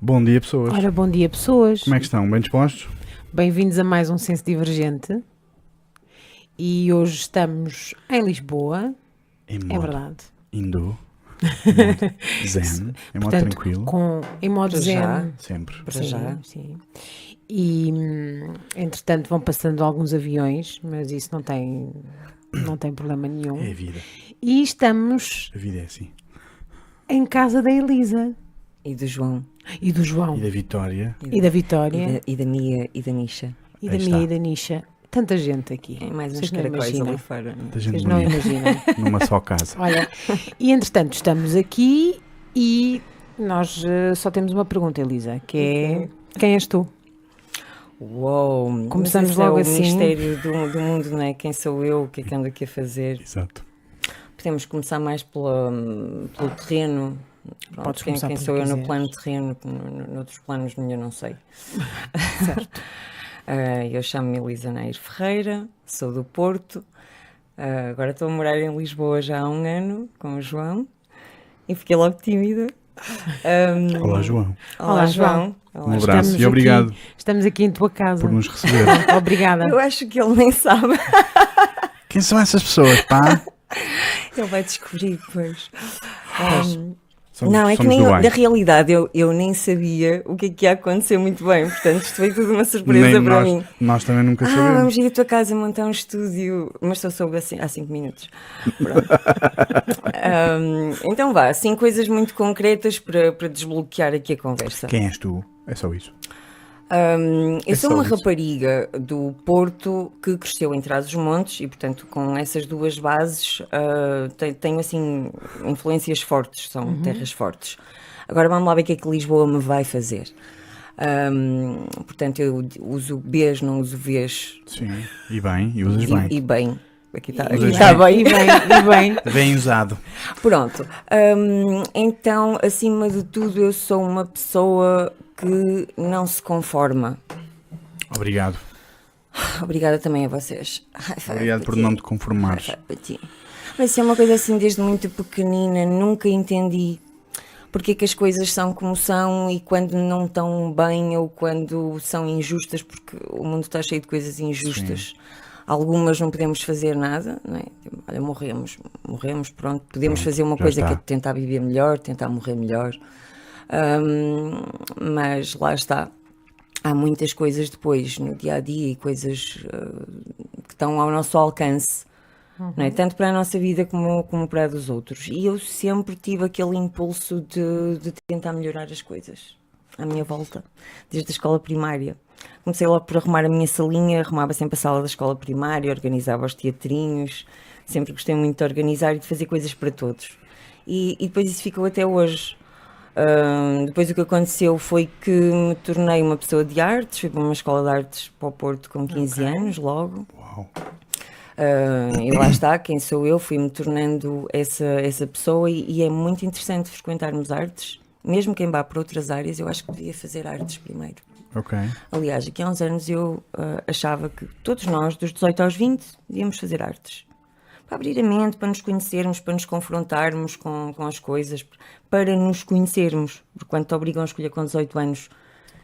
Bom dia, pessoas. Ora, bom dia, pessoas. Como é que estão? Bem dispostos? Bem-vindos a mais um Senso Divergente. E hoje estamos em Lisboa, Em é modo verdade. Hindu. Em modo zen. Em modo Portanto, tranquilo. Com, em modo Para já. zen. Sempre. Para sim, já. sim. E, hum, entretanto, vão passando alguns aviões, mas isso não tem, não tem problema nenhum. É a vida. E estamos A vida é assim. em casa da Elisa E do João. e do João E da Vitória. e da Vitória E da, e da Mia e da Nisha. e da Mia e da Nisha. Tanta gente aqui. É mais uns caracóis ali fora. Da gente Vocês não imaginam. Numa só casa. Olha, e entretanto estamos aqui e nós eh, só temos uma pergunta, Elisa, que é quem és tu? Uou! Começamos logo é o assim. mistério do, do mundo, não é? Quem sou eu? O que é que ando aqui a fazer? Exato. Podemos começar mais pela, pelo terreno. Pronto, Podes quem, quem sou eu no plano terreno, no, noutros planos eu não sei. Certo. Ah, eu chamo-me Elisa Nair Ferreira, sou do Porto. Ah, agora estou a morar em Lisboa já há um ano com o João e fiquei logo tímida. Ahm, Olá, João. Olá, Olá, João. Um Olá, abraço estamos e obrigado aqui. Estamos aqui em tua casa. por nos receber. Obrigada. Eu acho que ele nem sabe. Quem são essas pessoas, pá? Ele vai descobrir depois. Ahm, Somos, não, é que nem eu, bem. na realidade eu, eu nem sabia o que é que ia acontecer muito bem. Portanto, isto foi tudo uma surpresa Nem para nós, mim. nós também nunca Ah, sabemos. vamos ir à tua casa montar um estúdio, mas só soube assim, há 5 minutos. Ahm, então vá, assim coisas muito concretas para, para desbloquear aqui a conversa. Quem és tu? É só isso. Ahm, eu É sou uma rapariga do Porto que cresceu em Trás-os-Montes e, portanto, com essas duas bases te- tenho assim influências fortes, são Uhum. terras fortes. Agora vamos lá ver o que é que Lisboa me vai fazer. Ahm, portanto, eu uso Bs, não uso Vs Sim. E bem, e usas e, bem. e bem. Aqui está Usas está bem. E bem, e bem. Bem usado. Pronto. Hum, então, acima de tudo, eu sou uma pessoa que não se conforma. Obrigado. Obrigada também a vocês. Obrigado por não te conformares. Mas isso é uma coisa assim desde muito pequenina, nunca entendi porque é que as coisas são como são e quando não estão bem ou quando são injustas, porque o mundo está cheio de coisas injustas. Algumas não podemos fazer nada, não é? Olha, morremos, morremos, pronto. Podemos Pronto, fazer uma coisa que está. é tentar viver melhor, tentar morrer melhor. Hum, mas lá está. Há muitas coisas depois no dia a dia e coisas uh, que estão ao nosso alcance, não é? tanto para a nossa vida como, como para a dos outros. E eu sempre tive aquele impulso de, de tentar melhorar as coisas à minha volta, desde a escola primária. Comecei logo por arrumar a minha salinha, arrumava sempre a sala da escola primária, organizava os teatrinhos, sempre gostei muito de organizar e de fazer coisas para todos. E, e depois isso ficou até hoje. Depois o que aconteceu foi que me tornei uma pessoa de artes, fui para uma escola de artes para o Porto com 15 anos, logo. Uau. Ah, e lá está, quem sou eu, fui-me tornando essa, essa pessoa e, e é muito interessante frequentarmos artes. Mesmo quem vá para outras áreas, eu acho que devia fazer artes primeiro. Ok. Aliás, aqui há uns anos eu ah, achava que todos nós, dos 18 aos 20, devíamos fazer artes. Para abrir a mente, para nos conhecermos, para nos confrontarmos com, com as coisas, para nos conhecermos. Porque quando te obrigam a escolher com 18 anos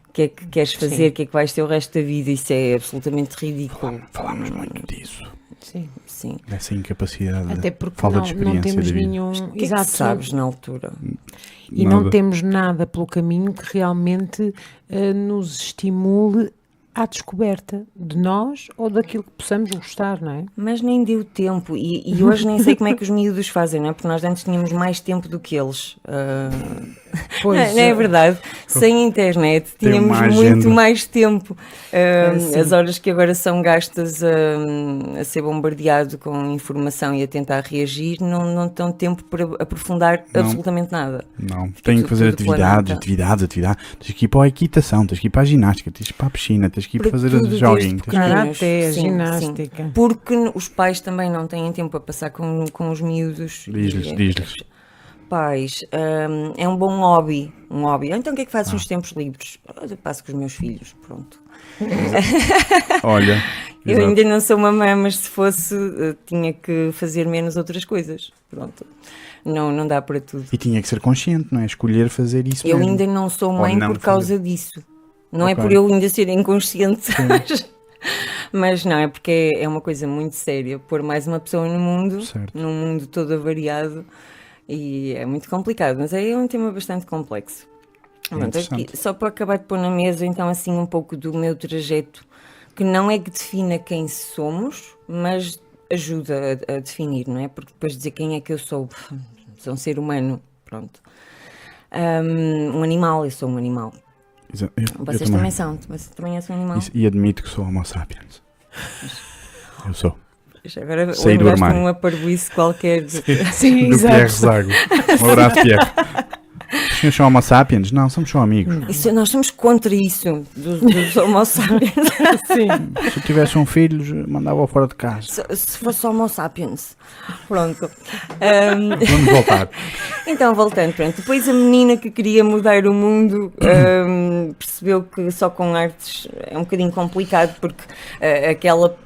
o que é que queres fazer, o que é que vais ter o resto da vida, isso é absolutamente ridículo. Falámos muito disso. Sim. Sim. Dessa incapacidade. Até porque falta não, de não experiência temos da vida. nenhum. O que é que Exato. sabes na altura? E não Nada. temos nada pelo caminho que realmente eh, nos estimule à descoberta de nós ou daquilo que possamos gostar, não é? Mas nem deu tempo e, e hoje nem sei como é que os miúdos fazem, não é? Porque nós antes tínhamos mais tempo do que eles. Ah, Pois, não, não é eh, verdade? Sem internet tínhamos muito mais tempo. Ah, É, as horas que agora são gastas a, a ser bombardeado com informação e a tentar reagir não, não estão tempo para aprofundar Não. absolutamente nada. Não, tenho que fazer atividades, atividades, atividades. Tens que ir para a equitação, tens que ir para a ginástica, tens que ir para a piscina, tens que ir Para fazer tudo desde jogging. pequeno. Karaté, Sim, ginástica. Porque os pais também não têm tempo para passar com, com os miúdos. Diz-lhes, E- diz-lhes. pais hum, é um bom hobby. Um hobby. Então o que é que fazes nos tempos livres? Eu passo com os meus filhos, pronto. Olha. Eu exato. ainda não sou mamãe, mas se fosse, eh, tinha que fazer menos outras coisas. Pronto. Não, não dá para tudo. E tinha que ser consciente, não é? Escolher fazer isso Eu mesmo. ainda não sou mãe não por causa disso. Não é Ok. por eu ainda ser inconsciente, mas, mas não, é porque é, é uma coisa muito séria pôr mais uma pessoa no mundo, Certo. num mundo todo avariado e é muito complicado, mas é um tema bastante complexo. Pronto, interessante. aqui, só para acabar de pôr na mesa, então, assim, um pouco do meu trajeto, que não é que defina quem somos, mas ajuda a, a definir, não é? Porque depois dizer quem é que eu sou, sou um ser humano, pronto. Um, um animal, eu sou um animal. Exa- eu- eu Vocês também. são, você também és um animal. Isso- E admito que sou homo sapiens. Eu sou. Agora Saí do armário. uma parvoíce qualquer. Sim, Do Pierre exato. Zago. Um abraço, Pierre. Os senhores são homo sapiens? Não, somos só amigos. Isso, nós somos contra isso, dos, dos homo sapiens. Sim. Se eu tivesse um filho, mandava-o fora de casa. se, se fosse homo sapiens. Pronto. Um, Vamos voltar. Então, voltando, pronto. Depois a menina que queria mudar o mundo hum, percebeu que só com artes é um bocadinho complicado, porque ah, aquela,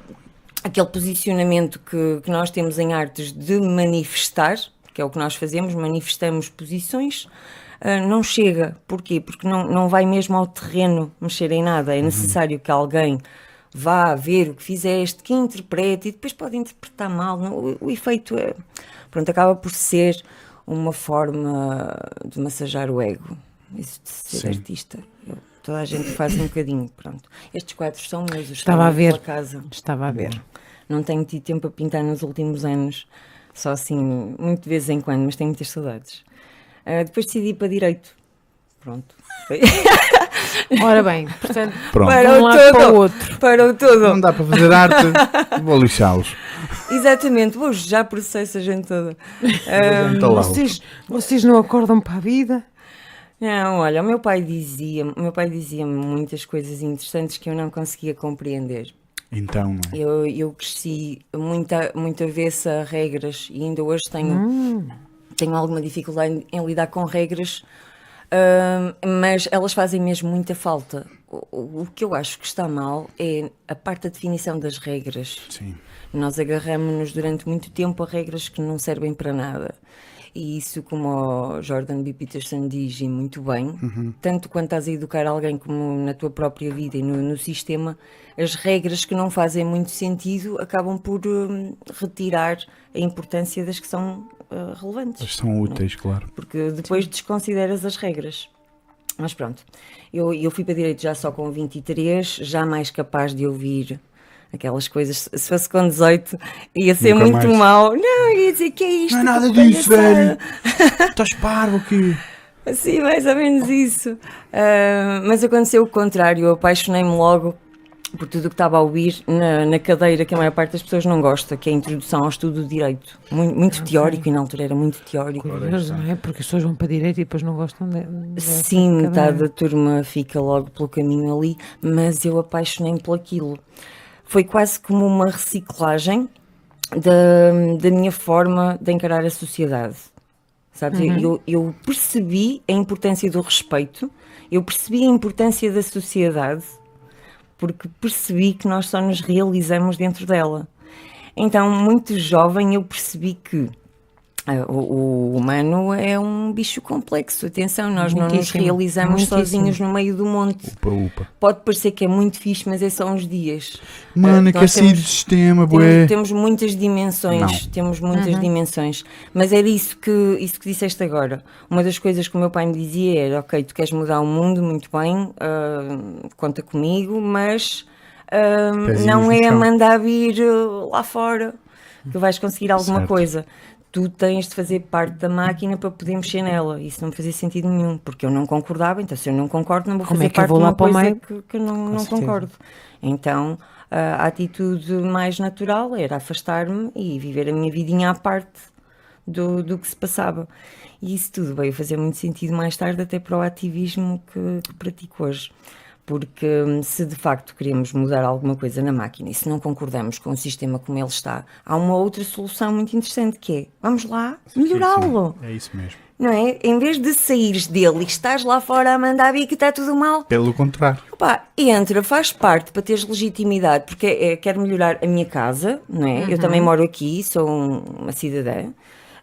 aquele posicionamento que, que nós temos em artes de manifestar, que é o que nós fazemos, manifestamos posições, ah, não chega. Porquê? Porque não, não vai mesmo ao terreno mexer em nada. É necessário que alguém vá ver o que fizeste, que interprete e depois pode interpretar mal. O, o efeito é, pronto, acaba por ser uma forma de massajar o ego. Isso de ser Sim. artista. Eu- toda a gente faz um bocadinho, pronto. Estes quadros são meus, Estava a ver. casa. Estava a ver. Não tenho tido tempo a pintar nos últimos anos, só assim, muito de vez em quando, mas tenho muitas saudades. Ah, depois decidi ir para direito. Pronto. Ora bem, portanto, Pronto. Para um o lado para o todo. outro. Parou tudo. Não dá para fazer arte, vou lixá-los. Exatamente, vou já processar a gente toda. Ah, Então lá. Vocês, vocês não acordam para a vida? Não, olha, o meu pai dizia, o meu pai dizia muitas coisas interessantes que eu não conseguia compreender. Então, não é? Eu, eu cresci muito, a- muito avessa a regras e ainda hoje tenho, tenho alguma dificuldade em, em lidar com regras, ahm, mas elas fazem mesmo muita falta. O, o- o que eu acho que está mal é a parte da definição das regras. Sim. Nós agarramos-nos durante muito tempo a regras que não servem para nada. E isso, como o Jordan B. Peterson diz e muito bem, tanto quando estás a educar alguém como na tua própria vida e no, no sistema, as regras que não fazem muito sentido acabam por hum, retirar a importância das que são ah, relevantes Eles são úteis, claro. porque depois desconsideras as regras. Mas pronto, eu, eu fui para direito já só com 23, já mais capaz de ouvir aquelas coisas. Se fosse com 18, ia ser Nunca muito mais. mau. Não, ia dizer que é isto. Não é nada disso, palhaçada." velho. Estás parvo aqui. Assim, mais ou menos isso. Ah, mas aconteceu o contrário, eu apaixonei-me logo por tudo o que estava a ouvir na, na cadeira que a maior parte das pessoas não gosta, que é a introdução ao estudo de direito. Muito, muito teórico, e na altura era muito teórico. Curioso, não é? Porque as pessoas vão para a direita e depois não gostam de. dessa Sim, metade da turma fica logo pelo caminho ali, mas eu apaixonei-me por aquilo. Foi quase como uma reciclagem da, da minha forma de encarar a sociedade. Sabes? Eu, eu percebi a importância do respeito, eu percebi a importância da sociedade, porque percebi que nós só nos realizamos dentro dela. Então, muito jovem, eu percebi que o, o humano é um bicho complexo. Atenção, nós não nos Muitíssimo, realizamos muitíssimo. sozinhos no meio do monte. Upa, upa. Pode parecer que é muito fixe, mas é só uns dias. Mano, Ah, que assim de temos- sistema, bué. Temos, temos muitas dimensões, Não. temos muitas dimensões, mas era isso que, isso que disseste agora. Uma das coisas que o meu pai me dizia era: Ok, tu queres mudar o mundo, muito bem, ah, conta comigo, mas ah, Pezinhos não é a chão." mandar vir ah, lá fora que vais conseguir alguma Certo. coisa. Tu tens de fazer parte da máquina para poder mexer nela. Isso não fazia sentido nenhum, porque eu não concordava. Então, se eu não concordo, não vou Como fazer é que eu parte vou de uma coisa que, que não, não concordo. Então, a a atitude mais natural era afastar-me e viver a minha vidinha à parte do, do que se passava. E isso tudo veio fazer muito sentido mais tarde, até para o ativismo que, que pratico hoje. Porque hum, se de facto queremos mudar alguma coisa na máquina e se não concordamos com o sistema como ele está, há uma outra solução muito interessante que é vamos lá melhorá-lo. É isso mesmo. não é? Em vez de saíres dele e estás lá fora a mandar vir que está tudo mal, Pelo contrário. Opa, entra, faz parte para teres legitimidade, porque é, quero melhorar a minha casa, não é? Eu também moro aqui, sou um- uma cidadã.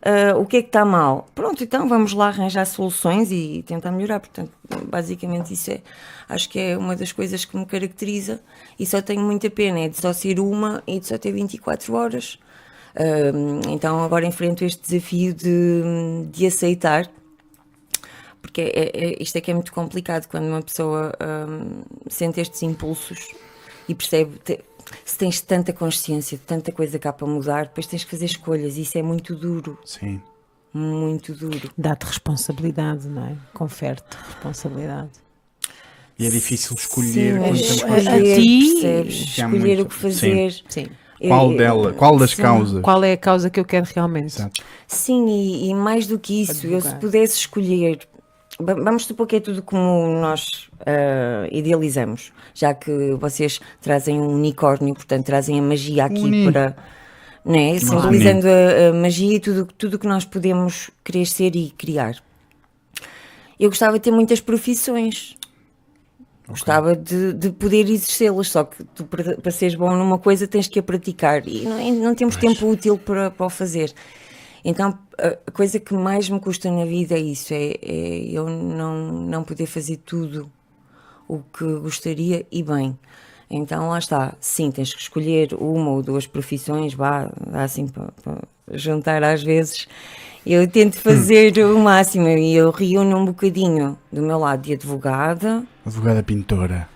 Ah, o que é que está mal? Pronto, então vamos lá arranjar soluções e tentar melhorar. Portanto, basicamente isso é, acho que é uma das coisas que me caracteriza e só tenho muita pena, é de só ser uma e de só ter 24 horas. Ah, então agora enfrento este desafio de, de aceitar porque é, é- isto é que é muito complicado quando uma pessoa hum, sente estes impulsos e percebe se tens tanta consciência de tanta coisa cá para mudar, depois tens que fazer escolhas e isso é muito duro, Sim. muito duro. Dá-te responsabilidade, não é? Confere-te responsabilidade. E é difícil escolher Sim, temos a- a consciência. ti- percebes? Que há Escolher muito- o que fazer. Sim. Qual Eh, dela? Qual das sim. causas? Qual é a causa que eu quero realmente? Exato. Sim, e, e mais do que isso, eu se pudesse escolher, vamos supor que é tudo como nós ah, idealizamos, já que vocês trazem um unicórnio, portanto trazem a magia aqui Uni. para. Né, simbolizando a, a magia e tudo tudo que nós podemos querer ser e criar. Eu gostava de ter muitas profissões. Gostava de, de poder exercê-las, só que tu, para, para seres bom numa coisa, tens que a praticar e não, não temos tempo útil para, para o fazer. Então, a coisa que mais me custa na vida é isso: é, é eu não, não poder fazer tudo o que gostaria e bem. Então, lá está. Sim, tens que escolher uma ou duas profissões, vá, dá assim para, para juntar às vezes. Eu tento fazer o máximo e eu reúno um bocadinho do meu lado de advogada, Advogada pintora.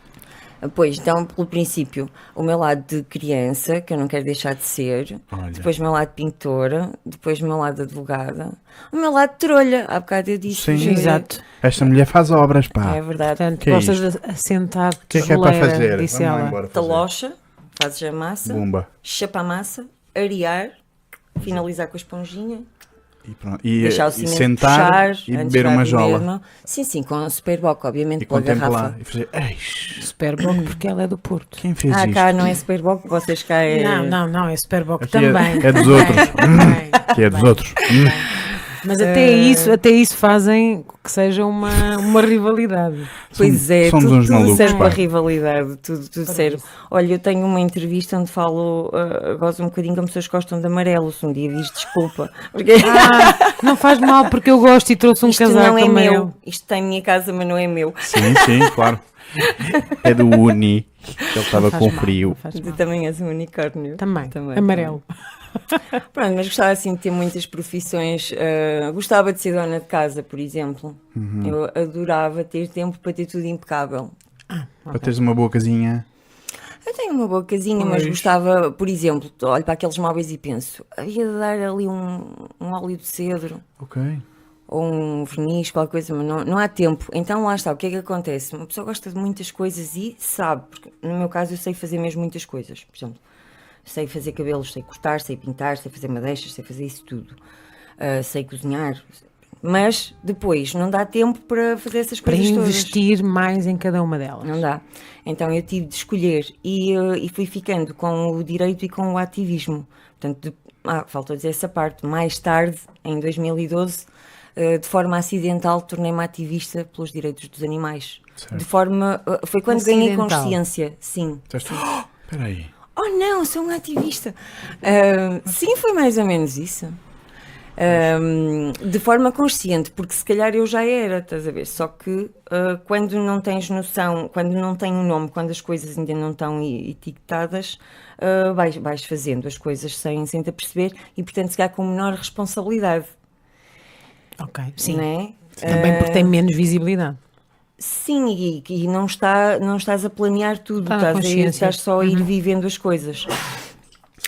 Pois, então, pelo princípio, o meu lado de criança, que eu não quero deixar de ser, Olha. depois o meu lado de pintora, depois o meu lado de advogada, o meu lado de trolha. Há bocado eu disse. Sim. que- Exato. Esta mulher faz obras, pá. É verdade. Portanto, Que é gostas de assentar O que é que é para fazer? disse Vamos lá ela. embora fazer. Talocha, fazes a massa, Bumba. chapa a massa, arear, finalizar com a esponjinha, E, pronto. e, deixar o e cimento sentar puxar, e antes beber uma jola. mesmo. Sim, sim, com a superboc, obviamente, E pela contemplar. garrafa. E fazer. Superboc porque ela é do Porto. quem fez Ah, isto? cá não é superboc, vocês cá é... Não, não, não, é Superboc é- também. é dos outros. Que é dos outros. Mas até isso, até isso fazem que seja uma, uma rivalidade. Pois é, somos tudo, uns tudo malucos, serve para rivalidade, tudo, tudo serve. isso. Olha, eu tenho uma entrevista onde falo, uh, gosto um bocadinho como pessoas gostam de amarelo, se um dia vis, desculpa. Porque Ah, não faz mal porque eu gosto e trouxe um isto casaco não é amarelo. meu, isto está em minha casa, mas não é meu. Sim, sim, claro. É do Uni. que Ele estava com mal, frio. Tu também és um unicórnio. Também, Também, amarelo. Pronto, mas gostava assim de ter muitas profissões. uh, gostava de ser dona de casa, por exemplo. Uhum. Eu adorava ter tempo para ter tudo impecável. Para teres uma boa casinha. Eu tenho uma boa casinha, mas gostava, por exemplo, olho para aqueles móveis e penso, havia de dar ali um, um óleo de cedro Ok. Ou um verniz, qualquer coisa, mas não, não há tempo. Então lá está, o que é que acontece? Uma pessoa gosta de muitas coisas e sabe, porque no meu caso eu sei fazer mesmo muitas coisas. Por exemplo, sei fazer cabelos, sei cortar, sei pintar, sei fazer madeixas, sei fazer isso tudo. Ah, sei cozinhar. Mas depois não dá tempo para fazer essas Para coisas todas. investir mais em cada uma delas. Não dá. Então eu tive de escolher e, eh, e fui ficando com o direito e com o ativismo. Portanto, de, ah, falta dizer essa parte. Mais tarde, em 2012, eh, de forma acidental, tornei-me ativista pelos direitos dos animais. Certo. De forma. eh, foi quando ganhei Acidental. consciência, sim. Disseste, "Oh, Espera aí. Oh não, sou um ativista. Ah, sim, foi mais ou menos isso. Ah, de forma consciente, porque se calhar eu já era, estás a ver? Só que ah, quando não tens noção, quando não tem um nome, quando as coisas ainda não estão etiquetadas, ah, vais, vais fazendo as coisas sem, sem te aperceber e, portanto, se calhar com menor responsabilidade. Ok, sim. Não é? Também porque tem menos visibilidade. Sim, e, e não, está, não estás a planear tudo, Está na estás, a ir, estás só a ir vivendo as coisas.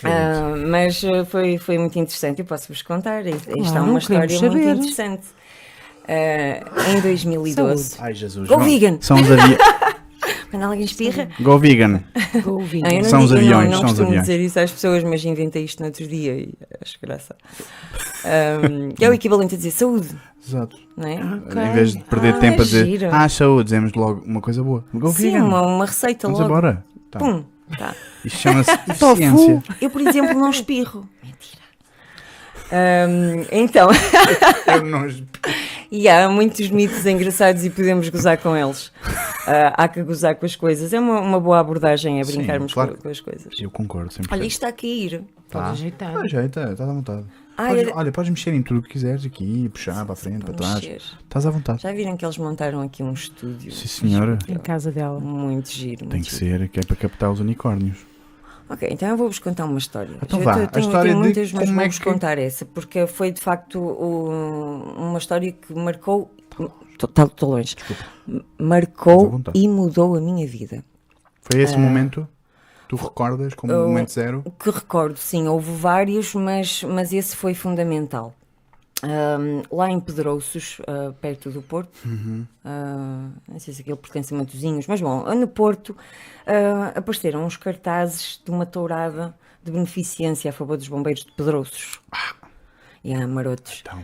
Ah, mas uh, foi, foi muito interessante, eu posso-vos contar. Isto é Claro, uma queremos história muito saber. interessante. Ah, em 2012, Ai, Jesus. Go Não, vegan. São os aviões. quando alguém espirra, Go vegan. Go vegan. Ah, eu não São os digo- eu aviões, não, não são os costumo aviões. dizer isso às pessoas, mas inventei isto no outro dia e acho graça. Que é o equivalente a dizer saúde, Exato. não é? Ok. Em vez de perder Ah, tempo a é dizer, giro. ah, saúde, dizemos logo uma coisa boa. Go Sim, vegan. uma, uma receita Vamos logo. embora. Tá. Pum, tá. Isto chama-se eficiência. Eu, por exemplo, não espirro. Mentira. Ahm, então, É um nojo. E há muitos mitos engraçados e podemos gozar com eles. Ah, há que gozar com as coisas. É uma, uma boa abordagem a Sim, brincarmos claro. com, com as coisas. Eu concordo sempre. Olha, isto está a cair. Pode Tá. ajeitar. Ah, jeito, estás à vontade. Ah, Podes- Olha, podes mexer em tudo o que quiseres aqui, puxar para a frente, para trás. Mexer. Estás à vontade. Já viram que eles montaram aqui um estúdio? Sim, senhora. Em casa dela. Muito giro. Tem muito que giro. ser, que é para captar os unicórnios. Ok, então eu vou-vos contar uma história. Então Eu vá, tenho- a história tenho de muitas, mas como é vou-vos que- contar essa, porque foi de facto o- uma história que marcou. Estou longe. M- Estás à Marcou e mudou a minha vida. Foi esse momento? Tu recordas como Eu- momento zero? O que recordo, sim, houve vários, mas, mas esse foi fundamental. Ahm, lá em Pedrouços, ah, perto do Porto, Uhum. ah, não sei se aquilo pertence a Matosinhos, mas bom, no Porto ah, apareceram uns cartazes de uma tourada de beneficência a favor dos bombeiros de Pedrouços. E há marotos. Então.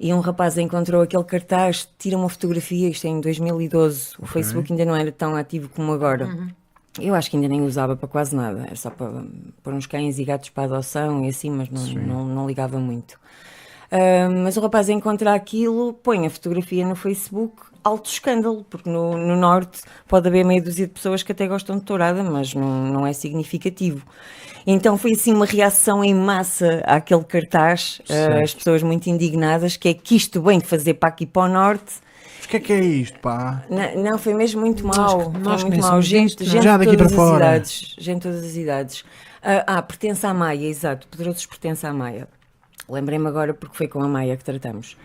E um rapaz encontrou aquele cartaz, tira uma fotografia, isto é em 2012. O Facebook ainda não era tão ativo como agora. Eu acho que ainda nem usava para quase nada, era só para pôr uns cães e gatos para adoção e assim, mas não, não, não ligava muito. Mas o rapaz encontra aquilo, põe a fotografia no Facebook, alto escândalo, porque no, no Norte pode haver meia dúzia de pessoas que até gostam de tourada, mas não, não é significativo. Então foi assim uma reação em massa àquele cartaz, Certo. as pessoas muito indignadas, que é que isto vem fazer para aqui para o Norte. Mas o que é que é isto, pá? Não, não, foi mesmo muito mau. nós muito somos Gente, não é? gente Já de daqui todas para as fora. idades. Gente de todas as idades. Ah, ah, pertence à Maia, exato. Pedrosos pertence à Maia. Lembrei-me agora porque foi com a Maia que tratamos.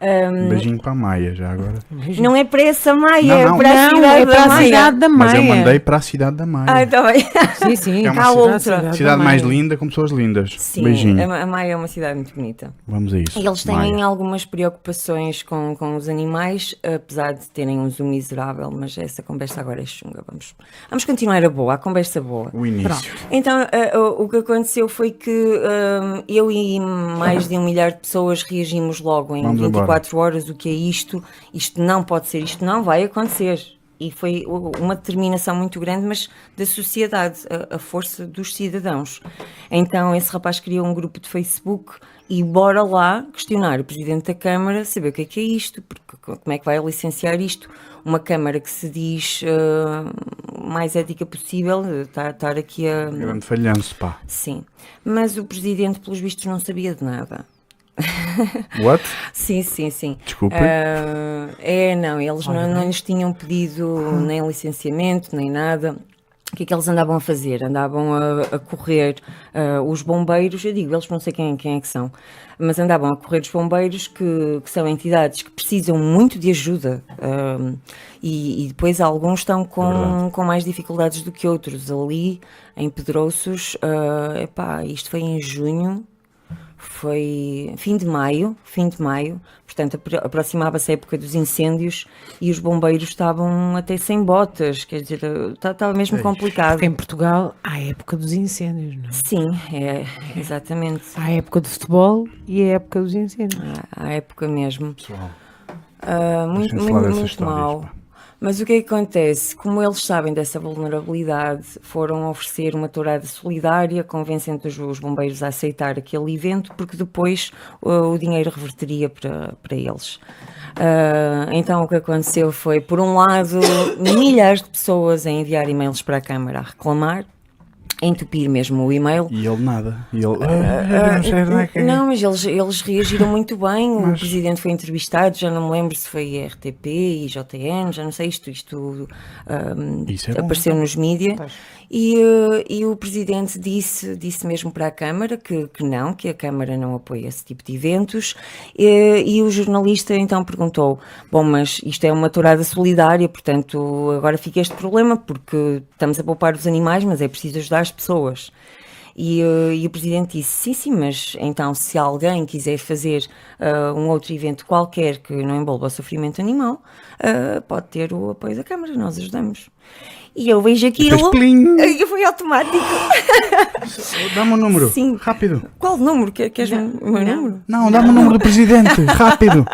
Um beijinho para a Maia, já agora. não é para essa Maia, Não, é não. para a Não, cidade é da Maia. cidade da Mas eu Maia. mandei para a cidade da Maia. Ah, está bem. Sim, sim. É uma cidade- outra. cidade da mais Maia. linda com pessoas lindas. Sim, Beijinho. a Maia é uma cidade muito bonita. Vamos a isso. E eles têm Maia. algumas preocupações com, com os animais, apesar de terem um zoom miserável, mas essa conversa agora é chunga. Vamos, vamos continuar a boa, a conversa boa. O início. Então, ah, o, que aconteceu foi que ah, eu e mais de um milhar de pessoas reagimos logo em Vamos 24 horas. O que é isto? Isto não pode ser, isto não vai acontecer. E foi uma determinação muito grande, mas da sociedade, a, a força dos cidadãos. Então, esse rapaz criou um grupo de Facebook e bora lá questionar o Presidente da Câmara, saber o que é que é isto, porque co- como é que vai licenciar isto. Uma Câmara que se diz ah, mais ética possível, estar, estar aqui a, Grande falhanço, pá. Sim, mas o presidente, pelos vistos, não sabia de nada. What? Sim, sim, sim. Desculpe. Ah, é, não, eles não, não lhes tinham pedido nem licenciamento, nem nada. O que é que eles andavam a fazer? Andavam a, a correr ah, os bombeiros, eu digo, eles não sei quem, quem é que são, mas andavam a correr os bombeiros que, que são entidades que precisam muito de ajuda ah, e, e depois alguns estão com, verdade. com mais dificuldades do que outros. Ali em Pedrouços, ah, epá, isto foi em junho, foi fim de maio, fim de maio, portanto apro- aproximava-se a época dos incêndios e os bombeiros estavam até sem botas, quer dizer, estava mesmo Eish. complicado. Porque em Portugal há a época dos incêndios, não é? Sim, é, exatamente, Há a época do futebol e a época dos incêndios. à à época mesmo. Pessoal, Ah, muito muito, muito mal. Mas o que é que acontece? Como eles sabem dessa vulnerabilidade, foram oferecer uma tourada solidária, convencendo os, os bombeiros a aceitar aquele evento, porque depois uh, o dinheiro reverteria para, para eles. Ah, então o que aconteceu foi, por um lado, milhares de pessoas a enviar e-mails para a Câmara a reclamar, entupir mesmo o e-mail. E ele nada. E ele. "Ah, não sei onde é que é." Não, mas eles, eles reagiram muito bem. O Mas- presidente foi entrevistado, já não me lembro se foi RTP e JN, já não sei isto, isto Isso é bom. apareceu nos mídias. E, eh, e o presidente disse, disse mesmo para a Câmara que, que não, que a Câmara não apoia esse tipo de eventos. E, e o jornalista então perguntou: Bom, mas isto é uma tourada solidária, portanto agora fica este problema, porque estamos a poupar os animais, mas é preciso ajudar as pessoas. E, eh, e o presidente disse: sim, sim, mas então se alguém quiser fazer ah, um outro evento qualquer que não envolva sofrimento animal, ah, pode ter o apoio da Câmara, nós ajudamos. E eu vejo aquilo. E foi automático. Dá-me o número. Sim. Rápido. Qual número? Quer- Queres o meu número? Não, dá-me o número do presidente. Rápido.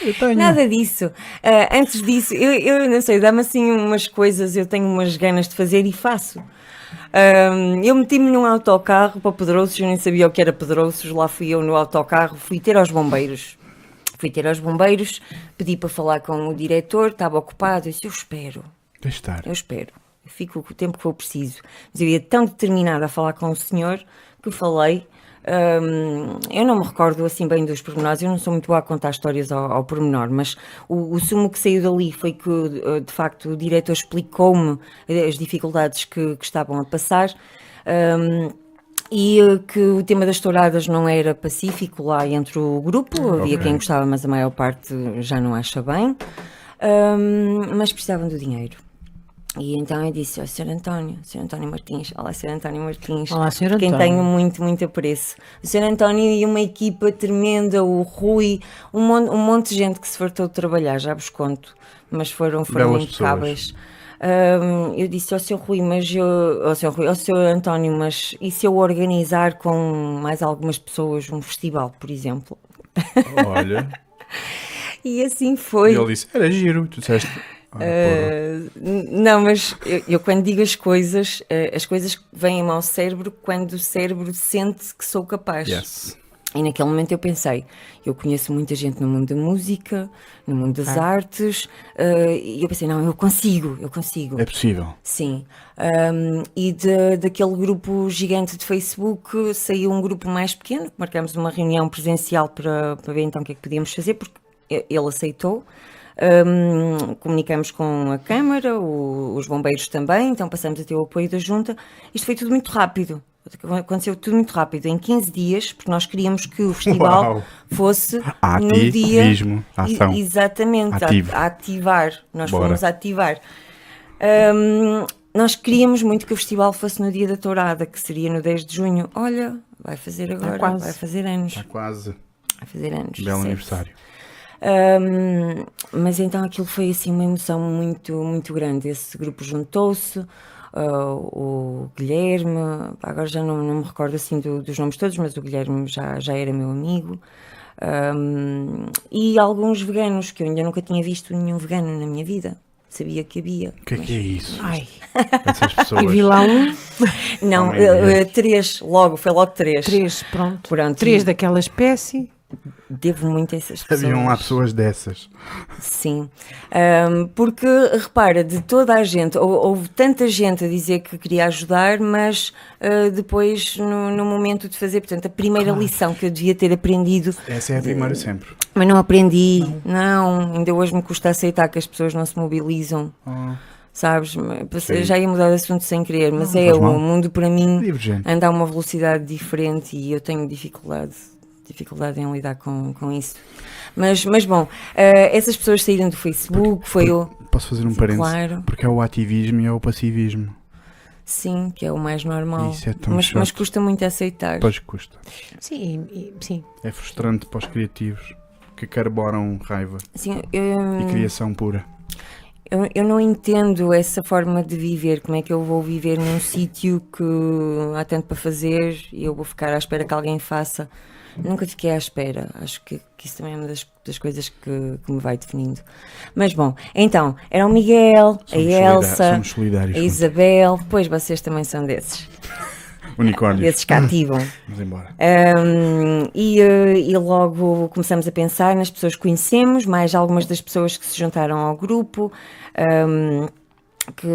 Eu tenho. Nada disso. Ah, antes disso, eu, eu não sei, dá-me assim umas coisas, eu tenho umas ganas de fazer e faço. Ahm, eu meti-me num autocarro para Pedrouços, eu nem sabia o que era Pedrouços, lá fui eu no autocarro, fui ter aos bombeiros. Fui ter aos bombeiros, pedi para falar com o diretor, estava ocupado, eu disse, eu espero, Deixa estar. eu espero, fico o tempo que for preciso. Mas eu ia tão determinada a falar com o senhor que falei. Hum, eu não me recordo assim bem dos pormenores, eu não sou muito boa a contar histórias ao, ao pormenor, mas o, o sumo que saiu dali foi que, eh, de facto, o diretor explicou-me as dificuldades que, que estavam a passar. hum, e eh, que o tema das touradas não era pacífico lá entre o grupo, havia Ok. quem gostava, mas a maior parte já não acha bem. Hum, mas precisavam do dinheiro. E então eu disse ao Sr. António, Sr. António Martins, olá Sr. António Martins, Olá, Sr. quem António. tenho muito, muito apreço. O Sr. António e uma equipa tremenda, o Rui, um monte, um monte de gente que se fartou de trabalhar, já vos conto, mas foram, foram Belas impecáveis. Hum, eu disse ao Sr. Rui, mas eu, ao Sr. Rui, ao Sr. António, mas e se eu organizar com mais algumas pessoas um festival, por exemplo? Olha. E assim E foi. ele disse, era giro. Tu disseste. Ah, Uh, não, mas eu, eu quando digo as coisas, uh, as coisas vêm ao cérebro quando o cérebro sente que sou capaz. Yes. E naquele momento eu pensei, eu conheço muita gente no mundo da música, no mundo das artes, uh, e eu pensei, não, eu consigo, eu consigo. É possível. Sim. Um, e de- daquele grupo gigante de Facebook saiu um grupo mais pequeno, marcamos uma reunião presencial para, para ver então o que é que podíamos fazer, porque ele aceitou. Um, comunicamos com a Câmara, o- os bombeiros também, então passamos a ter o apoio da Junta. Isto foi tudo muito rápido. Aconteceu tudo muito rápido, em 15 dias, porque nós queríamos que o festival Uau. fosse no dia. Ativismo, ação. E- Exatamente, a- Ativo. a ativar. Nós Bora. fomos a ativar. Hum, nós queríamos muito que o festival fosse no dia da tourada, que seria no 10 de junho. Olha, vai fazer agora, quase. vai fazer anos. Está quase. Vai fazer anos. Belo certo. aniversário. Hum, mas então aquilo foi assim uma emoção muito, muito grande. Esse grupo juntou-se, ah, o Guilherme, agora já não, não me recordo assim do- dos nomes todos, mas o Guilherme já, já era meu amigo. Hum, e alguns veganos que eu ainda nunca tinha visto nenhum vegano na minha vida. Sabia que havia. O que é que é isso? Ai, Essas pessoas. e vi lá um, Não, Oh, eh, três, logo, foi logo três. três, pronto. Pronto, Três e daquela espécie. Devo muito a essas pessoas. Haviam lá pessoas dessas. Sim, Ahm, porque repara, de toda a gente, hou- houve tanta gente a dizer que queria ajudar, mas ah, depois, no, no momento de fazer, portanto, a primeira lição que eu devia ter aprendido, Essa é a primeira sempre. mas não aprendi, não, ainda hoje me custa aceitar que as pessoas não se mobilizam. Oh, Sabes, Sim. já ia mudar de assunto sem querer, mas é faz o mal. mundo para mim divergente. anda a uma velocidade diferente e eu tenho dificuldade, dificuldade em lidar com, com isso. Mas, mas bom, eh, essas pessoas saíram do Facebook, foi o. Posso fazer um parênteses? Claro, Porque é o ativismo e é o passivismo. sim, que é o mais normal. Isso é tão mas, mas custa muito aceitar. Pois custa. Sim, e- sim. É frustrante para os criativos que carboram raiva Assim, eu, e criação pura. eu, eu não entendo essa forma de viver. Como é que eu vou viver num sítio que há tanto para fazer e eu vou ficar à espera que alguém faça? Nunca fiquei à espera. Acho que, que isso também é uma das, das coisas que, que me vai definindo. Mas bom, então, era o Miguel, a Somos, solida- Elsa, a Isabel, pois vocês também são desses. Unicórnios. Desses que ativam. Vamos embora. Um, e, eh, e logo começamos a pensar nas pessoas que conhecemos, mais algumas das pessoas que se juntaram ao grupo. um, que.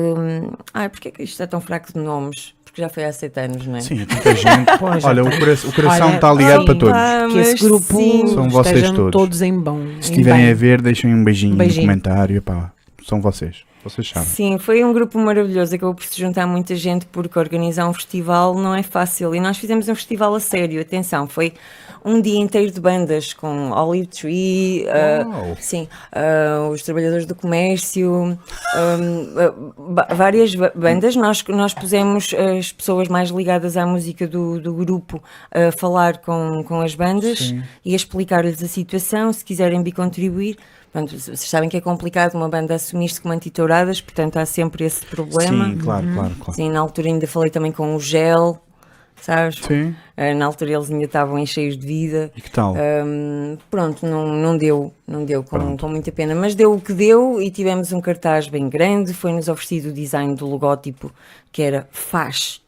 Ai, porquê que isto é tão fraco de nomes? Porque já foi há sete anos, não é? Sim, é tanta gente. Pois, Olha, o, cora- o coração está ligado sim. para todos. Ah, Que esse grupo sim. São vocês estejam todos. em bom. Se em estiverem a ver, deixem um beijinho, Beijinho. no comentário. Epá, são vocês. Vocês sabem. Sim, foi um grupo maravilhoso. Acabou por se juntar muita gente porque organizar um festival não é fácil. E nós fizemos um festival a sério. Atenção, foi um dia inteiro de bandas com Olive Tree, ah, Uau. sim, ah, os trabalhadores do comércio, ah, ah, ba- várias ba- bandas. Nós, nós pusemos as pessoas mais ligadas à música do, do grupo a falar com, com as bandas Sim. e a explicar-lhes a situação, se quiserem bicontribuir. Pronto, vocês sabem que é complicado uma banda assumir-se como antitouradas, portanto há sempre esse problema. Sim, claro, claro, claro. Sim, na altura ainda falei também com o Gel, sabes? Sim. Uh, na altura eles ainda estavam em cheios de vida. E que tal? Um, pronto, não, não deu, não deu com, com, muita pena, mas deu o que deu e tivemos um cartaz bem grande. Foi-nos oferecido o design do logótipo que era FAS,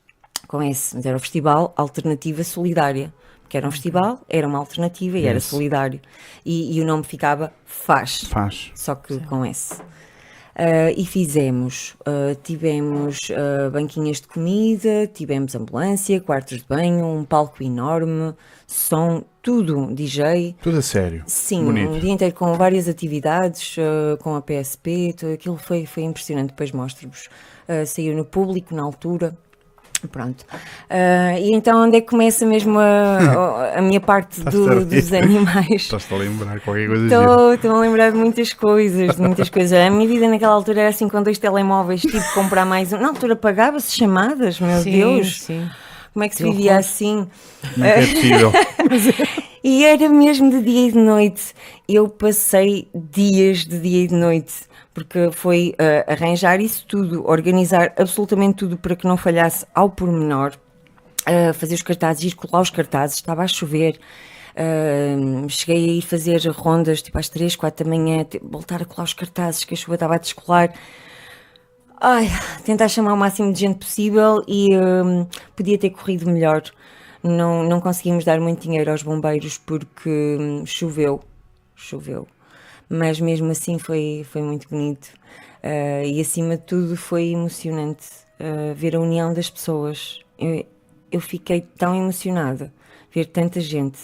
com S, mas era o Festival Alternativa Solidária. Que era um festival, era uma alternativa e yes. era solidário. E, e, o nome ficava FAS. FAS. Só que Sim. com S. Uh, e fizemos, uh, tivemos uh, banquinhas de comida, tivemos ambulância, quartos de banho, um palco enorme, som, tudo, DJ. Tudo a sério. Sim, Bonito. um dia inteiro com várias atividades, com a PSP, tudo aquilo foi, foi impressionante. Depois mostro-vos. saiu no público na altura. Pronto. Uh, e então onde é que começa mesmo a, a minha parte do, dos animais? Estás-te a lembrar qualquer coisa Estou, estou a lembrar de muitas coisas, de muitas coisas. A minha vida naquela altura era assim com dois telemóveis, tipo comprar mais um. Na altura pagava-se chamadas, meu sim, Deus. Sim. Como é que se vivia assim? Não é, é possível. e era mesmo de dia e de noite. Eu passei dias de dia e de noite porque foi uh, arranjar isso tudo, organizar absolutamente tudo para que não falhasse ao pormenor, uh, fazer os cartazes, ir colar os cartazes, estava a chover. Uh, cheguei a ir fazer rondas tipo às 3, 4 da manhã, voltar a colar os cartazes, que a chuva estava a descolar. Ai, tentar chamar o máximo de gente possível e podia ter corrido melhor. Não, não conseguimos dar muito dinheiro aos bombeiros porque um, choveu. Choveu mas mesmo assim foi, foi muito bonito. Uh, e acima de tudo foi emocionante uh, ver a união das pessoas. Eu, eu fiquei tão emocionada ver tanta gente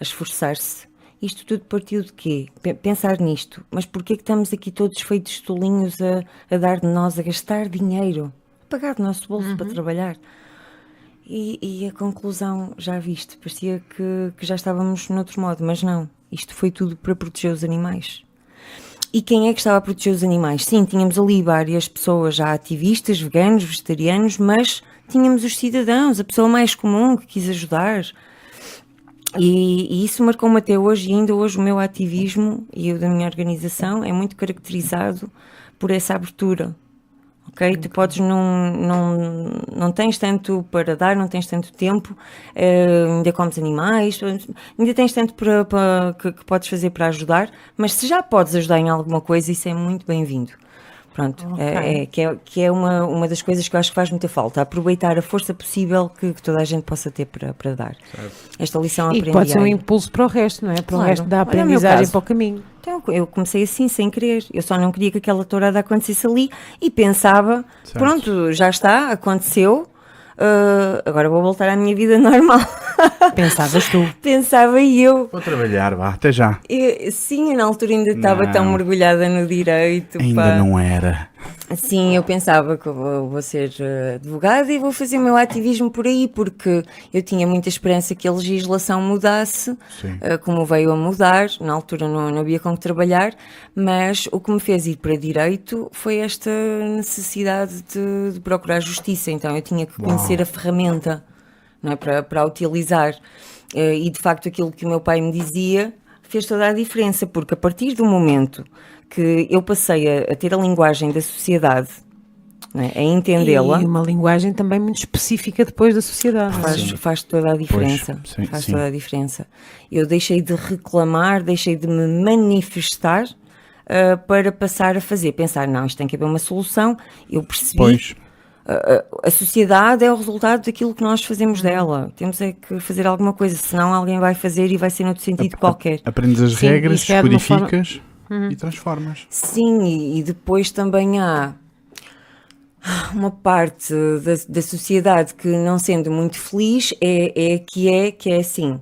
a esforçar-se. Isto tudo partiu de quê? P pensar nisto. Mas porquê que estamos aqui todos feitos tolinhos a, a dar de nós, a gastar dinheiro, a pagar do nosso bolso uhum. para trabalhar? E, e, a conclusão, já viste, parecia que, que já estávamos noutro modo, mas não. Isto foi tudo para proteger os animais. E quem é que estava a proteger os animais? Sim, tínhamos ali várias pessoas já ativistas, veganos, vegetarianos, mas tínhamos os cidadãos, a pessoa mais comum que quis ajudar. E, e isso marcou-me até hoje, e ainda hoje o meu ativismo e o da minha organização é muito caracterizado por essa abertura ok? Tu podes não, não, não tens tanto para dar, não tens tanto tempo, uh, ainda comes animais, ainda tens tanto para, para que, que, podes fazer para ajudar, mas se já podes ajudar em alguma coisa, isso é muito bem-vindo. Pronto, okay. é, é, que é, que é uma, uma das coisas que eu acho que faz muita falta, aproveitar a força possível que, que toda a gente possa ter para, para dar. Certo. Esta lição e aprendi. pode ser um impulso para o resto, não é? Para claro. o resto da aprendizagem para o caminho. Então, eu comecei assim, sem querer. Eu só não queria que aquela tourada acontecesse ali e pensava, certo. pronto, já está, aconteceu, Uh, agora vou voltar à minha vida normal. Pensavas tu? Pensava eu. Vou trabalhar, vá, até já. Eu, sim, eu na altura ainda estava tão mergulhada no direito. Ainda pá. não era. Sim, eu pensava que eu vou, ser eh, advogada e vou fazer o meu ativismo por aí, porque eu tinha muita esperança que a legislação mudasse, uh, como veio a mudar. Na altura não, não havia com que trabalhar, mas o que me fez ir para direito foi esta necessidade de, de procurar justiça. Então eu tinha que conhecer Uau. a ferramenta não é, para, para a utilizar. Uh, e de facto aquilo que o meu pai me dizia fez toda a diferença, porque a partir do momento que eu passei a, a ter a linguagem da sociedade, né, a entendê-la. E uma linguagem também muito específica depois da sociedade. Faz, faz toda a diferença. Pois, sim, faz sim. toda a diferença. Eu deixei de reclamar, deixei de me manifestar uh, para passar a fazer. Pensar, não, isto tem que haver uma solução. Eu percebi. Pois. Uh, a sociedade é o resultado daquilo que nós fazemos dela. Temos é que fazer alguma coisa, senão alguém vai fazer e vai ser noutro sentido a, qualquer. Aprendes as Sim, regras, codificas uhum. e transformas. Sim, e, depois também há uma parte da, da sociedade que, não sendo muito feliz, é, é que é que é assim: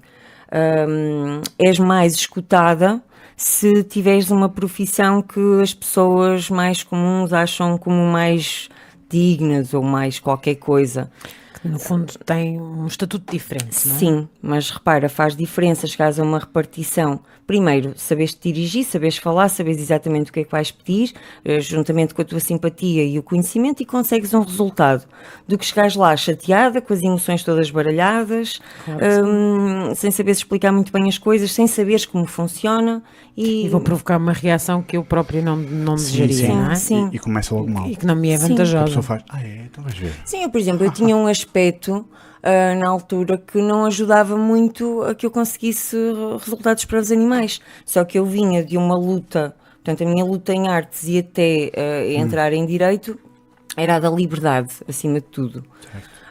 um, és mais escutada se tiveres uma profissão que as pessoas mais comuns acham como mais dignas ou mais qualquer coisa no fundo tem um estatuto diferente, não é? Sim, mas repara, faz diferença chegares a uma repartição. Primeiro, sabes te dirigir, sabes falar, sabes exatamente o que é que vais pedir, eh, juntamente com a tua simpatia e o conhecimento, e consegues um resultado. Do que chegares lá chateada, com as emoções todas baralhadas, claro, um, sem saberes explicar muito bem as coisas, sem saberes como funciona, E, E vou provocar uma reação que eu própria não, não desejaria, sim, não é? sim. E, e começa logo mal. E que não me é Sim. A vantajosa. pessoa faz, ah é, então vais ver. Sim, eu, por exemplo, eu tinha um aspecto ah, na altura que não ajudava muito a que eu conseguisse resultados para os animais. Só que eu vinha de uma luta, portanto, a minha luta em artes e até ah, entrar em direito era a da liberdade, acima de tudo.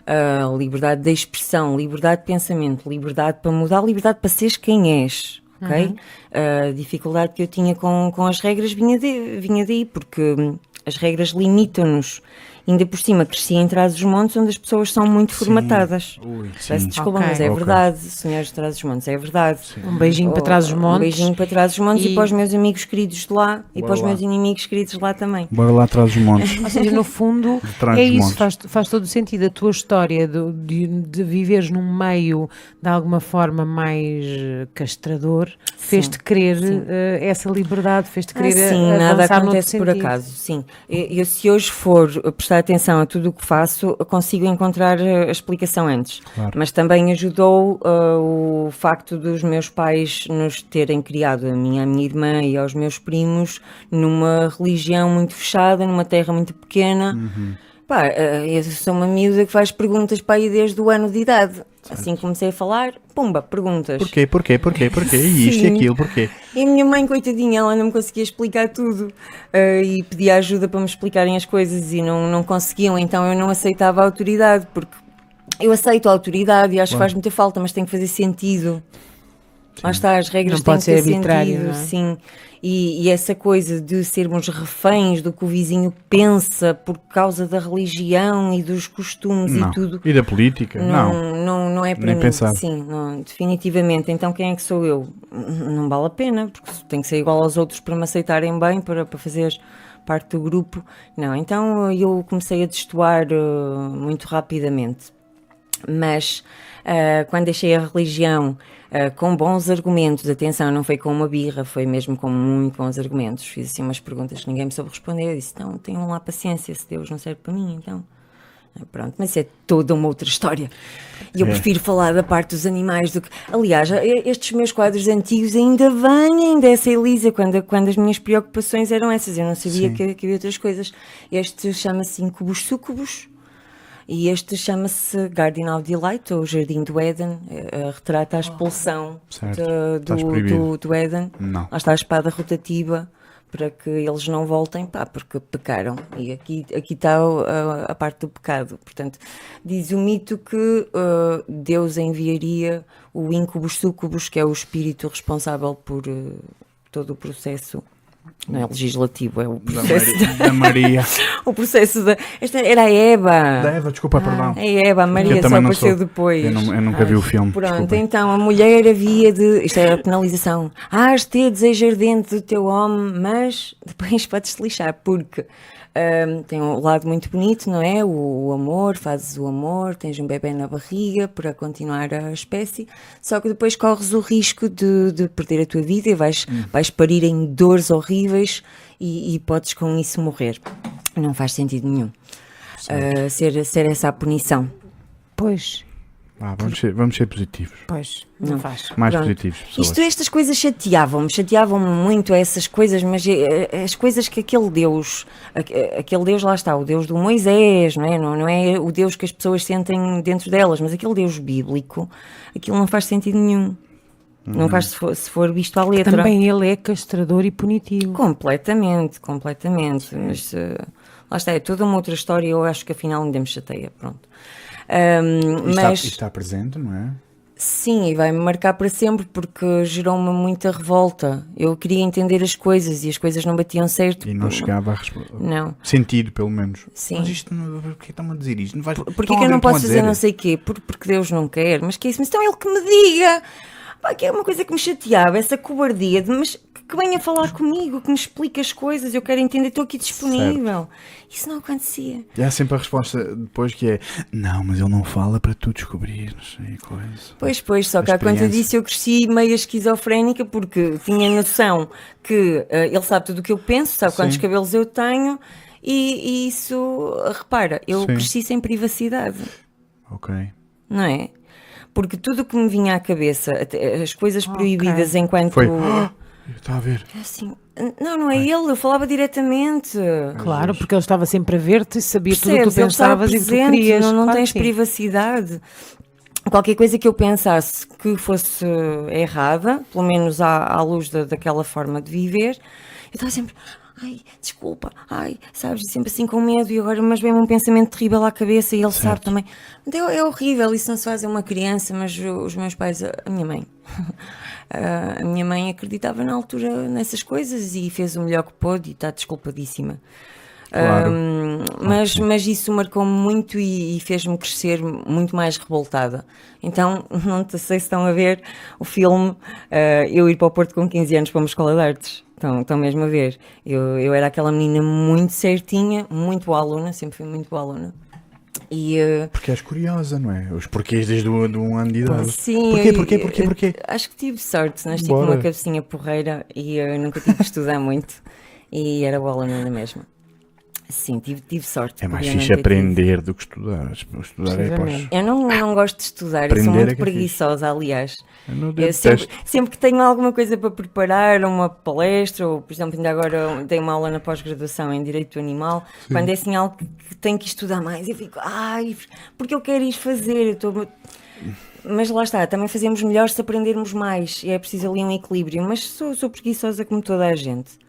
Ah, liberdade de expressão, liberdade de pensamento, liberdade para mudar, liberdade para seres quem és. ok? A dificuldade que eu tinha com, com as regras vinha, de, vinha daí, porque hum, as regras limitam-nos. Ainda por cima, cresci em Trás-os-Montes, onde as pessoas são muito formatadas. Ui, Peço sim. desculpa, Ok. mas é Ok. verdade, senhores de Trás-os-Montes, é verdade. Um beijinho para Oh, trás dos montes. Um beijinho para trás dos montes e, E- para os meus amigos queridos de lá e para os lá. meus inimigos queridos de lá também. Bora lá atrás dos montes. Ou seja, no fundo, é isso, faz, faz todo o sentido. A tua história de, de, de viveres num meio de alguma forma mais eh, castrador fez-te querer eh, essa liberdade, fez-te querer Ah, sim, nada acontece por acaso, sim. Eu, eu, se hoje for prestar atenção a tudo o que faço, consigo encontrar eh, a explicação antes. Claro. Mas também ajudou ah, o facto dos meus pais nos terem criado, a minha, a minha irmã e aos meus primos, numa religião muito fechada, numa terra muito pequena. Uhum. Pá, ah, eu sou uma miúda que faz perguntas para aí desde o ano de idade. Assim que comecei a falar, pumba, perguntas. Porquê, porquê, porquê, porquê? E isto e Sim. aquilo, porquê? E a minha mãe, coitadinha, ela não me conseguia explicar tudo eh, e pedia ajuda para me explicarem as coisas e não, não conseguiam, então eu não aceitava a autoridade, porque eu aceito a autoridade e acho que faz muita falta, mas tem que fazer sentido. Lá está, as regras Não têm pode que ter ser arbitrário, sentido, não é? sim. E, e essa coisa de sermos reféns do que o vizinho pensa por causa da religião e dos costumes Não. e tudo. E da política? Não. Não, não, não é para Nem mim. pensar. Sim, não, definitivamente. Então quem é que sou eu? Não vale a pena, porque tenho que ser igual aos outros para me aceitarem bem, para, para fazer parte do grupo. Não, então eu comecei a destoar eh, muito rapidamente. Mas ah, quando deixei a religião ah, com bons argumentos, atenção, não foi com uma birra, foi mesmo com muito bons argumentos. Fiz assim umas perguntas que ninguém me soube responder. Eu disse: não, tenham lá paciência, se Deus não serve para mim, então. Ah, Pronto, mas é toda uma outra história. E eu É. prefiro falar da parte dos animais do que. Aliás, estes meus quadros antigos ainda vêm dessa Elisa, quando, quando as minhas preocupações eram essas. Eu não sabia que, que havia outras coisas. Este chama-se Incubus Sucubus. E este chama-se Garden of Delight, ou Jardim do Éden, eh, retrata a expulsão de- do, do, do Éden. Não. Lá está a espada rotativa para que eles não voltem, pá, porque pecaram. E aqui, aqui está a, a parte do pecado. Portanto, diz o mito que eh, Deus enviaria o Incubus Sucubus, que é o espírito responsável por eh, todo o processo. Não é legislativo, é o Da processo Maria. Da Maria. o processo da. Esta era a Eva. Da Eva, desculpa, perdão. A Eva, a Maria só apareceu sou- depois. Eu, não- eu nunca vi o filme. Pronto, desculpem. então a mulher havia de. Isto era a penalização. Hás de ter desejo ardente do teu homem, mas depois podes-te lixar, porque hum, tem um lado muito bonito, não é? O, o amor, fazes o amor, tens um bebê na barriga para continuar a espécie, só que depois corres o risco de, de perder a tua vida e vais, Hum. vais parir em dores horríveis e, e podes com isso morrer. Não faz sentido nenhum. Uh, ser, ser essa a punição. Pois, Vá, vamos, ser, vamos ser positivos. pois, não, faz. Mais Pronto. positivos, pessoas. Isto, estas coisas chateavam-me, chateavam-me muito essas coisas, mas eh, eh, as coisas que aquele Deus, eh, aquele Deus lá está, o Deus do Moisés, não é? Não, não é o Deus que as pessoas sentem dentro delas, mas aquele Deus bíblico, aquilo não faz sentido nenhum. Não faz se for, se for visto à letra. Também ele é castrador e punitivo. Completamente, completamente. Mas eh, lá está, é toda uma outra história. Eu acho que afinal ninguém me chateia. Pronto. E está, mas está presente, não é? sim, e vai-me marcar para sempre porque gerou-me muita revolta. Eu queria entender as coisas e as coisas não batiam certo. E não chegava a responder. Não. Sentido, pelo menos. Sim. Mas isto, não- porquê estão a dizer isto? Não vai, Porquê estão que eu não posso fazer a não sei o quê? Por- porque Deus não quer. Mas que é isso? Mas então ele que me diga. Pá, que é uma coisa que me chateava, essa cobardia de mas que venha falar comigo, que me explique as coisas, eu quero entender, estou aqui disponível. Isso não acontecia. E há sempre a resposta depois que é não, mas ele não fala para tu descobrir, não sei, coisa. Pois, pois, só que à conta disso eu cresci meio esquizofrénica porque tinha noção que eh, ele sabe tudo o que eu penso, sabe quantos Sim. cabelos eu tenho e, e isso, repara, eu Sim. cresci sem privacidade. Ok. não é? Porque tudo o que me vinha à cabeça, as coisas proibidas enquanto. Foi. Está a ver. É Assim, não, não é ele, eu falava diretamente. Claro, porque ele estava sempre a ver-te e sabia tudo o que Percebes? tu pensavas e o que tu presente, querias. não, não Claro tens sim. privacidade. Qualquer coisa que eu pensasse que fosse errada, pelo menos à, à luz da, daquela forma de viver, eu estava sempre, ai, desculpa, ai, sabes, sempre assim com medo e agora, mas vem-me um pensamento terrível à cabeça e ele sabe Certo. também. Então, é horrível, isso não se faz a uma criança, mas os meus pais, a minha mãe, a minha mãe acreditava na altura nessas coisas e fez o melhor que pôde e está desculpadíssima. Claro. Hum, mas, mas isso marcou-me muito e, e fez-me crescer muito mais revoltada. Então, não te sei se estão a ver o filme ah, Eu ir para o Porto com 15 anos para uma escola de artes. Estão, estão mesmo a ver. Eu, eu era aquela menina muito certinha, muito boa aluna, sempre fui muito boa aluna. E, ah, Porque és curiosa, não é? Os porquês desde o, de um ano de idade. Sim, Porquê, porquê, porquê, porquê? Acho que tive sorte, nasci com uma cabecinha porreira e eu nunca tive que estudar muito e era boa aluna na mesma. Sim, tive, tive sorte. É mais fixe aprender do que estudar. Estudar é pós. Eu não, não gosto de estudar, eu sou é muito é fixe. preguiçosa, aliás. Eu sempre, sempre que tenho alguma coisa para preparar, uma palestra, ou por exemplo, ainda agora dei uma aula na pós-graduação em Direito Animal, quando é assim algo que, tenho que estudar mais, eu fico, ai, porque eu quero ir fazer, eu estou. Mas lá está, também fazemos melhor se aprendermos mais, e é preciso ali um equilíbrio. Mas sou, sou preguiçosa como toda a gente.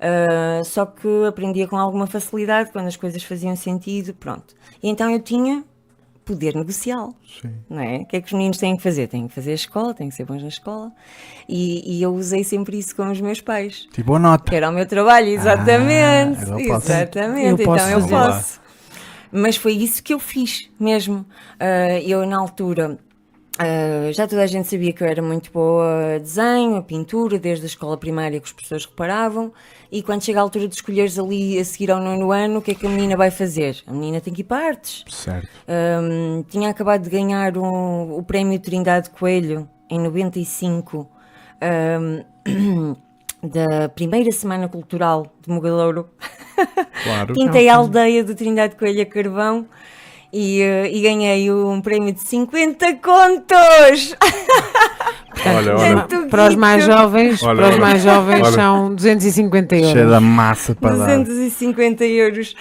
Ah, só que aprendia com alguma facilidade quando as coisas faziam sentido, pronto. E então eu tinha poder negocial Sim. não é? O que é que os meninos têm que fazer? Têm que fazer a escola, têm que ser bons na escola. E, e eu usei sempre isso com os meus pais. Tipo, boa nota. Que era o meu trabalho, exatamente. agora posso. exatamente. Eu posso então eu fazer. posso. Mas foi isso que eu fiz mesmo. Ah, eu, na altura, ah, já toda a gente sabia que eu era muito boa a desenho, a pintura, desde a escola primária que os professores reparavam. E quando chega a altura de escolheres ali a seguir ao nono ano, o que é que a menina vai fazer? A menina tem que ir para artes. Certo. Um, tinha acabado de ganhar um- o prémio Trindade Coelho em 95 um, da primeira Semana Cultural de Mogalouro. Claro. Pintei a aldeia do Trindade Coelho a carvão e, eh, e ganhei um prémio de 50 contos! Olha, olha. Para os mais jovens, Olha, para os olha. mais jovens Olha. são 250 euros. Cheia da massa para dar. 250 euros.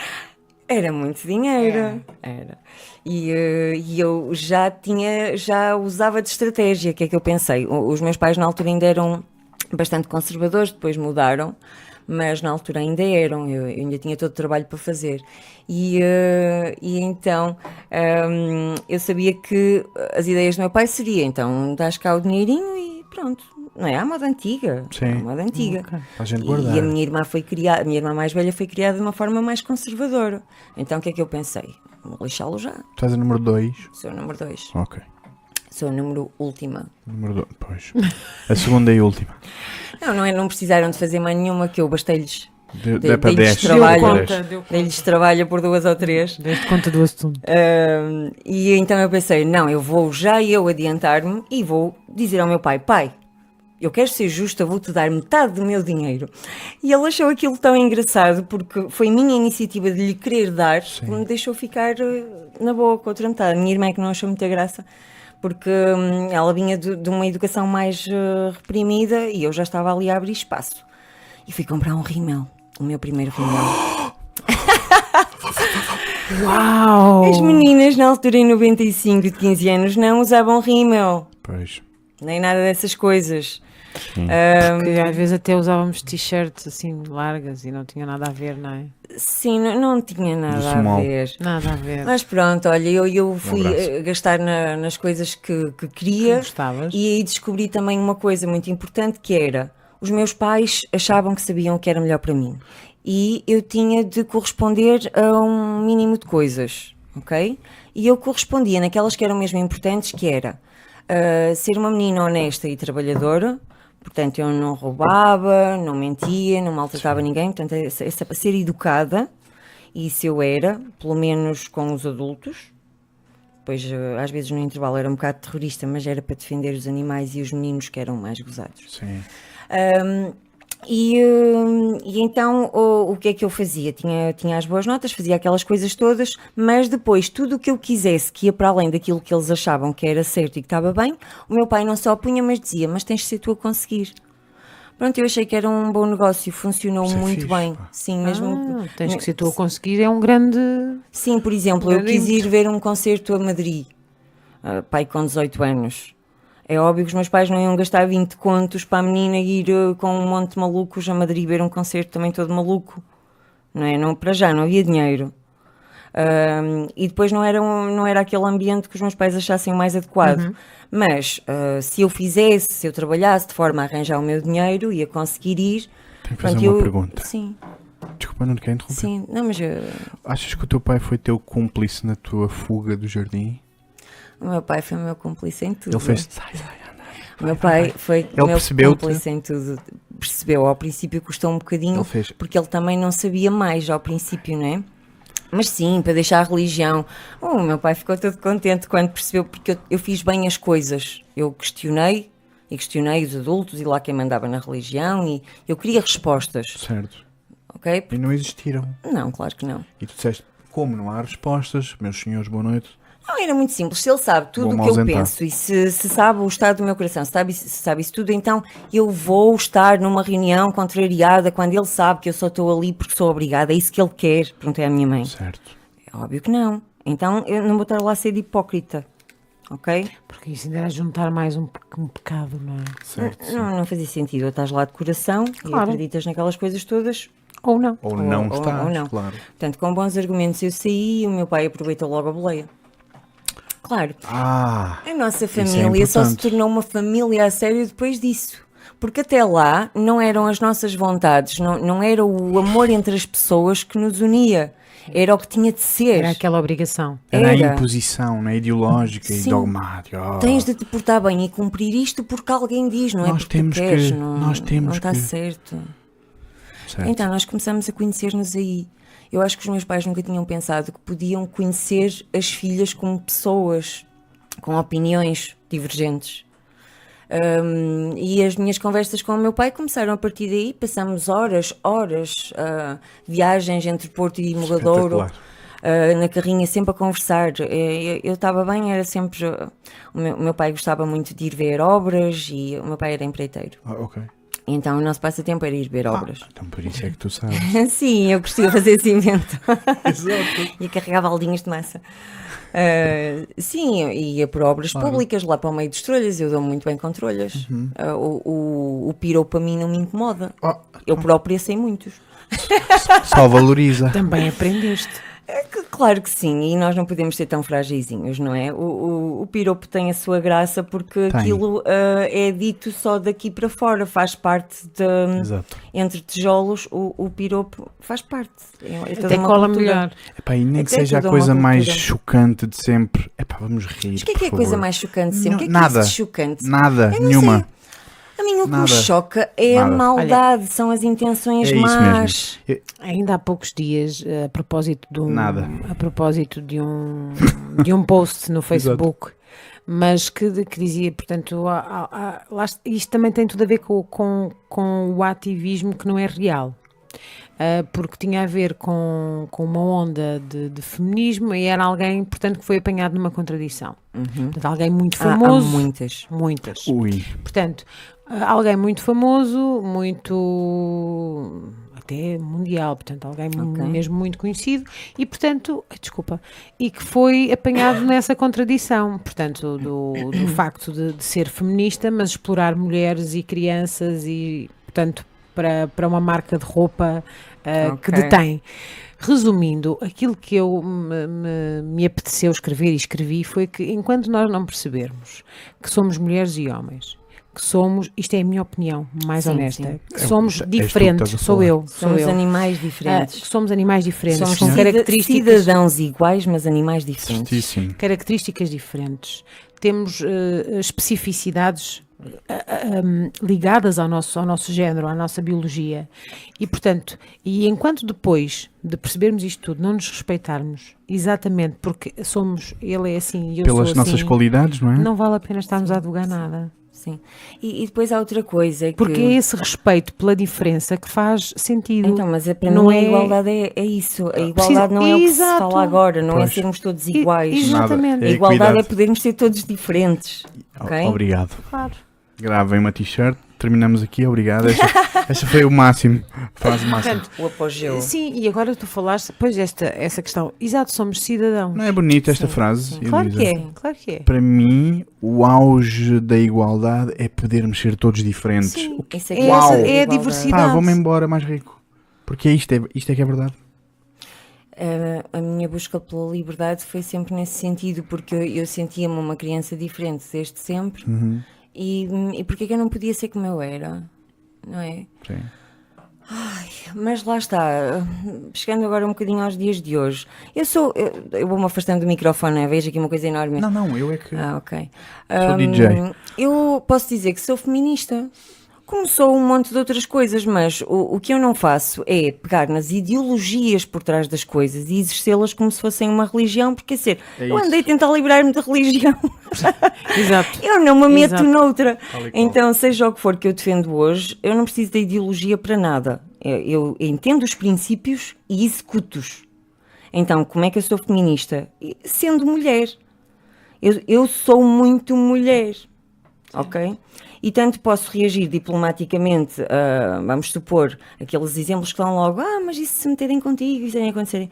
Era muito dinheiro. Era. E, eh, e eu já tinha, já usava de estratégia. O que é que eu pensei? Os meus pais na altura ainda eram bastante conservadores, depois mudaram, mas na altura ainda eram. Eu, eu ainda tinha todo o trabalho para fazer. E, eh, e então ehm, eu sabia que as ideias do meu pai seria então dás cá o dinheirinho e pronto. Não é? À moda antiga. Sim. À moda antiga. Ok. Para a gente E guardar. a minha irmã foi criada, a minha irmã mais velha foi criada de uma forma mais conservadora. Então o que é que eu pensei? Vou lixá-lo já. Tu és a número 2. Sou o número 2. Ok. Sou o número última. Número 2. Pois. A segunda e última. Não, não, é, não precisaram de fazer mais nenhuma que eu bastei-lhes. De, De- de, para dei-lhes 10. trabalho. Deu conta, deu conta. Dei-lhes trabalho por duas ou três. Deste conta do assunto. Ahm, e então eu pensei, não, eu vou já eu adiantar-me e vou dizer ao meu pai, pai, eu quero ser justa, vou-te dar metade do meu dinheiro. E ele achou aquilo tão engraçado, porque foi minha iniciativa de lhe querer dar, que me deixou ficar eh, na boa com outra metade. A minha irmã é que não achou muita graça, porque hum, ela vinha de, de uma educação mais eh, reprimida e eu já estava ali a abrir espaço. E fui comprar um rímel, o meu primeiro rímel. Uau! As meninas na altura em 95 de 15 anos não usavam rímel, Pois. nem nada dessas coisas. Porque às vezes até usávamos t-shirts assim largas e não tinha nada a ver, não é? sim, não, não tinha nada a ver. Nada a ver. Mas pronto, olha, eu, eu fui abraço. eh, gastar na- nas coisas que, que queria gostavas? e aí descobri também uma coisa muito importante que era os meus pais achavam que sabiam o que era melhor para mim e eu tinha de corresponder a um mínimo de coisas, ok? E eu correspondia naquelas que eram mesmo importantes, que era ah, ser uma menina honesta e trabalhadora, portanto eu não roubava, não mentia, não maltratava ninguém, portanto essa, essa, ser educada, e isso eu era, pelo menos com os adultos, Pois eh, às vezes no intervalo era um bocado terrorista, mas era para defender os animais e os meninos que eram mais gozados. Sim. Ahm, e, hum, e então o, o que é que eu fazia? Tinha, tinha as boas notas, fazia aquelas coisas todas, mas depois tudo o que eu quisesse que ia para além daquilo que eles achavam que era certo e que estava bem, o meu pai não só punha, mas dizia: Mas tens de ser tu a conseguir. Pronto, eu achei que era um bom negócio, funcionou Isso é muito fixe, bem. pá. Sim, mesmo. Ah, tens que ser tu a conseguir, é um grande. Sim, por exemplo, eu Grande quis ir ver um concerto a Madrid, ah, pai com 18 anos. É óbvio que os meus pais não iam gastar 20 contos para a menina ir ah, com um monte de malucos a Madrid ver um concerto também todo maluco. Não é? Não, para já, não havia dinheiro. Ahm, e depois não era, um- não era aquele ambiente que os meus pais achassem mais adequado. Mas ah, se eu fizesse, se eu trabalhasse de forma a arranjar o meu dinheiro, ia conseguir ir. Tenho que fazer uma eu- pergunta. Sim, Desculpa, não te quero interromper. sim. Não, mas ah, Achas que o teu pai foi teu cúmplice na tua fuga do jardim? O meu pai foi o meu cúmplice em tudo. Ele fez. Sai, sai, anda. O meu pai foi Ele o meu percebeu-te? cúmplice em tudo. Percebeu, ao princípio custou um bocadinho, Ele fez. porque ele também não sabia mais ao princípio, não é? Mas sim, para deixar a religião. Oh, O meu pai ficou todo contente quando percebeu, porque eu, eu fiz bem as coisas. Eu questionei, e questionei os adultos e lá quem mandava na religião, e eu queria respostas, Certo. ok? E não existiram. Não, claro que não. E tu disseste, como não há respostas, meus senhores, boa noite. Não, era muito simples. Se ele sabe tudo o que eu ausentar. penso e se, se sabe o estado do meu coração, se sabe, se sabe isso tudo, então eu vou estar numa reunião contrariada quando ele sabe que eu só estou ali porque sou obrigada. É isso que ele quer. Perguntei à minha mãe. Certo. É óbvio que não. Então eu não vou estar lá a ser de hipócrita. Ok? Porque isso ainda era juntar mais um, um pecado, não é? Certo. Não, não fazia sentido. Ou estás lá de coração e Claro. acreditas naquelas coisas todas. Ou não. Ou Ou- não ou- estás, ou não. claro. Portanto, com bons argumentos eu saí e o meu pai aproveitou logo a boleia. Claro. Ah, A nossa é família só se tornou uma família a sério depois disso. Porque até lá não eram as nossas vontades, não, não era o amor entre as pessoas que nos unia. Era o que tinha de ser. Era aquela obrigação. era, Era. a imposição, né? ideológica e Sim. dogmática. Oh. Tens de te portar bem e cumprir isto porque alguém diz, não é? Nós porque temos queres, que- não, nós temos não está que- certo. Certo. Então, nós começamos a conhecer-nos aí. Eu acho que os meus pais nunca tinham pensado que podiam conhecer as filhas como pessoas com opiniões divergentes. Hum, e as minhas conversas com o meu pai começaram a partir daí. Passamos horas, horas, ah, viagens entre Porto e Mogadouro, Espetacular. ah, na carrinha, sempre a conversar. Eh, Eu estava bem, era sempre. O meu, o meu pai gostava muito de ir ver obras e o meu pai era empreiteiro. Ah, ok. Então o nosso passatempo era ir ver obras. Então por isso é que tu sabes. Sim, eu gostei de fazer esse invento. Exato. e a carregar baldinhos de massa. Ah, sim, ia por obras públicas, lá para o meio dos trolhas, eu dou muito bem com trolhas. Uhum. Ah, o, o, o pirou para mim não me incomoda. Oh, Eu própria sei muitos. só valoriza. Também aprendeste. É que, claro que sim, e nós não podemos ser tão fragilzinhos, não é? O, o, o piropo tem a sua graça porque Tem. aquilo ah, é dito só daqui para fora, faz parte de. Exato. Entre tijolos, o, o piropo faz parte. É, é toda Até uma cola cultura. melhor. Epá, e nem que Até seja a coisa mais chocante de sempre. Epá, vamos rir. Mas o que é que é a coisa mais chocante sempre? Não, o que é que nada. é isso de chocante? Nada, nenhuma. A mim o que Nada. me choca é a Nada. maldade, são as intenções É más. mesmo. Ainda há poucos dias, a propósito de um, Nada. a propósito de um, de um post no Facebook, mas que, que dizia, portanto, há- há- há- isto também tem tudo a ver com, com, com o ativismo que não é real. Ah, porque tinha a ver com, com uma onda de, de feminismo e era alguém, portanto, que foi apanhado numa contradição. Portanto, alguém muito Há- Há, famoso. muitas. muitas. Ui. Portanto, alguém muito famoso, muito até mundial, portanto, alguém mu- Ok. mesmo muito conhecido e, portanto, desculpa, e que foi apanhado nessa contradição, portanto, do, do facto de, de ser feminista, mas explorar mulheres e crianças e, portanto, para, para uma marca de roupa ah, que Ok. detém. Resumindo, aquilo que eu me, me- me apeteceu escrever e escrevi foi que enquanto nós não percebermos que somos mulheres e homens, que somos, isto é a minha opinião mais Sim, honesta, sim. que somos tu que diferentes, sou eu, sou Somos eu. animais Ah, diferentes. que somos animais diferentes, Somos com características, cidadãos iguais, mas animais diferentes. Certíssimo. características diferentes. Temos eh, especificidades ah, ah, hum, ligadas ao nosso, ao nosso género, à nossa biologia. E, portanto, e enquanto depois de percebermos isto tudo, não nos respeitarmos, exatamente porque somos, ele é assim e eu Pelas sou nossas assim, qualidades, não é? não vale a pena estarmos a advogar nada. Sim. E, e depois há outra coisa que... Porque é esse respeito pela diferença que faz sentido. Então, mas é, para Não mim a é- igualdade é, é isso. A igualdade não é o que se Exato. fala agora, não Pois. é sermos todos E- iguais. Exatamente. Nada. A É igualdade é podermos ser todos diferentes. O- ok? Obrigado. Claro. Gravem uma t-shirt. Terminamos aqui, obrigado. Esta, esta foi o máximo. Frase máxima. Portanto, O apogeu. sim, e agora tu falaste, pois, esta, essa questão. Exato, somos cidadãos. Não é bonita esta Sim, frase? sim. Claro que é, claro que é. Para mim, o auge da igualdade é podermos ser todos diferentes. Sim. O que- É, Uau. essa, é a diversidade. Pá, vou-me embora mais rico. Porque é isto, é, isto é que é verdade. Uh, a minha busca pela liberdade foi sempre nesse sentido, porque eu, eu sentia-me uma criança diferente desde sempre. Uhum. E, e porquê que eu não podia ser como eu era? Não é? Sim. Mas lá está, chegando agora um bocadinho aos dias de hoje. Eu sou. Eu, eu vou-me afastando do microfone, né? vejo aqui uma coisa enorme. Não, não, eu é que. Ah, ok. Sou Ahm, DJ. Eu posso dizer que sou feminista. Como sou um monte de outras coisas, mas o, o que eu não faço é pegar nas ideologias por trás das coisas e exercê-las como se fossem uma religião, porque dizer, É eu andei a tentar livrar-me da religião, Exato. eu não me meto Exato. noutra. Então, seja o que for que eu defendo hoje, eu não preciso da ideologia para nada. Eu, eu entendo os princípios e executo-os. Então, como é que eu sou feminista? Sendo mulher. Eu, eu sou muito mulher. Ok? E tanto posso reagir diplomaticamente, a, vamos supor, aqueles exemplos que dão logo, ah, mas e se meterem contigo e se acontecerem?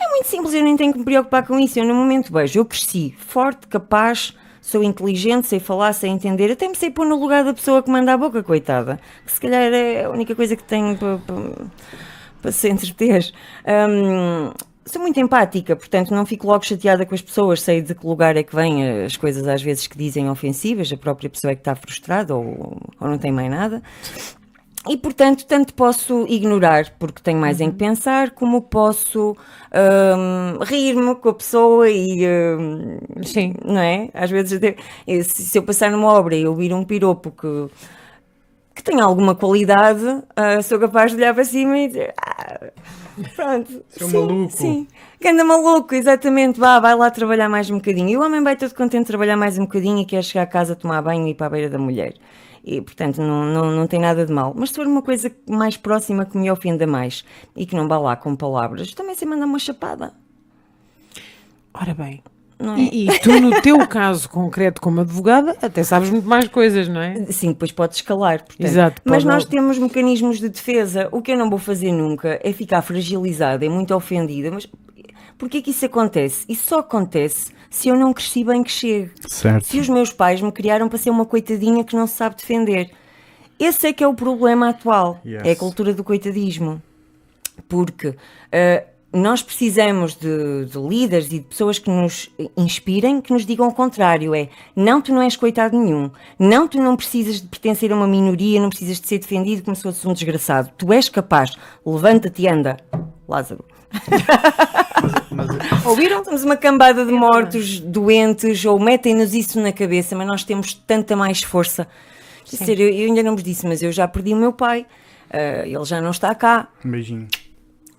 É muito simples, eu nem tenho que me preocupar com isso. Eu, no momento, vejo, eu cresci forte, capaz, sou inteligente, sei falar, sei entender, até me sei pôr no lugar da pessoa que manda a boca, coitada. Que se calhar é a única coisa que tenho para, para, para se entreter. Hum, sou muito empática, portanto não fico logo chateada com as pessoas, sei de que lugar é que vêm as coisas às vezes que dizem ofensivas, a própria pessoa é que está frustrada ou, ou não tem mais nada. E portanto, tanto posso ignorar porque tenho mais em que pensar, como posso hum, rir-me com a pessoa e hum, Sim. não é? Às vezes eh, se eu passar numa obra e eu vir um piropo que, que tem alguma qualidade, ah, sou capaz de olhar para cima e dizer ah, pronto. Seu sim, maluco." Sim. Ganda maluco, exatamente. Vá, vai lá trabalhar mais um bocadinho. E o homem vai todo contente de trabalhar mais um bocadinho e quer chegar a casa, tomar banho e ir para a beira da mulher. E, portanto, não, não, não tem nada de mal. Mas se for uma coisa mais próxima que me ofenda mais e que não vá lá com palavras, também se manda uma chapada. Ora bem. Não é? E, e tu, no teu caso concreto como advogada, até sabes muito mais coisas, não é? Sim, depois pode escalar. portanto. Exato, Mas nós temos mecanismos de defesa. O que eu não vou fazer nunca é ficar fragilizada e muito ofendida. Mas porquê que isso acontece? Isso só acontece se eu não cresci bem que chegue. Certo. Se os meus pais me criaram para ser uma coitadinha que não se sabe defender. Esse é que é o problema atual. Yes. É a cultura do coitadismo. Porque ah, nós precisamos de, de líderes e de pessoas que nos inspirem, que nos digam o contrário. É, não, tu não és coitado nenhum. Não, tu não precisas de pertencer a uma minoria, não precisas de ser defendido como se fosse um desgraçado. Tu és capaz. Levanta-te e anda. Lázaro. Ouviram? Somos uma cambada de mortos, doentes, ou metem-nos isso na cabeça, mas nós temos tanta mais força. Quer dizer, eu, eu ainda não vos disse, mas eu já perdi o meu pai. Ah, ele já não está cá. Um beijinho.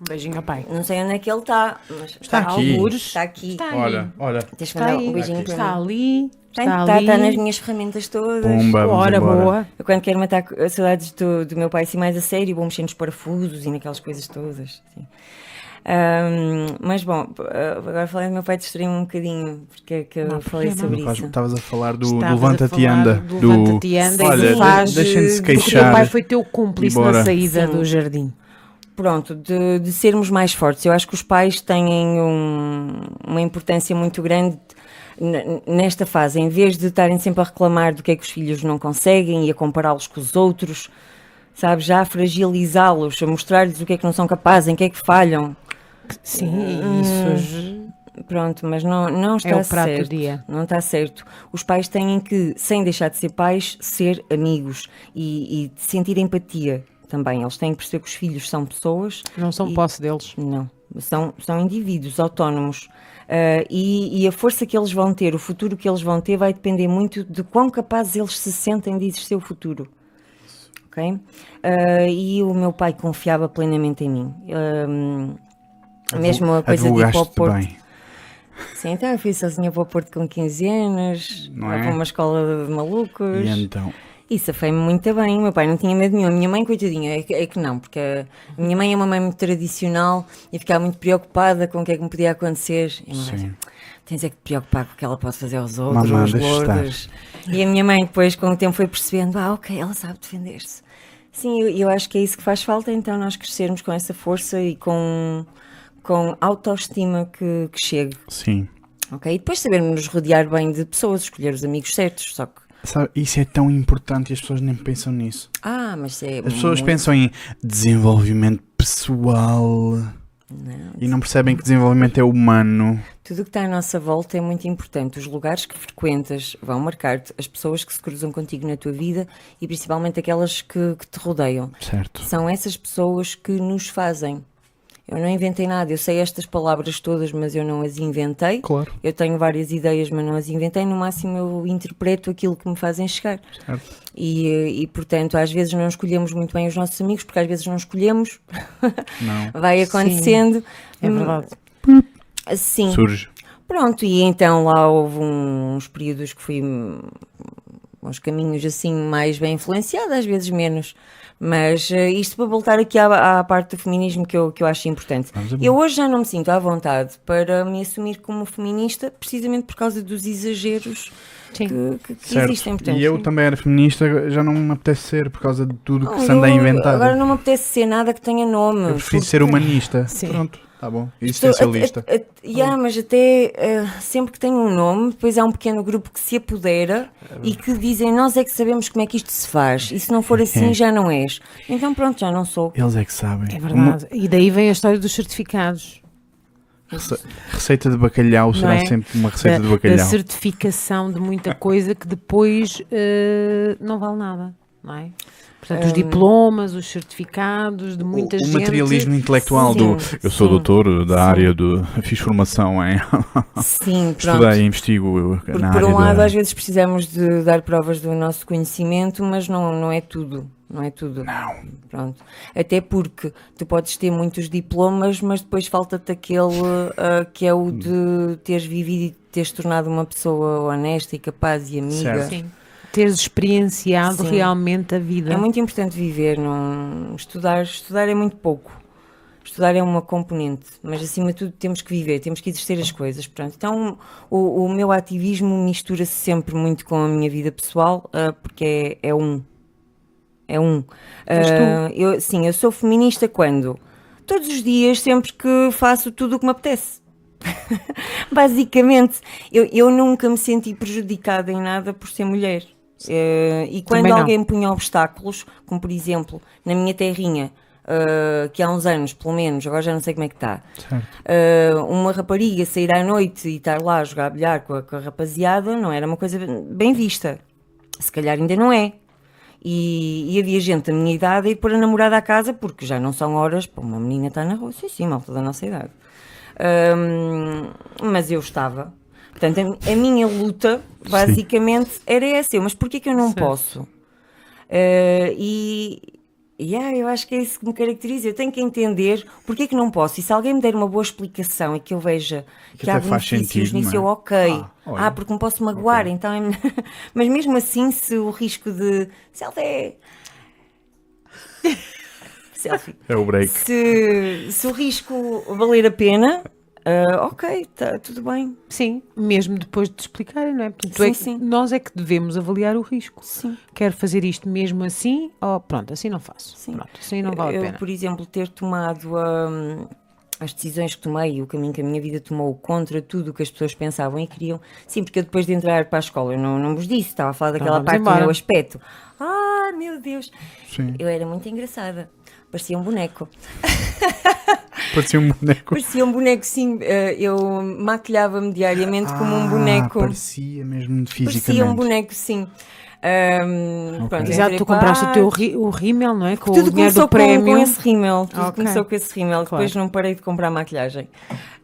Um beijinho ao pai. Não sei onde é que ele está. Mas Está aqui. Algures. Está aqui. Está aí. Olha, olha. Tens que mandar um beijinho para Está mim. ali. Está, Está ali. está nas minhas ferramentas todas. Pumba, Ora, boa. Eu quando quero matar as saudades do, do meu pai assim mais a sério, vou mexer nos parafusos e naquelas coisas todas. assim. Ahm, mas bom, ah, agora falei do meu pai distraí-me um bocadinho, porque é que eu Não há falei sobre Faz- isso. Estavas a falar do, do levanta-te e anda. Do levanta-te e anda Olha, e deixem-se de que o teu queixar. pai foi teu cúmplice na saída Sim. do jardim. Pronto, de, de sermos mais fortes. Eu acho que os pais têm um- uma importância muito grande nesta fase, em vez de estarem sempre a reclamar do que é que os filhos não conseguem e a compará-los com os outros, sabe, já a fragilizá-los, a mostrar-lhes o que é que não são capazes, em que é que falham. Sim, Hum. isso hoje Pronto, mas não, não está é o prato certo. dia. Não está certo. Os pais têm que, sem deixar de ser pais, ser amigos e, e sentir empatia também. Eles têm que perceber que os filhos são pessoas Não são E- posse deles. Não, são, são indivíduos autónomos Ah, e, e a força que eles vão ter, o futuro que eles vão ter, vai depender muito de quão capazes eles se sentem de exercer o futuro. Ok? Ah, e o meu pai confiava plenamente em mim. Ah, mesmo a coisa de ir para o Porto. bem. Sim, então eu fui sozinha para o Porto com 15 anos, Não é? para uma escola de malucos. E então? Isso foi-me muito bem. O meu pai não tinha medo nenhum. A minha mãe, coitadinha, é que, é que não, porque a minha mãe é uma mãe muito tradicional e ficava muito preocupada com o que é que me podia acontecer. E mãe, Sim. tens é que te preocupar com o que ela pode fazer aos outros, Mamãe, aos estar. gordos. E a minha mãe depois, com o tempo, foi percebendo, ah, ok, ela sabe defender-se. Sim, eu, eu acho que é isso que faz falta, então, nós crescermos com essa força e com, com autoestima que, que chegue, Sim. ok? E depois sabermos nos rodear bem de pessoas, escolher os amigos certos, só que, Sabe, isso é tão importante e as pessoas nem pensam nisso. ah, mas é As pessoas muito- pensam em desenvolvimento pessoal Não, e não percebem que desenvolvimento é humano. Tudo o que está à nossa volta é muito importante. Os lugares que frequentas vão marcar-te, as pessoas que se cruzam contigo na tua vida e principalmente aquelas que, que te rodeiam. Certo. São essas pessoas que nos fazem. Eu não inventei nada, eu sei estas palavras todas, mas eu não as inventei. Claro. Eu tenho várias ideias, mas não as inventei. No máximo, eu interpreto aquilo que me fazem chegar. Certo. E, e, portanto, às vezes não escolhemos muito bem os nossos amigos, porque às vezes não escolhemos, Não. vai acontecendo. É verdade. Sim. Surge. Pronto, e então lá houve uns períodos que fui uns caminhos assim mais bem influenciada, às vezes menos. Mas eh, isto para voltar aqui à, à parte do feminismo que eu, que eu acho importante. Eu hoje já não me sinto à vontade para me assumir como feminista, precisamente por causa dos exageros Sim. que, que- que Certo. existem. Portanto, e eu também era feminista, já não me apetece ser por causa de tudo que não, se anda a inventar. Agora não me apetece ser nada que tenha nome. Eu prefiro porque- ser humanista. Sim. Pronto, tá bom. Estou- Existencialista. a- a- a- yeah, mas até eh, sempre que tem um nome, depois há um pequeno grupo que se apodera e que dizem nós é que sabemos como é que isto se faz. E se não for assim, É. já não és. Então pronto, já não sou. Eles é que sabem. É verdade. E daí vem a história dos certificados. Uma rece- receita de bacalhau será é? sempre uma receita da, de da bacalhau. certificação de muita coisa que depois eh, não vale nada, não é? Portanto, os diplomas, os certificados de muita o, o gente. materialismo intelectual Sim, do eu sou sim, doutor da sim. área do fiz formação em Sim, pronto. estudei e investigo Porque na por área um lado, da... às vezes precisamos de dar provas do nosso conhecimento, mas não, não é tudo. Não é tudo. Não. Pronto. Até porque tu podes ter muitos diplomas, mas depois falta-te aquele ah, que é o de teres vivido e teres tornado uma pessoa honesta e capaz e amiga. Certo. Sim. Teres experienciado Sim. realmente a vida. É muito importante viver, não estudar, estudar é muito pouco. Estudar é uma componente, mas acima de tudo temos que viver, temos que exercer as coisas. Pronto. Então o, o meu ativismo mistura-se sempre muito com a minha vida pessoal, ah, porque é, é um. É um. Ah, eu, sim, eu sou feminista quando? Todos os dias, sempre que faço tudo o que me apetece. Basicamente, eu, eu nunca me senti prejudicada em nada por ser mulher. Eh, e quando alguém me punha obstáculos, como por exemplo, na minha terrinha, eh, que há uns anos, pelo menos, agora já não sei como é que está, eh, uma rapariga sair à noite e estar lá a jogar bilhar com a, com a rapaziada não era uma coisa bem vista. Se calhar ainda não é. E, e havia gente da minha idade a ir pôr a namorada à casa porque já não são horas para uma menina estar na rua. Sim, sim, malta da nossa idade. Ahm, mas eu estava. Portanto, a, a minha luta basicamente era essa. Eu, mas porquê que eu não posso? Ah, e e, ah, eu acho que é isso que me caracteriza. Eu tenho que entender porque é que não posso. E se alguém me der uma boa explicação e que eu veja que, Que há benefícios sentido, nisso, não é? eu ok. Ah. Ah, porque me posso magoar, Ok. então é. Mas mesmo assim, se o risco de selfie. selfie. É o break. Se, se o risco valer a pena, ah, ok, tá, tudo bem. Sim, mesmo depois de te explicarem, não é? Portanto, tu Sim, é que- sim. Nós é que devemos avaliar o risco. Sim. Quero fazer isto mesmo assim, ou pronto, assim não faço. Sim. Pronto, assim não vale eu, a pena. por exemplo, ter tomado hum, as decisões que tomei e o caminho que a minha vida tomou contra tudo o que as pessoas pensavam e queriam. Sim, porque eu depois de entrar para a escola, eu não, não vos disse, estava a falar daquela vamos parte embora. do meu aspecto. Ah, meu Deus! Sim. Eu era muito engraçada. Parecia um boneco. Parecia um boneco. Parecia um boneco, sim. eh, Eu maquilhava-me diariamente como um Ah, boneco. Parecia mesmo fisicamente. Parecia um boneco, sim. Ahm, Ok. pronto, Exato, tu compraste o teu ri- o rímel, não é? Com o Tudo dinheiro começou do prémio. com, com esse rímel. Tudo Ok. começou com esse rímel. Claro. Depois não parei de comprar maquilhagem.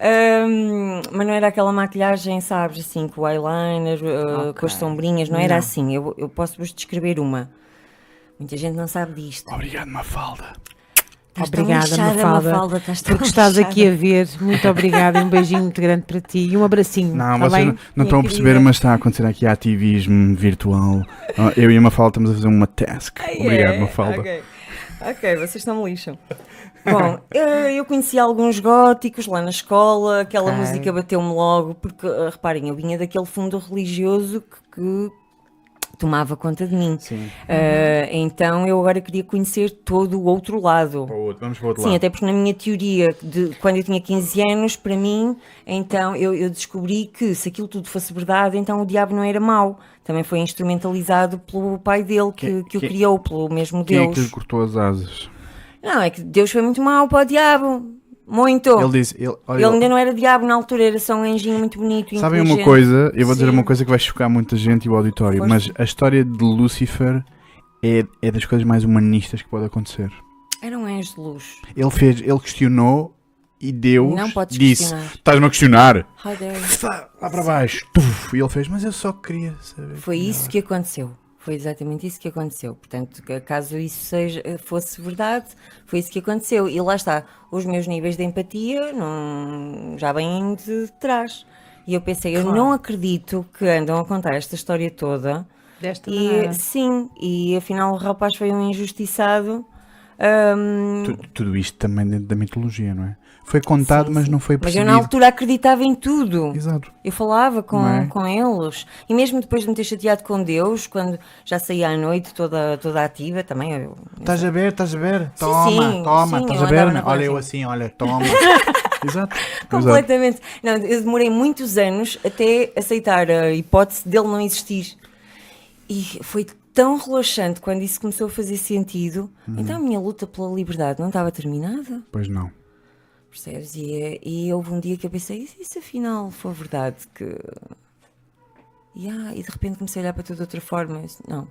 Ahm, mas não era aquela maquilhagem, sabes, assim, com o eyeliner, uh, com as sombrinhas. Não era Não. assim. Eu, eu posso-vos descrever uma. Muita gente não sabe disto. Obrigado, Mafalda. Estás Obrigada, lixada, Mafalda, Mafalda, estás Porque estás lixada. aqui a ver. Muito obrigada e um beijinho muito grande para ti e um abracinho. Não, tá vocês não, estão a perceber, mas está a acontecer aqui ativismo virtual. Ah, Eu e a Mafalda estamos a fazer uma task. Obrigado, é? Mafalda. Ok. Ok, vocês estão me lixam. Bom, eu conheci alguns góticos lá na escola, aquela Ok. música bateu-me logo, porque eh, reparem, eu vinha daquele fundo religioso que, que tomava conta de mim. Eh, então eu agora queria conhecer todo o outro lado. Para o outro. Vamos para o outro Sim, lado. até porque na minha teoria, de quando eu tinha 15 anos, para mim, então eu, eu descobri que se aquilo tudo fosse verdade, então o diabo não era mau. Também foi instrumentalizado pelo pai dele, que, Quem- que o quem- criou, pelo mesmo Quem é Deus. que lhe cortou as asas? Não, é que Deus foi muito mau para o diabo. Muito. Ele Ele, disse. Ele, olha, ainda não era diabo na altura, era só um anjinho muito bonito. Sabem uma coisa? Eu vou dizer Sim. uma coisa que vai chocar muita gente e o auditório, Força. mas a história de Lúcifer é, é das coisas mais humanistas que pode acontecer. Era um anjo de luz. Ele fez, ele questionou e Deus disse. Estás-me a questionar? Lá para baixo. Tuf, e ele fez, mas eu só queria saber. Foi isso que aconteceu. Foi exatamente isso que aconteceu. Portanto, caso isso seja, fosse verdade, foi isso que aconteceu. E lá está, os meus níveis de empatia não, já vêm de trás. E eu pensei, eu Claro. não acredito que andam a contar esta história toda. Desta E maneira. sim, e afinal o rapaz foi um injustiçado. Tu- Tudo isto também dentro da mitologia, não é? Foi contado, Sim, mas sim. não foi mas eu percebido. na altura acreditava em tudo. Exato. Eu falava com, é? com eles. E mesmo depois de me ter chateado com Deus, quando já saía à noite toda, toda ativa, também eu, Estás a ver? Estás a ver? Toma, sim, toma, estás a ver? Olha eu assim. olha, toma. Exato. Completamente. Não, eu demorei muitos anos até aceitar a hipótese dele não existir. E foi tão relaxante quando isso começou a fazer sentido. Uhum. Então a minha luta pela liberdade não estava terminada, Pois não. Percebes? E, é- e houve um dia que eu pensei, e se afinal for verdade que. E, ah, e de repente comecei a olhar para tudo de outra forma. Disse, não.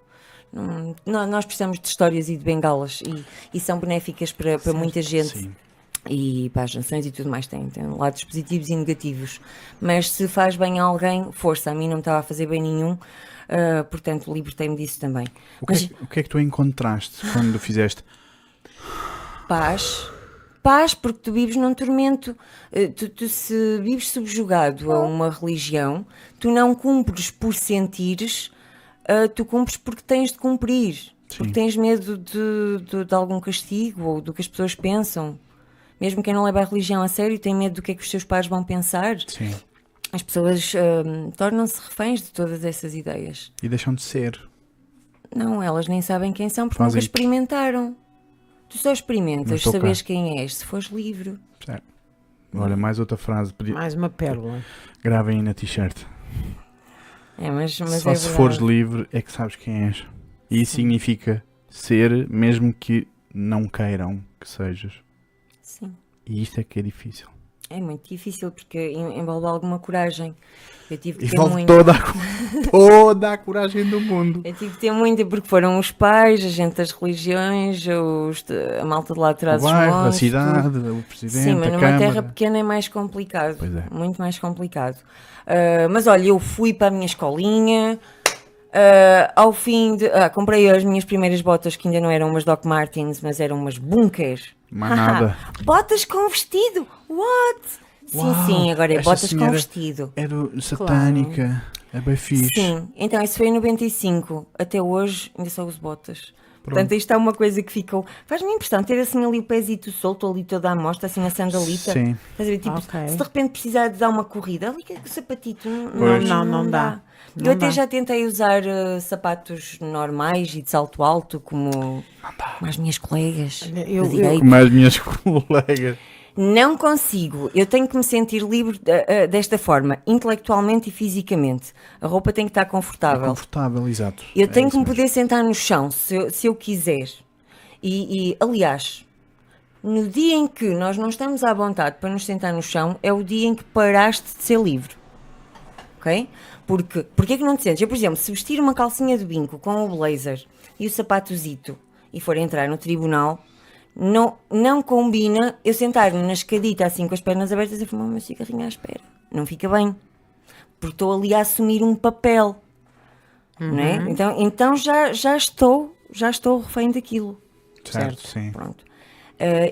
não, nó- nós precisamos de histórias e de bengalas e, e são benéficas para, para muita gente Sim. e para as nações e tudo mais tem, tem lados positivos e negativos. Mas se faz bem a alguém, força, a mim não me estava a fazer bem nenhum, ah, portanto libertei-me disso também. O que, Mas é, o que é que tu encontraste quando fizeste? paz, paz, porque tu vives num tormento. Eh, Tu, tu se vives subjugado a uma religião, tu não cumpres por sentires, ah, tu cumpres porque tens de cumprir. Sim. Porque tens medo de, de, de algum castigo ou do que as pessoas pensam. Mesmo quem não leva a religião a sério tem medo do que é que os seus pais vão pensar. Sim. As pessoas ah, tornam-se reféns de todas essas ideias. E deixam de ser. Não, elas nem sabem quem são porque Fazem- nunca experimentaram. Tu só Não experimentas cá. saberes quem és se fores livre. Certo. Olha, mais outra frase. Mais uma pérola. Gravem aí na t-shirt. É, mas, mas Só é se fores livre é que sabes quem és. E isso Sim. significa ser, mesmo que não queiram que sejas. Sim. E isto é que é difícil. É muito difícil porque en- envolve alguma coragem. Eu tive que ter Envolve muito. toda a, toda a coragem do mundo. Eu tive que ter muita porque foram os pais, a gente das religiões, os a malta de lá atrás. O a cidade, o presidente, Sim, mas numa câmara. terra pequena é mais complicado. Pois é. Muito mais complicado. Ah, mas olha, eu fui para a minha escolinha. ah, ao fim de. ah, comprei as minhas primeiras botas que ainda não eram umas Doc Martens, mas eram umas Bunkers. Mais nada. botas com vestido! What? Sim, Uau, sim, agora é botas com vestido. É do satânica. É bem fixe. Sim, então isso foi em 95. Até hoje ainda só uso botas. Portanto, isto é uma coisa que ficou. Faz-me impressão ter assim ali o pezito solto, ali toda a mostra, assim na sandalita. Sim. Estás a ver? Tipo, Ok. se de repente precisar de dar uma corrida, ali que o sapatito não, Pois. Não, não dá. Eu até dá. já tentei usar eh, sapatos normais e de salto alto, como, como as minhas colegas. Eu- eu-. Como as minhas colegas. Não consigo. Eu tenho que me sentir livre eh, eh, desta forma, intelectualmente e fisicamente. A roupa tem que estar confortável. Confortável, exato. Eu É tenho que me mesmo. poder sentar no chão se eu, se eu quiser. E, e, aliás, no dia em que nós não estamos à vontade para nos sentar no chão, é o dia em que paraste de ser livre. Ok? Porque, porque é que não te sentes? Eu, por exemplo, se vestir uma calcinha de binco com o blazer e o sapatozito e for entrar no tribunal, não, não combina eu sentar-me na escadita assim com as pernas abertas e fumar o meu cigarrinho à espera. Não fica bem. Porque estou ali a assumir um papel. Não é? Então, então já, já estou, já estou refém daquilo. Certo, Certo. sim. Pronto.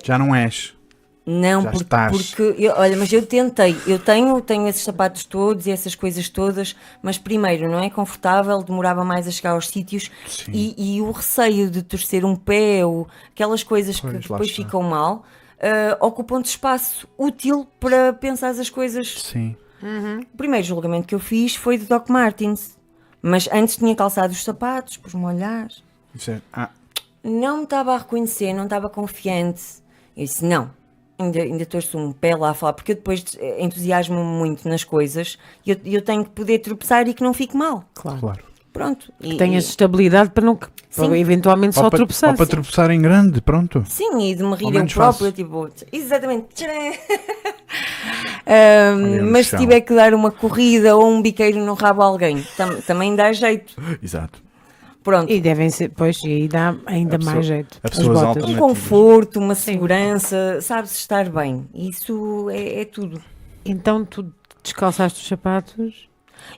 Já não és. Não, Já por- estás. porque, eu- olha, mas eu tentei, eu tenho, tenho esses sapatos todos e essas coisas todas, mas primeiro não é confortável, demorava mais a chegar aos sítios Sim. e, e o receio de torcer um pé ou aquelas coisas Pois, que depois está. ficam mal, ah, ocupam de espaço útil para pensar as coisas. Sim. O primeiro julgamento que eu fiz foi de Doc Martens, mas antes tinha calçado os sapatos, pus-me a olhar, é- ah, não me estava a reconhecer, não estava confiante. Eu disse, não, ainda, ainda torço um pé lá a falar, porque eu depois entusiasmo-me muito nas coisas e eu, eu tenho que poder tropeçar e que não fique mal. Claro. claro. Pronto. E, Tenhas e- estabilidade para, não, para eventualmente só ou, para, tropeçar. ou para tropeçar em grande, pronto. Sim, e de me rir eu fácil. tipo, exatamente. no mas se tiver que dar uma corrida ou um biqueiro no rabo a alguém, tam- também dá jeito. Exato. Pronto. E devem ser, pois, e aí dá ainda pessoa- mais jeito. Um conforto, uma segurança, sabe-se estar bem. Isso é, é tudo. Então tu descalçaste os sapatos.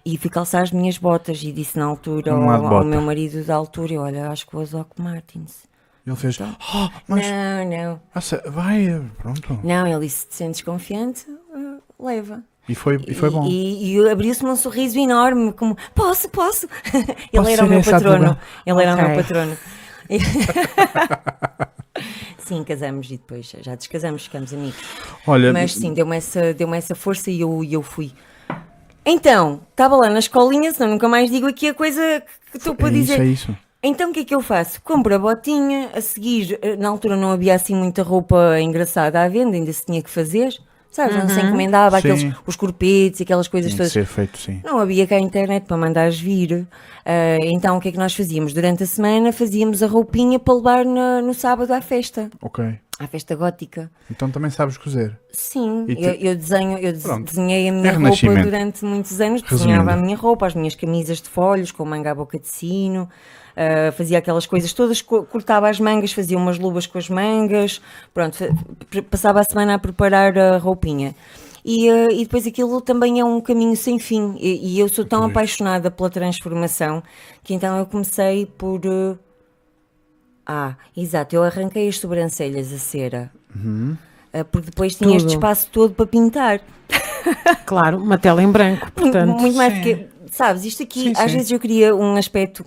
E fui calçar as minhas botas e disse na altura ao, ao meu marido da altura, olha, acho que vou Doc Martins. Ele fez. "Oh, mas. Não, não. Nossa, vai, pronto. Não, ele disse, te sentes confiante, uh, leva. E foi, e foi bom. E, e abriu-se-me um sorriso enorme, como, posso, posso. ele Posso era o meu patrono. Ele era o meu patrono. sim, casamos e depois já descasamos, ficamos amigos. Olha, Mas sim, deu-me essa, deu essa força e eu, eu fui. Então, estava lá na escolinha, senão nunca mais digo aqui a coisa que estou para é dizer. isso, é isso. Então o que é que eu faço? Compro a botinha, a seguir, eh, na altura não havia assim muita roupa engraçada à venda, ainda se tinha que fazer. Sabes, não se encomendava Sim. aqueles, os corpetes e aquelas coisas Tinha que todas. ser feito, sim. Não havia cá internet para mandares vir. Ah, então o que é que nós fazíamos? Durante a semana fazíamos a roupinha para levar na- no sábado à festa, Ok. à festa gótica. Então também sabes cozer. Sim, te- eu, eu desenho, eu Pronto. desenhei a É minha roupa renascimento. durante muitos anos, Resumindo. desenhava a minha roupa, as minhas camisas de folhos com manga à boca de sino, ah, fazia aquelas coisas todas, co- cortava as mangas, fazia umas luvas com as mangas, pronto, passava a semana a preparar a roupinha. E, ah, e depois aquilo também é um caminho sem fim, e, e eu sou tão Pois. apaixonada pela transformação que então eu comecei por. ah, ah, exato, eu arranquei as sobrancelhas a cera. Ah, porque depois tinha este Tudo. espaço todo para pintar. Claro, uma tela em branco, portanto. Muito mais sim. porque, sabes, isto aqui, Sim, às sim. vezes eu queria um aspecto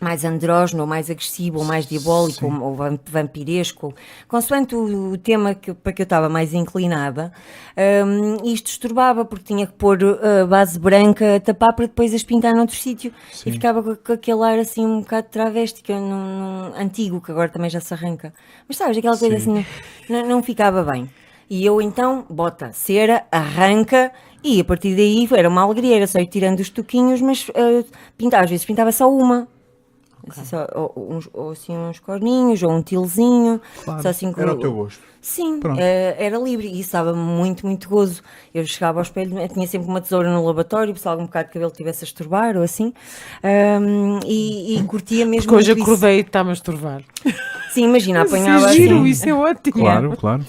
mais andrógeno, ou mais agressivo, ou mais diabólico, Sim. ou, ou vam- vampiresco, consoante o, tema que, para que eu estava mais inclinada, hum, isto disturbava, porque tinha que pôr a base branca a tapar para depois as pintar noutro sítio, Sim. e ficava com, aquele ar assim um bocado travesti, que não, não- antigo, que agora também já se arranca. Mas sabes, aquela coisa Sim. assim, não, não ficava bem. E eu então, bota cera, arranca, e a partir daí era uma alegria, era só ir tirando os toquinhos, mas ah, pintar, às vezes pintava só uma. Assim, só, ou, uns, ou assim uns corninhos, ou um tilzinho, Claro. só assim com- Era o teu gosto. Sim, Pronto. eh, era livre e isso dava muito, muito gozo. Eu chegava ao espelho, eu tinha sempre uma tesoura no lavatório, se algum bocado de cabelo tivesse a estorbar ou assim, ahm, e, e curtia mesmo. Porque hoje isso. acordei e está-me a estorvar. Sim, imagina, Isso apanhava é giro, assim. isso é ótimo. Claro, claro.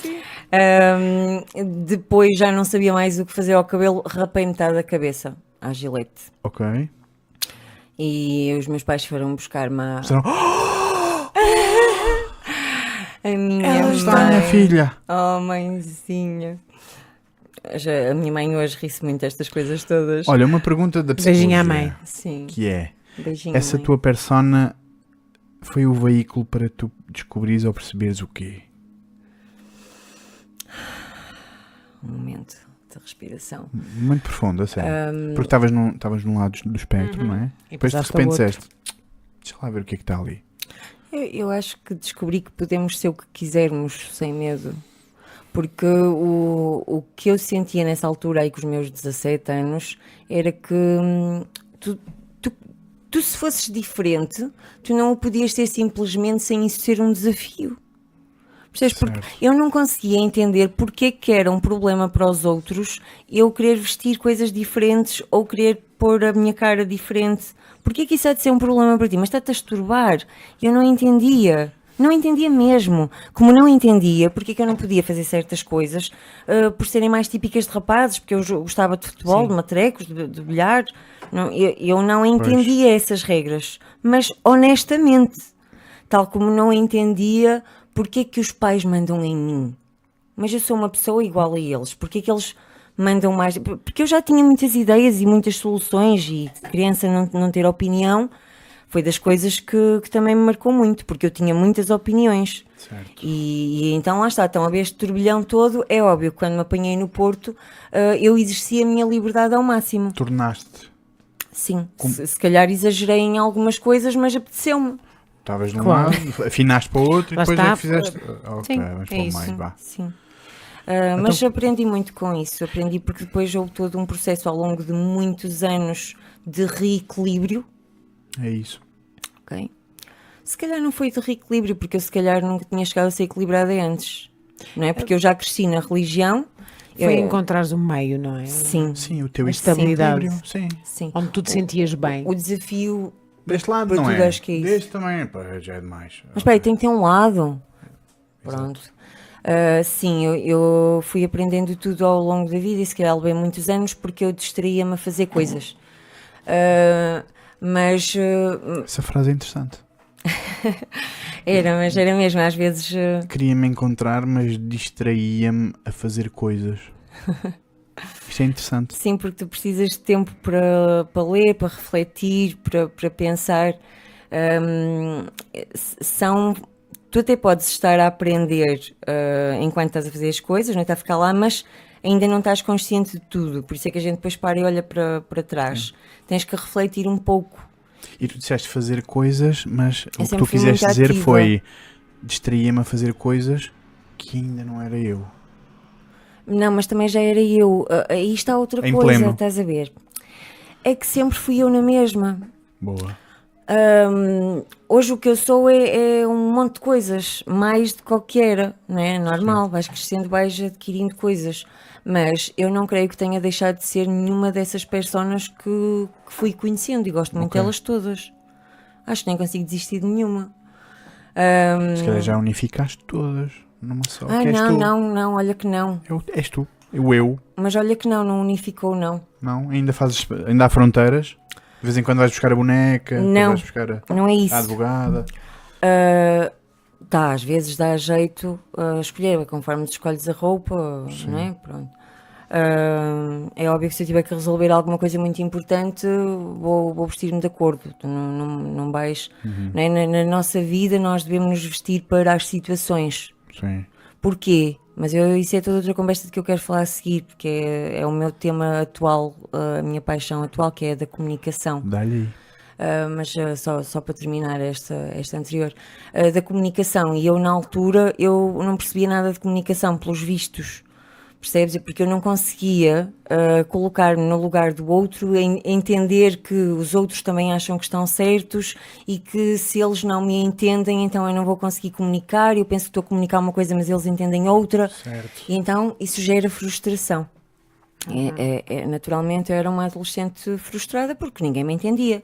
Ahm, depois já não sabia mais o que fazer ao cabelo, rapei metade da cabeça à gilete. Ok. E os meus pais foram buscar-me a, Disseram, a minha Ela mãe. está, minha filha. Oh, mãezinha. Já, a minha mãe hoje ri-se muito destas coisas todas. Olha, uma pergunta da psicologia. Beijinho à mãe. Sim, Que é, beijinho. essa mãe. tua persona foi o veículo para tu descobrires ou perceberes o quê? Um momento de respiração. Muito profundo, a sério. Porque estavas num, estavas num lado do espectro, não é? E Depois de repente disseste, deixa lá ver o que é que está ali. Eu, eu acho que descobri que podemos ser o que quisermos, sem medo. Porque o, o que eu sentia nessa altura, aí com os meus 17 anos, era que hum, tu, tu, tu, se fosses diferente, tu não o podias ser simplesmente sem isso ser um desafio. Percebes? Porque Certo. eu não conseguia entender porque é que era um problema para os outros eu querer vestir coisas diferentes ou querer pôr a minha cara diferente. Porquê que isso há de ser um problema para ti? Mas está-te a esturbar. Eu não entendia. Não entendia mesmo. Como não entendia porque é que eu não podia fazer certas coisas ah, por serem mais típicas de rapazes, porque eu gostava de futebol, Sim. de matrecos, de, de bilhar. Não, eu, eu não entendia essas regras. Mas honestamente, tal como não entendia porque é que os pais mandam em mim. mas eu sou uma pessoa igual a eles. Porque é que eles mandam mais? Porque eu já tinha muitas ideias e muitas soluções e criança não, não ter opinião foi das coisas que, que também me marcou muito, porque eu tinha muitas opiniões. Certo. E, e então lá está, então a ver este turbilhão todo, é óbvio que quando me apanhei no Porto, uh, eu exerci a minha liberdade ao máximo. Tornaste. Sim, se, se, calhar exagerei em algumas coisas, mas apeteceu-me. Estavas num claro. lado, afinaste para o outro e depois está. é que fizeste. Ok, Sim, vamos é isso. mais, vá. Sim. Uh, então... Mas aprendi muito com isso, aprendi porque depois houve todo um processo ao longo de muitos anos de reequilíbrio. É isso. Ok. Se calhar não foi de reequilíbrio, porque eu se calhar nunca tinha chegado a ser equilibrada antes. Não é? Porque eu já cresci na religião. Foi eu... encontrares um meio, não é? Sim. Sim, o teu estabilidade. Sim. Sim. Onde tu te sentias bem. O, o desafio. Deste lado não é. Acho que é isso. Deste também pá, já é demais. Mas espera tem que ter um lado. Pronto. Uh, sim, eu, eu, fui aprendendo tudo ao longo da vida e se calhar levei muitos anos porque eu distraía-me a fazer coisas. Uh, mas. Uh, Essa frase é interessante. era, mas era mesmo, às vezes. Uh... Queria-me encontrar, mas distraía-me a fazer coisas. Isto é interessante. Sim, porque tu precisas de tempo para, para ler, para refletir, para, para pensar. Um, são. Tu até podes estar a aprender uh, enquanto estás a fazer as coisas, não é? Está a ficar lá, mas ainda não estás consciente de tudo. Por isso é que a gente depois para e olha para, para trás. Sim. Tens que refletir um pouco. E tu disseste fazer coisas, mas eu o que tu quiseste dizer ativa. foi distraía-me a fazer coisas que ainda não era eu. Não, mas também já era eu. Uh, aí está outra em coisa, pleno. estás a ver? É que sempre fui eu na mesma. Boa. Um, hoje o que eu sou é, é, um monte de coisas, mais do que qualquer, não é? Normal, Sim. vais crescendo, vais adquirindo coisas. Mas eu não creio que tenha deixado de ser nenhuma dessas personas que, que fui conhecendo e gosto muito okay. delas todas. Acho que nem consigo desistir de nenhuma. Um... Se calhar já unificaste todas numa só. Ah, não, não, não, olha que não. Eu, és tu, o eu. Mas olha que não, não unificou, não. Não, ainda fazes, ainda há fronteiras? De vez em quando vais buscar a boneca, não, vais buscar a, não é isso. a advogada. Uh, tá, às vezes dá jeito a escolher, conforme escolhes a roupa, Sim. não é? Pronto. Uh, é óbvio que se eu tiver que resolver alguma coisa muito importante, vou, vou vestir-me de acordo. Não, não, não vais. Uhum. Né? Na, na, nossa vida, nós devemos nos vestir para as situações. Sim. Porquê? Mas eu, isso é toda outra conversa que eu quero falar a seguir, porque é, é o meu tema atual, a minha paixão atual, que é a da comunicação. Dá-lhe. Uh, mas uh, só, só para terminar esta, esta anterior, uh, da comunicação. E eu, na altura, eu não percebia nada de comunicação, pelos vistos percebes? Porque eu não conseguia uh, colocar-me no lugar do outro, em, entender que os outros também acham que estão certos e que se eles não me entendem, então eu não vou conseguir comunicar. Eu penso que estou a comunicar uma coisa, mas eles entendem outra. Certo. E então isso gera frustração. Uhum. É, é, é, naturalmente eu era uma adolescente frustrada porque ninguém me entendia.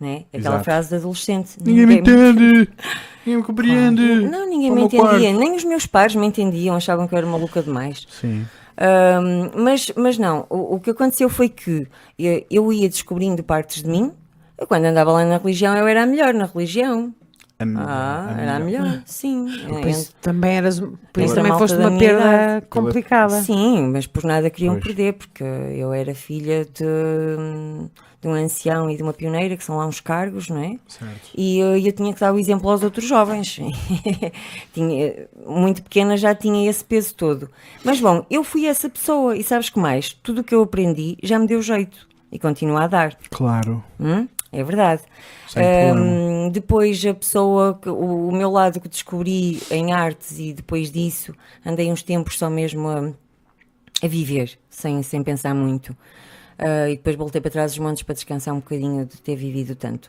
Né? Aquela Exato. frase de adolescente. Ninguém, ninguém me entende, ninguém me compreende. Não, ninguém me entendia, nem os meus pais me entendiam, achavam que eu era maluca demais. Sim. Um, mas, mas não, o, o, que aconteceu foi que eu ia descobrindo partes de mim. Eu, quando andava lá na religião, eu era a melhor na religião. A ah, a era a melhor, sim. Por isso também eras, por isso também foste uma perda idade. complicada. Sim, mas por nada queriam pois. perder, porque eu era filha de, de um ancião e de uma pioneira, que são lá uns cargos, não é? Certo. E eu, eu tinha que dar o exemplo aos outros jovens. tinha, muito pequena já tinha esse peso todo. Mas bom, eu fui essa pessoa e sabes que mais? Tudo o que eu aprendi já me deu jeito e continua a dar. Claro. Hum? É verdade. Um, depois a pessoa, o, o, meu lado que descobri em artes e depois disso andei uns tempos só mesmo a, a viver, sem, sem pensar muito. Uh, e depois voltei para trás os montes para descansar um bocadinho de ter vivido tanto.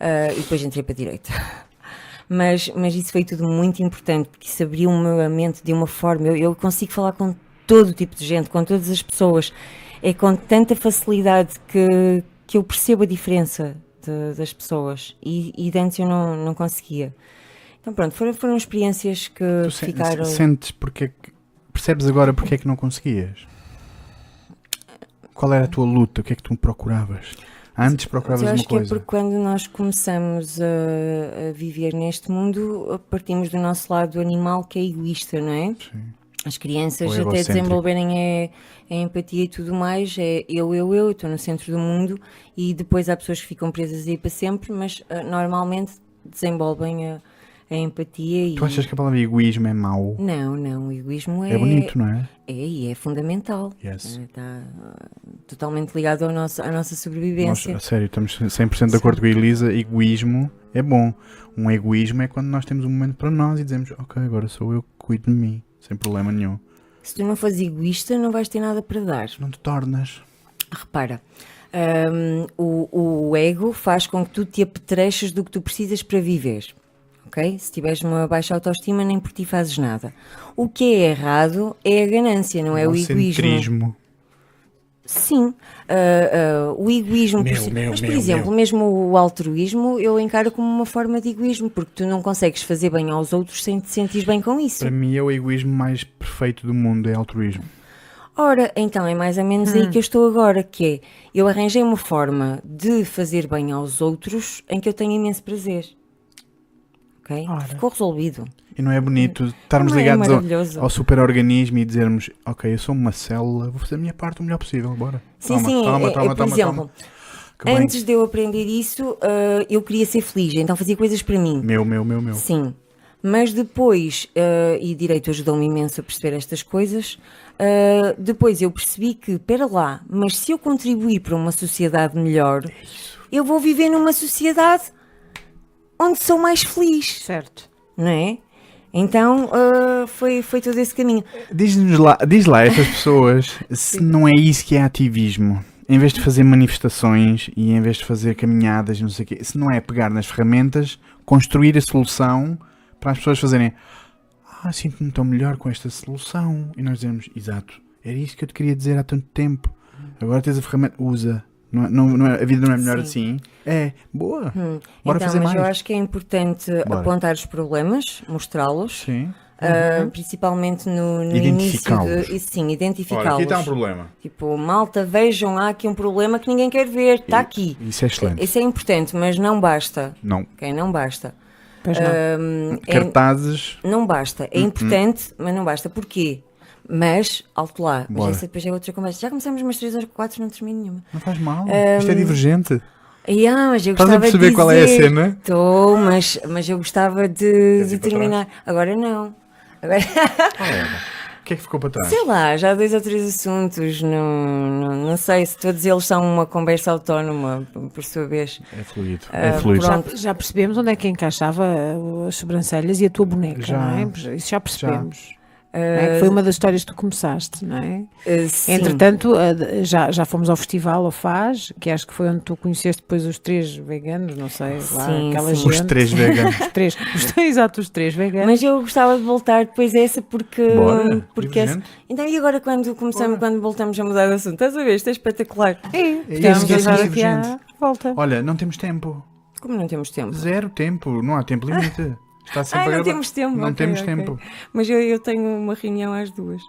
Uh, e depois entrei para a direita. mas, mas isso foi tudo muito importante, porque isso abriu-me a mente de uma forma. Eu, eu consigo falar com todo tipo de gente, com todas as pessoas. É com tanta facilidade que, que eu percebo a diferença de, das pessoas e, e antes eu não, não conseguia. Então pronto, foram, foram experiências que tu ficaram. Sentes porque é percebes agora porque é que não conseguias? Qual era a tua luta? O que é que tu procuravas? Antes procuravas uma coisa. Eu acho que é porque quando nós começamos a, a, viver neste mundo, partimos do nosso lado animal que é egoísta, não é? Sim. as crianças até desenvolverem a, a, empatia e tudo mais, é eu, eu, eu, estou no centro do mundo e depois há pessoas que ficam presas aí para sempre, mas uh, normalmente desenvolvem a, a empatia. E... Tu achas que a palavra egoísmo é mau? Não, não, o egoísmo é. É bonito, não é? É e é fundamental. Yes. Está uh, totalmente ligado ao nosso, à nossa sobrevivência. Nós, a sério, estamos 100% de acordo com a Elisa, egoísmo é bom. Um egoísmo é quando nós temos um momento para nós e dizemos, ok, agora sou eu que cuido de mim sem problema nenhum. Se tu não fores egoísta, não vais ter nada para dar. Não te tornas. Repara, um, o, o ego faz com que tu te apetreches do que tu precisas para viver. Ok? Se tiveres uma baixa autoestima, nem por ti fazes nada. O que é errado é a ganância, não é o, o egoísmo. Sim, uh, uh, o egoísmo, meu, por, meu, mas por meu, exemplo, mesmo o altruísmo eu encaro como uma forma de egoísmo, porque tu não consegues fazer bem aos outros sem te sentir bem com isso. Para mim é o egoísmo mais perfeito do mundo, é altruísmo. Ora, então é mais ou menos hum. aí que eu estou agora, que é, eu arranjei uma forma de fazer bem aos outros em que eu tenho imenso prazer. Ok? Ora. Ficou resolvido. E não é bonito estarmos é ligados ao, ao superorganismo e dizermos, ok, eu sou uma célula, vou fazer a minha parte o melhor possível, bora. Sim, toma, sim, toma, é, toma, é, por exemplo, antes de eu aprender isso, uh, eu queria ser feliz, então fazia coisas para mim. Meu, meu, meu, meu. Sim. Mas depois, uh, e Direito ajudou-me imenso a perceber estas coisas, uh, depois eu percebi que, pera lá, mas se eu contribuir para uma sociedade melhor, é eu vou viver numa sociedade onde sou mais feliz. Certo. Não é? Então uh, foi, foi todo esse caminho. Diz-nos lá, diz lá a essas pessoas se não é isso que é ativismo. Em vez de fazer manifestações e em vez de fazer caminhadas, não sei o quê, se não é pegar nas ferramentas, construir a solução para as pessoas fazerem Ah, sinto-me tão melhor com esta solução. E nós dizemos, exato, era isso que eu te queria dizer há tanto tempo. Agora tens a ferramenta, usa. Não, é, não, não é, a vida não é melhor Sim. assim. É, boa. Hum. Bora então, fazer mas mais. eu acho que é importante Bora. apontar os problemas, mostrá-los. Sim. Uh, principalmente no, no início de, sim, identificá-los. aqui está um problema. Tipo, malta, vejam, há aqui um problema que ninguém quer ver, está aqui. Isso é excelente. Isso é importante, mas não basta. Não. Okay, não basta. Pois não. Uh, Cartazes. É, não basta. É hum, hum. importante, mas não basta. Porquê? Mas, alto lá, mas essa depois é outra conversa. Já começamos umas 3 ou 4, não termino nenhuma. Não faz mal. Um, Isto é divergente. Yeah, mas eu Estás a perceber de qual é a cena? Estou, mas, mas eu gostava de, de terminar. Agora não. Agora... O que é que ficou para trás? Sei lá, já dois ou três assuntos, não, não, não sei se todos eles são uma conversa autónoma, por sua vez. É fluido. Uh, é fluido. Já, já, percebemos onde é que encaixava as sobrancelhas e a tua boneca, já, não é? Isso já percebemos. Já. É? Foi uma das histórias que tu começaste, não é? Uh, Entretanto, uh, já, já fomos ao festival, ao FAS, que acho que foi onde tu conheceste depois os três veganos, não sei, lá, sim, aquela sim. Os três veganos. os três, exato, os três veganos. Mas eu gostava de voltar depois a essa porque. Bora, porque essa, então, e agora quando começamos, Bora. quando voltamos a mudar de assunto? Estás a ver? Isto é espetacular. É, é isso, é agora aqui à volta. Olha, não temos tempo. Como não temos tempo? Zero tempo, não há tempo limite. Está sempre ah, não temos tempo. Não okay, temos okay. tempo. Mas eu, eu, tenho uma reunião às duas.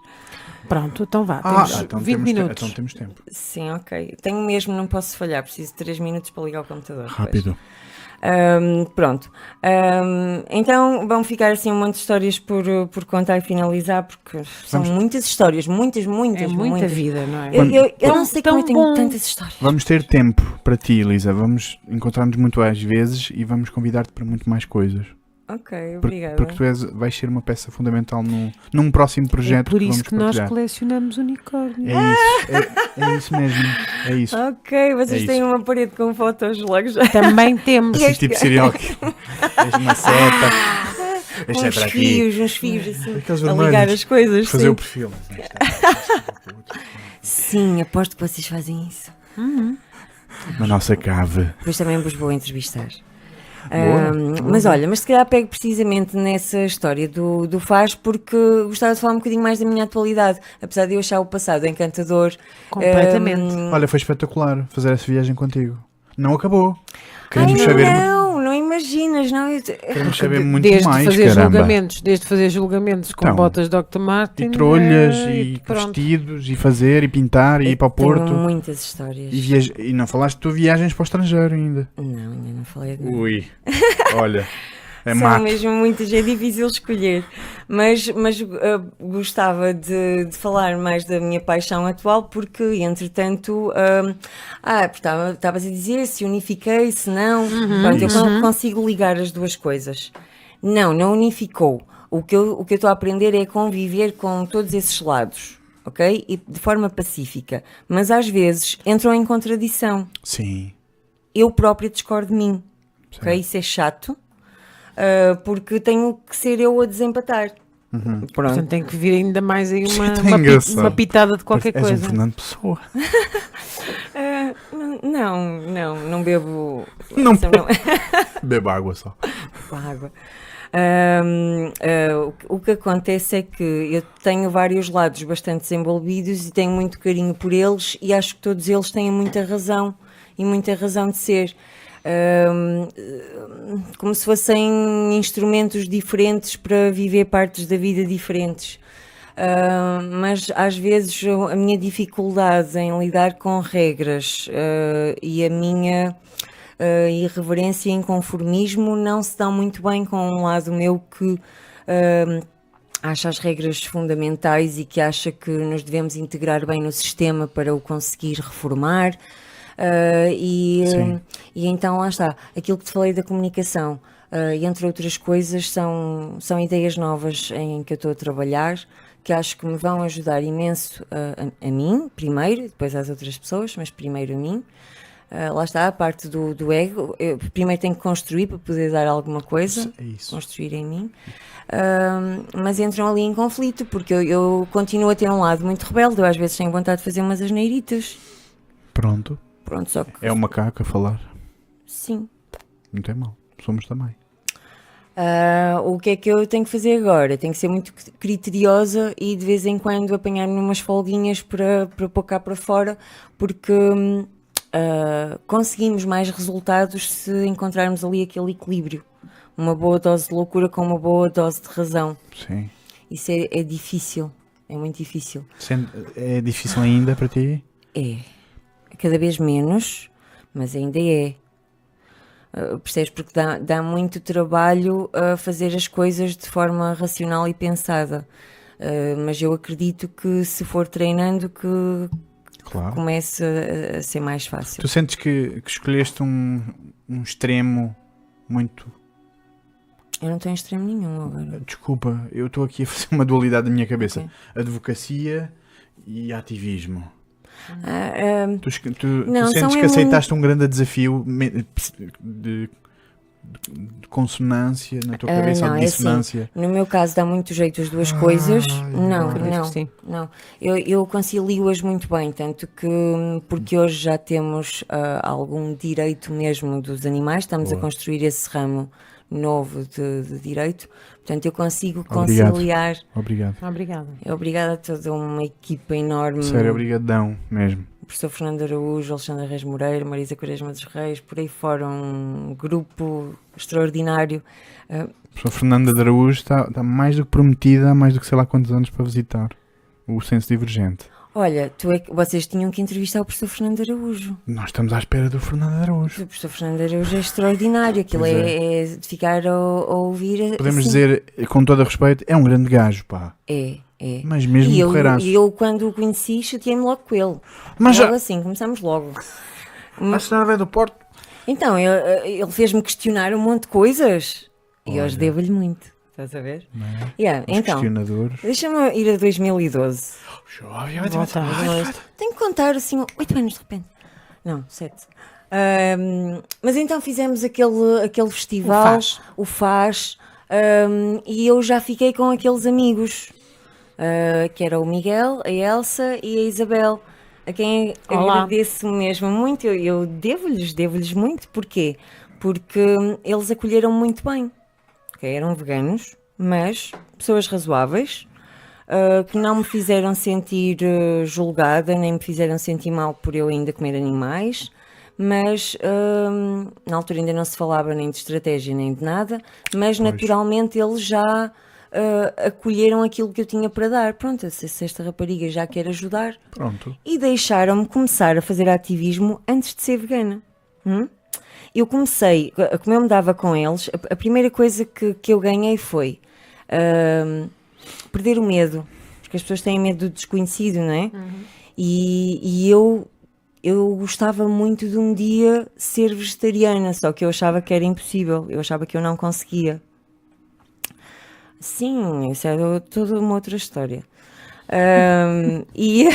Pronto, então vá. Ah, temos então 20 temos minutos. Te, então temos tempo. Sim, ok. Tenho mesmo, não posso falhar. Preciso de 3 minutos para ligar o computador. Rápido. Um, pronto. Um, então vão ficar assim um monte de histórias por, por contar e finalizar, porque são Vamos... muitas histórias, muitas, muitas. É muita muitas. vida, não é? Eu, eu, eu não sei como eu tenho tantas histórias. Vamos ter tempo para ti, Elisa. Vamos encontrar-nos muito às vezes e vamos convidar-te para muito mais coisas. Ok, obrigada. Porque, porque tu és, vais ser uma peça fundamental no, num próximo projeto. É por isso que, que nós colecionamos unicórnios. É isso, é, é, isso mesmo. É isso. Ok, vocês é têm isso. uma parede com fotos logo já. Também temos. Assim, tipo serial Tens uma seta. Deixa uns para fios, uns fios assim, Aqueles a ligar as coisas. Fazer sim. o perfil. Sim, aposto que vocês fazem isso. Uhum. Na nossa cave. Depois também vos vou entrevistar. Mas olha, mas se calhar pego precisamente nessa história do, do Faz porque gostava de falar um bocadinho mais da minha atualidade, apesar de eu achar o passado encantador. Completamente. Um, olha, foi espetacular fazer essa viagem contigo. Não acabou. Queremos Ai, saber. Não imaginas, não. Eu... Queremos saber muito desde mais. Fazer caramba. julgamentos, desde fazer julgamentos com então, botas Dr. Martin. E trolhas, é... e, vestidos, e fazer, e pintar, e ir para o Porto. Muitas histórias. E, viaja... e não falaste tu viagens para o estrangeiro ainda. Não, ainda não falei de Ui, olha. É São mato. mesmo muitas, é difícil escolher. Mas, mas uh, gostava de, de falar mais da minha paixão atual, porque, entretanto, um, ah, estavas a dizer se unifiquei, se não. Pronto, eu con- consigo ligar as duas coisas. Não, não unificou. O que eu o que eu estou a aprender é conviver com todos esses lados. Ok? E de forma pacífica. Mas às vezes entram em contradição. Sim. Eu própria discordo de mim. Ok? Isso é chato. Ah, porque tenho que ser eu a desempatar. Pronto. Portanto, tem que vir ainda mais aí uma, uma, pi- uma pitada de qualquer És um coisa. Fernando Pessoa. N- não, não, não bebo. Não não- Bebe água só. com água. Que- o que acontece é que eu tenho vários lados bastante desenvolvidos e tenho muito carinho por eles e acho que todos eles têm muita razão e muita razão de ser. Como se fossem instrumentos diferentes para viver partes da vida diferentes. Ah, mas às vezes a minha dificuldade em lidar com regras ah, e a minha ah, irreverência e inconformismo não se dão muito bem com um lado meu que acha as regras fundamentais e que acha que nos devemos integrar bem no sistema para o conseguir reformar. Ah, e, Sim. e então lá está, aquilo que te falei da comunicação, e entre outras coisas, são, são ideias novas em que eu estou a trabalhar, que acho que me vão ajudar imenso a, a mim, primeiro, depois às outras pessoas, mas primeiro a mim. Ah, lá está a parte do, do ego. Eu primeiro tenho que construir para poder dar alguma coisa É construir em mim, Ahm, mas entram ali em conflito, porque eu, eu continuo a ter um lado muito rebelde, eu às vezes tenho vontade de fazer umas asneiritas. Pronto. Pronto, só que É o macaco a falar. sim. Não tem mal. Somos também. Ah, o que é que eu tenho que fazer agora? Tenho que ser muito criteriosa e de vez em quando apanhar-me umas folguinhas para, para pôr cá para fora, porque ah, conseguimos mais resultados se encontrarmos ali aquele equilíbrio. Uma boa dose de loucura com uma boa dose de razão. Sim. Isso é, é difícil, é muito difícil. É difícil ainda para ti? É. Cada vez menos, mas ainda é. Uh, percebes? Porque dá, dá muito trabalho a fazer as coisas de forma racional e pensada. Uh, mas eu acredito que se for treinando que Claro. comece a, a ser mais fácil. Tu sentes que, que escolheste um, um extremo muito. Eu não tenho extremo nenhum agora. Desculpa, eu estou aqui a fazer uma dualidade na minha cabeça: Ok. advocacia e ativismo. Ah, um, Tu, tu- tu Não, sentes que é aceitaste um grande desafio de, de- consonância na tua Ah, cabeça não, ou é de assim. dissonância? no meu caso dá muito jeito as duas Ai, coisas. Não, não. que sim. Não, eu, eu concilio-as muito bem, tanto que porque hoje já temos ah, algum direito mesmo dos animais, estamos Boa. a construir esse ramo novo de, de direito, portanto eu consigo Obrigado. conciliar. Obrigado. Obrigada. Obrigada a toda uma equipa enorme, Sério, obrigadão mesmo. o professor Fernando Araújo, Alexandra Reis Moreira, Marisa Quaresma dos Reis, por aí fora um grupo extraordinário. Ah, A professora Fernanda de Araújo está, está mais do que prometida há mais do que sei lá quantos anos para visitar o Senso Divergente. Olha, tu é que- vocês tinham que entrevistar o professor Fernando Araújo. Nós estamos à espera do Fernando Araújo. O professor Fernando Araújo é extraordinário, aquilo é, é de ficar a, a ouvir. Podemos assim. dizer, com todo o respeito, é um grande gajo, pá. É, é. Mas mesmo E eu, e eu, quando o conheci, chateei-me logo com ele. Mas logo já. assim, começamos logo. A senhora veio do Porto? Então, ele, ele fez-me questionar um monte de coisas. E Olha. hoje devo-lhe muito. Estás a ver? É? Yeah, Os então, questionadores. deixa-me ir a 2012. Jovem, Volta. Tenho que contar assim, oito anos de repente. Não, sete. Ahm, mas então fizemos aquele, aquele festival, faz. o FAS, ahm, e eu já fiquei com aqueles amigos, ah, que era o Miguel, a Elsa e a Isabel, a quem Olá. agradeço mesmo muito. Eu, eu devo-lhes, devo-lhes muito. Porquê? Porque hum, eles acolheram muito bem. Ok, Eram veganos, mas pessoas razoáveis, uh, que não me fizeram sentir uh, julgada, nem me fizeram sentir mal por eu ainda comer animais. Mas hum, na altura ainda não se falava nem de estratégia nem de nada, mas naturalmente eles já uh, acolheram aquilo que eu tinha para dar. Pronto, se, se esta rapariga já quer ajudar, Pronto. e deixaram-me começar a fazer ativismo antes de ser vegana. Hum? Eu comecei, como eu me dava com eles, a, primeira coisa que, que eu ganhei foi ahm, perder o medo, porque as pessoas têm medo do desconhecido, não é? E, e eu, eu gostava muito de um dia ser vegetariana, só que eu achava que era impossível, eu achava que eu não conseguia. Sim, isso é toda uma outra história. Ahm, e,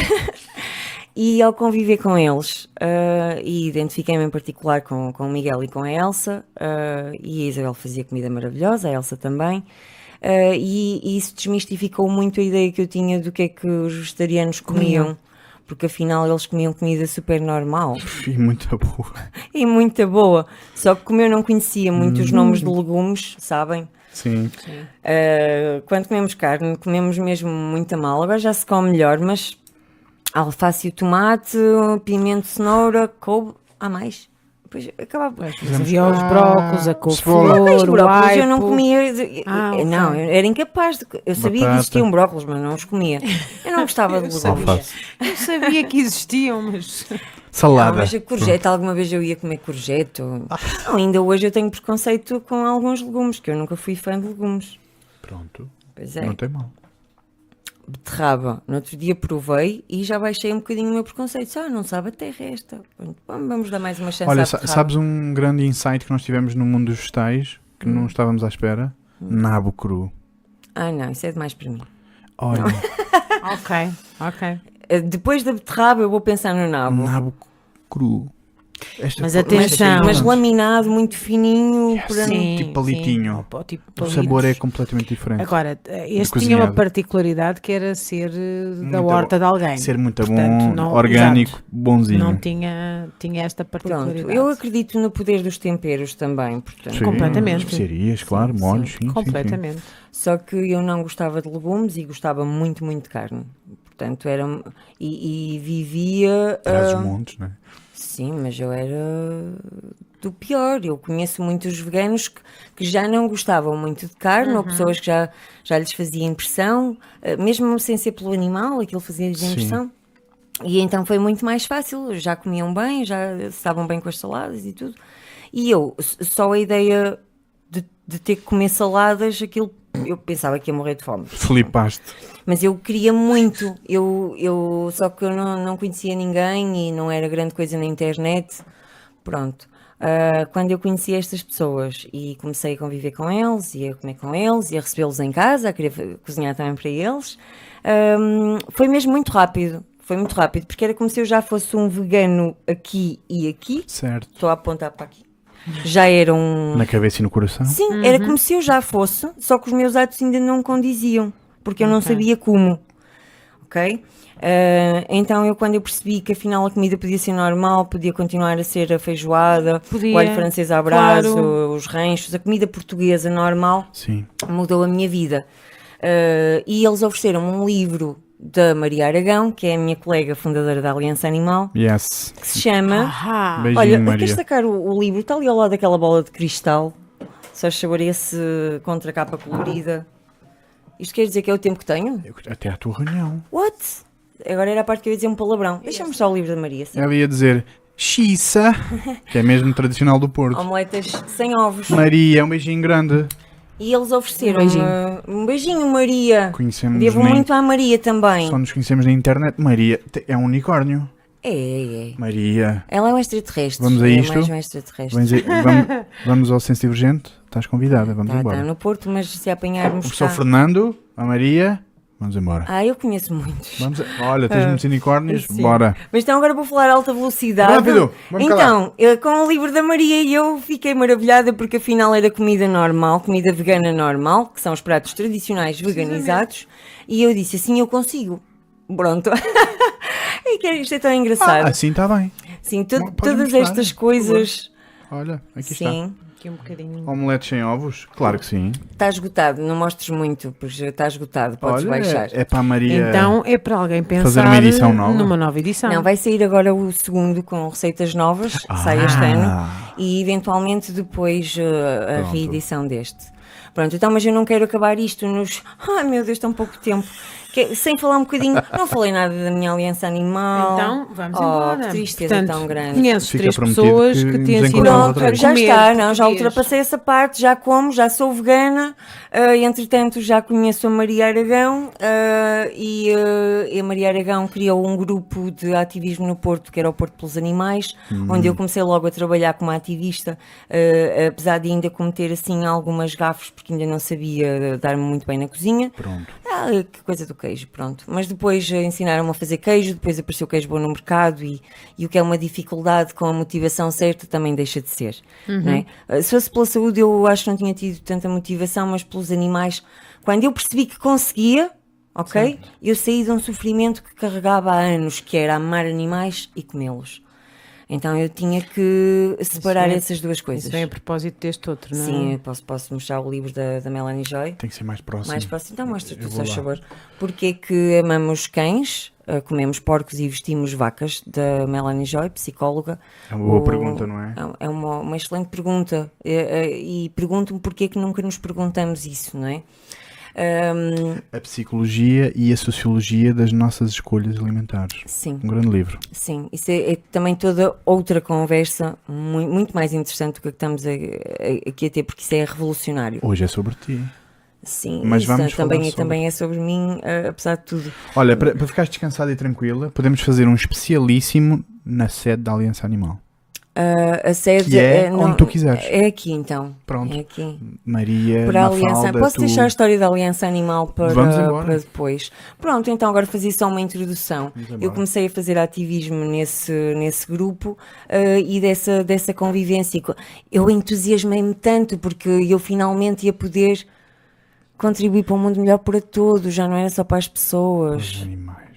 e ao conviver com eles, ah, e identifiquei-me em particular com, com o Miguel e com a Elsa, ah, e a Isabel fazia comida maravilhosa, a Elsa também, ah, e, e isso desmistificou muito a ideia que eu tinha do que é que os vegetarianos comiam. Porque afinal eles comiam comida super normal E muito boa. e muito boa. Só que como eu não conhecia muito os nomes de legumes, sabem? Sim. Uh, quando comemos carne, comemos mesmo muito a mal. Agora já se come melhor, mas alface e o tomate, pimento, cenoura, couve. Há mais? Depois acabava. Havia os brócolos, a couve-flor, Mas brócolos eu não comia. Ah, ok. Não, eu era incapaz de. Eu sabia Batata. que existiam brócolos, mas não os comia. Eu não gostava de legumes. Alface. Eu sabia que existiam, mas. Não, Salada. mas a courgette, alguma vez eu ia comer courgette. ou- Não, ainda hoje eu tenho preconceito com alguns legumes, que eu nunca fui fã de legumes. Pronto. Pois é. Não tem mal. Beterraba. No outro dia provei e já baixei um bocadinho o meu preconceito. Ah, não sabe a terra esta. Pronto, vamos dar mais uma chance Olha, à sa- beterraba. sabes um grande insight que nós tivemos no mundo dos vegetais que Hum. não estávamos à espera? Nabo cru. Ah, não, isso é demais para mim. Olha, Ok, ok. Eh, Depois da beterraba eu vou pensar no nabo. nabo cru. Esta Mas atenção. Mas laminado, muito fininho. para- Sim, tipo palitinho. sim. Tipo O sabor é completamente diferente. Agora, eh, este tinha uma particularidade que era ser eh, da Muito horta de alguém. Ser muito Portanto, bom, não- orgânico, exato. bonzinho. Não tinha, tinha esta particularidade. Pronto, eu acredito no poder dos temperos também, portanto. Sim, completamente. Especiarias, claro, Sim, molhos, sim. sim, sim, sim. Completamente. Só que eu não gostava de legumes e gostava muito, muito de carne. Portanto, era. E, e vivia. Traz ah, os montes, não é? Sim, mas eu era do pior. Eu conheço muitos veganos que, que já não gostavam muito de carne, ou pessoas que já, já lhes fazia impressão, eh, mesmo sem ser pelo animal, aquilo fazia-lhes impressão. E então foi muito mais fácil, já comiam bem, já estavam bem com as saladas e tudo. E eu, só a ideia de, de ter que comer saladas, aquilo, eu pensava que ia morrer de fome. Flipaste. Mas eu queria muito, eu, eu, só que eu não, não conhecia ninguém e não era grande coisa na internet. Pronto. Ah, quando eu conheci estas pessoas e comecei a conviver com eles, e a comer com eles, e a recebê-los em casa, a querer cozinhar também para eles, ahm, foi mesmo muito rápido. Foi muito rápido, porque era como se eu já fosse um vegano aqui e aqui. Certo. Estou a apontar para aqui. Já era um. Na cabeça e no coração. Sim, era como se eu já fosse, só que os meus atos ainda não condiziam, porque eu não Ok. sabia como. Ok? Ah, então eu quando eu percebi que afinal a comida podia ser normal, podia continuar a ser a feijoada, Podia, o alho francês à brasa, claro. os ranchos, a comida portuguesa normal, Sim. mudou a minha vida. Ah, e eles ofereceram um livro da Maria Aragão, que é a minha colega fundadora da Aliança Animal, Yes. que se chama Ahá. Beijinho, Olha, Maria. queres sacar o, o livro? Está ali ao lado daquela bola de cristal. Só saber esse contra capa colorida. Isto quer dizer que é o tempo que tenho? Eu- Até à tua reunião. What? Agora era a parte que eu ia dizer um palavrão. Deixa-me mostrar o livro da Maria. sim. Ela ia dizer Xissa, que é mesmo tradicional do Porto. Omeletas sem ovos. Maria, um beijinho grande. E eles ofereceram Um beijinho. um beijinho, Maria. Conhecemos Devo muito à Maria também. Só nos conhecemos na internet. Maria é um unicórnio. É, é, é. Maria, Ela é um extraterrestre. Vamos a é isto? mais um extraterrestre. vamos, aí- vamos, vamos ao Sensivo Urgente? Estás convidada, vamos Está embora. tá no Porto, mas se apanharmos O professor cá... Fernando, a Maria, vamos embora. Ah, eu conheço muitos. Vamos Olha, tens muitos unicórnios, sim. bora. Mas então agora vou falar alta velocidade. Rápido, vamos Então, eu, com o livro da Maria eu fiquei maravilhada porque afinal era comida normal, comida vegana normal, que são os pratos tradicionais veganizados, e eu disse assim eu consigo. Pronto. E que Isto é tão Ah, engraçado. assim está bem. Sim, Pode todas mostrar, estas coisas. Olha, aqui Sim, Aqui um bocadinho. sem ovos? Claro que sim. está esgotado. Não mostres muito, porque já está esgotado. Podes Olha, baixar. é, é para a Maria. Então é para alguém pensar Fazer uma edição nova? numa nova edição. Não, vai sair agora o segundo com receitas novas, sai este Ah. ano, e eventualmente depois uh, a Pronto. reedição deste. Pronto, então, mas eu não quero acabar isto nos. Ai meu Deus, tão pouco tempo. Que- sem falar um bocadinho, não falei nada da minha aliança animal. Então, vamos oh, embora. Que tristeza Portanto, tão grande. Fica três pessoas que que, te vez. já está, não, já ultrapassei essa parte, já como, já sou vegana, ah, entretanto já conheço a Maria Aragão ah, e, ah, e a Maria Aragão criou um grupo de ativismo no Porto, que era o Porto pelos Animais, onde eu comecei logo a trabalhar como ativista, ah, apesar de ainda cometer assim algumas gafes, porque ainda não sabia dar-me muito bem na cozinha. Pronto. Ah, que coisa do queijo, pronto. Mas depois eh, ensinaram-me a fazer queijo, depois apareceu queijo bom no mercado e, e o que é uma dificuldade com a motivação certa também deixa de ser. Não é? Eh, Se fosse pela saúde, eu acho que não tinha tido tanta motivação, mas pelos animais, quando eu percebi que conseguia, ok? Eu saí de um sofrimento que carregava há anos, que era amar animais e comê-los. Então eu tinha que separar é- essas duas coisas. Isso vem a propósito deste outro, não é? Sim, posso, posso mostrar o livro da, da Melanie Joy. Tem que ser mais próximo. Mais próximo, então mostra tu, faz favor. Porque é que amamos cães, uh, comemos porcos e vestimos vacas, da Melanie Joy, psicóloga. É uma boa O- pergunta, não é? É uma, uma excelente pergunta. Eh, eh, E pergunto-me porque é que nunca nos perguntamos isso, não é? Ahm, A psicologia e a sociologia das nossas escolhas alimentares. sim, Um grande livro. sim. Isso é, é também toda outra conversa, muito, muito mais interessante do que estamos a- a- aqui a ter, porque isso é revolucionário. Hoje é sobre ti. Sim, Mas isso vamos também, falar é- também é sobre mim, eh, apesar de tudo. Olha, para, para ficares descansada e tranquila, podemos fazer um especialíssimo na sede da Aliança Animal. Ah, a sede é eh, onde tu quiseres. É aqui então. Pronto. É aqui. Maria, Para a aliança. Posso tu... deixar a história da Aliança Animal para, para depois? Pronto, então agora fazia só uma introdução. Eu comecei a fazer ativismo nesse, nesse grupo ah, e dessa, dessa convivência. Eu entusiasmei-me tanto porque eu finalmente ia poder contribuir para um mundo melhor para todos, já não era só para as pessoas. os animais.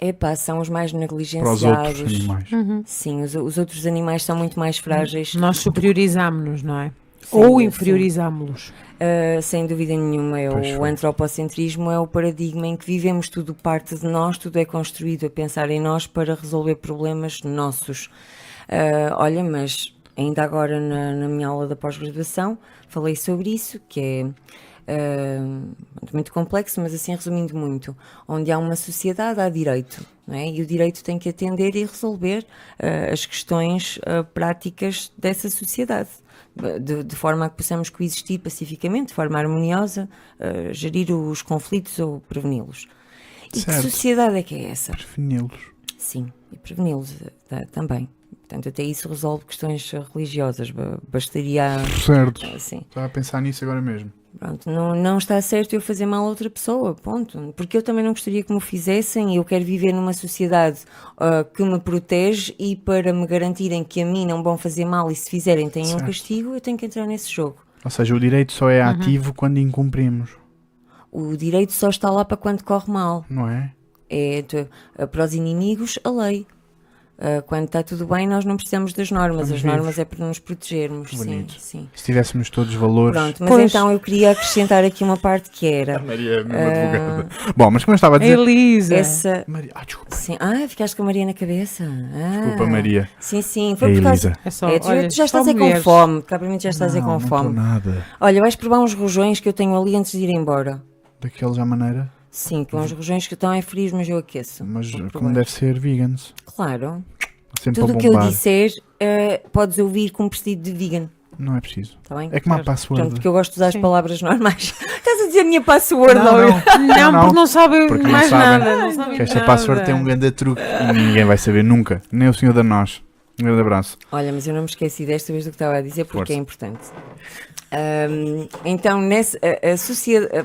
Epá, são os mais Para os negligenciados. outros animais. Uhum. Sim, os, os outros animais são muito mais frágeis. Nós superiorizámos-nos, não é? Sim, Ou inferiorizámos-los. Uh, sem dúvida nenhuma, é o antropocentrismo é o paradigma em que vivemos tudo parte de nós, tudo é construído a pensar em nós para resolver problemas nossos. Uh, olha, mas ainda agora na, na minha aula da pós-graduação falei sobre isso, que é uh, muito complexo, mas assim resumindo muito, onde há uma sociedade há direito, não é? e o direito tem que atender e resolver uh, as questões uh, práticas dessa sociedade de, de forma a que possamos coexistir pacificamente, de forma harmoniosa, eh, gerir os conflitos ou preveni-los. E Certo. que sociedade é que é essa? Preveni-los. Sim, e preveni-los eh, ta- também. Portanto, até isso resolve questões religiosas. ba- Bastaria. Certo. Assim, Estava a pensar nisso agora mesmo. Pronto, não, não está certo eu fazer mal a outra pessoa, ponto. Porque eu também não gostaria que me o fizessem e eu quero viver numa sociedade ah, que me protege e para me garantirem que a mim não vão fazer mal e se fizerem têm um Certo. castigo, eu tenho que entrar nesse jogo. Ou seja, o direito só é ativo quando incumprimos, O direito só está lá para quando corre mal. não é? É eh, para os inimigos, a lei. Eh, quando está tudo bem, nós não precisamos das normas. Estamos As vivos. normas é para nos protegermos. Sim, Bonito. sim. Se tivéssemos todos valores. Pronto, mas Pois. então eu queria acrescentar aqui uma parte que era Maria, mesmo Ah. advogada. Bom, mas como eu estava a dizer. Elisa. essa. Maria... Ah, desculpa. Sim. Ah, ficaste com a Maria na cabeça. Ah. Desculpa, Maria. Sim, sim. É Foi por causa. Elisa. É só, É, tu, olha, tu já estás aí com fome. Cabramente já estás aí não, com não fome. nada. Olha, vais provar uns rojões que eu tenho ali antes de ir embora. Daqueles à maneira. Sim, com uns rojões que estão em frios, mas eu aqueço. Mas como deve ser, vegans. Claro. Sempre Tudo o que eu disser, eh, podes ouvir com preciso de vegan. Não é preciso. Está bem? É como a Certo. password. Portanto, porque eu gosto de usar as Sim. palavras normais. Estás a dizer a minha password, Não, Laura? não. Não, Não, porque não sabem porque não mais sabem nada. Não sabem Que esta nada. password tem um grande truque e ninguém vai saber nunca. Nem o senhor da nós. Um grande abraço. Olha, mas eu não me esqueci desta vez do que estava a dizer porque Força. é importante. Ahm, então, nessa, a, a sociedade, a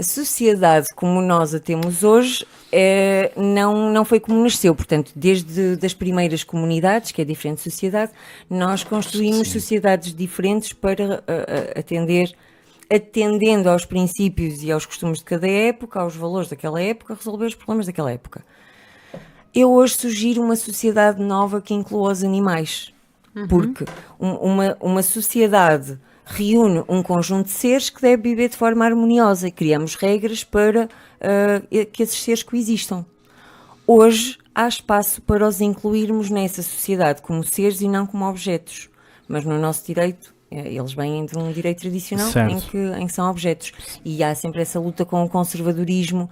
sociedade como nós a temos hoje eh, não, não foi como nasceu. Portanto, desde das primeiras comunidades, que é diferente sociedade, nós construímos sociedades diferentes para ah, ah, atender, atendendo aos princípios e aos costumes de cada época, aos valores daquela época, resolver os problemas daquela época. Eu hoje sugiro uma sociedade nova que inclua os animais. Porque um- uma, uma sociedade reúne um conjunto de seres que deve viver de forma harmoniosa e criamos regras para ah, que esses seres coexistam. Hoje há espaço para os incluirmos nessa sociedade como seres e não como objetos. Mas no nosso direito Eles vêm de um direito tradicional Certo. em que, em que são objetos. E há sempre essa luta com o conservadorismo,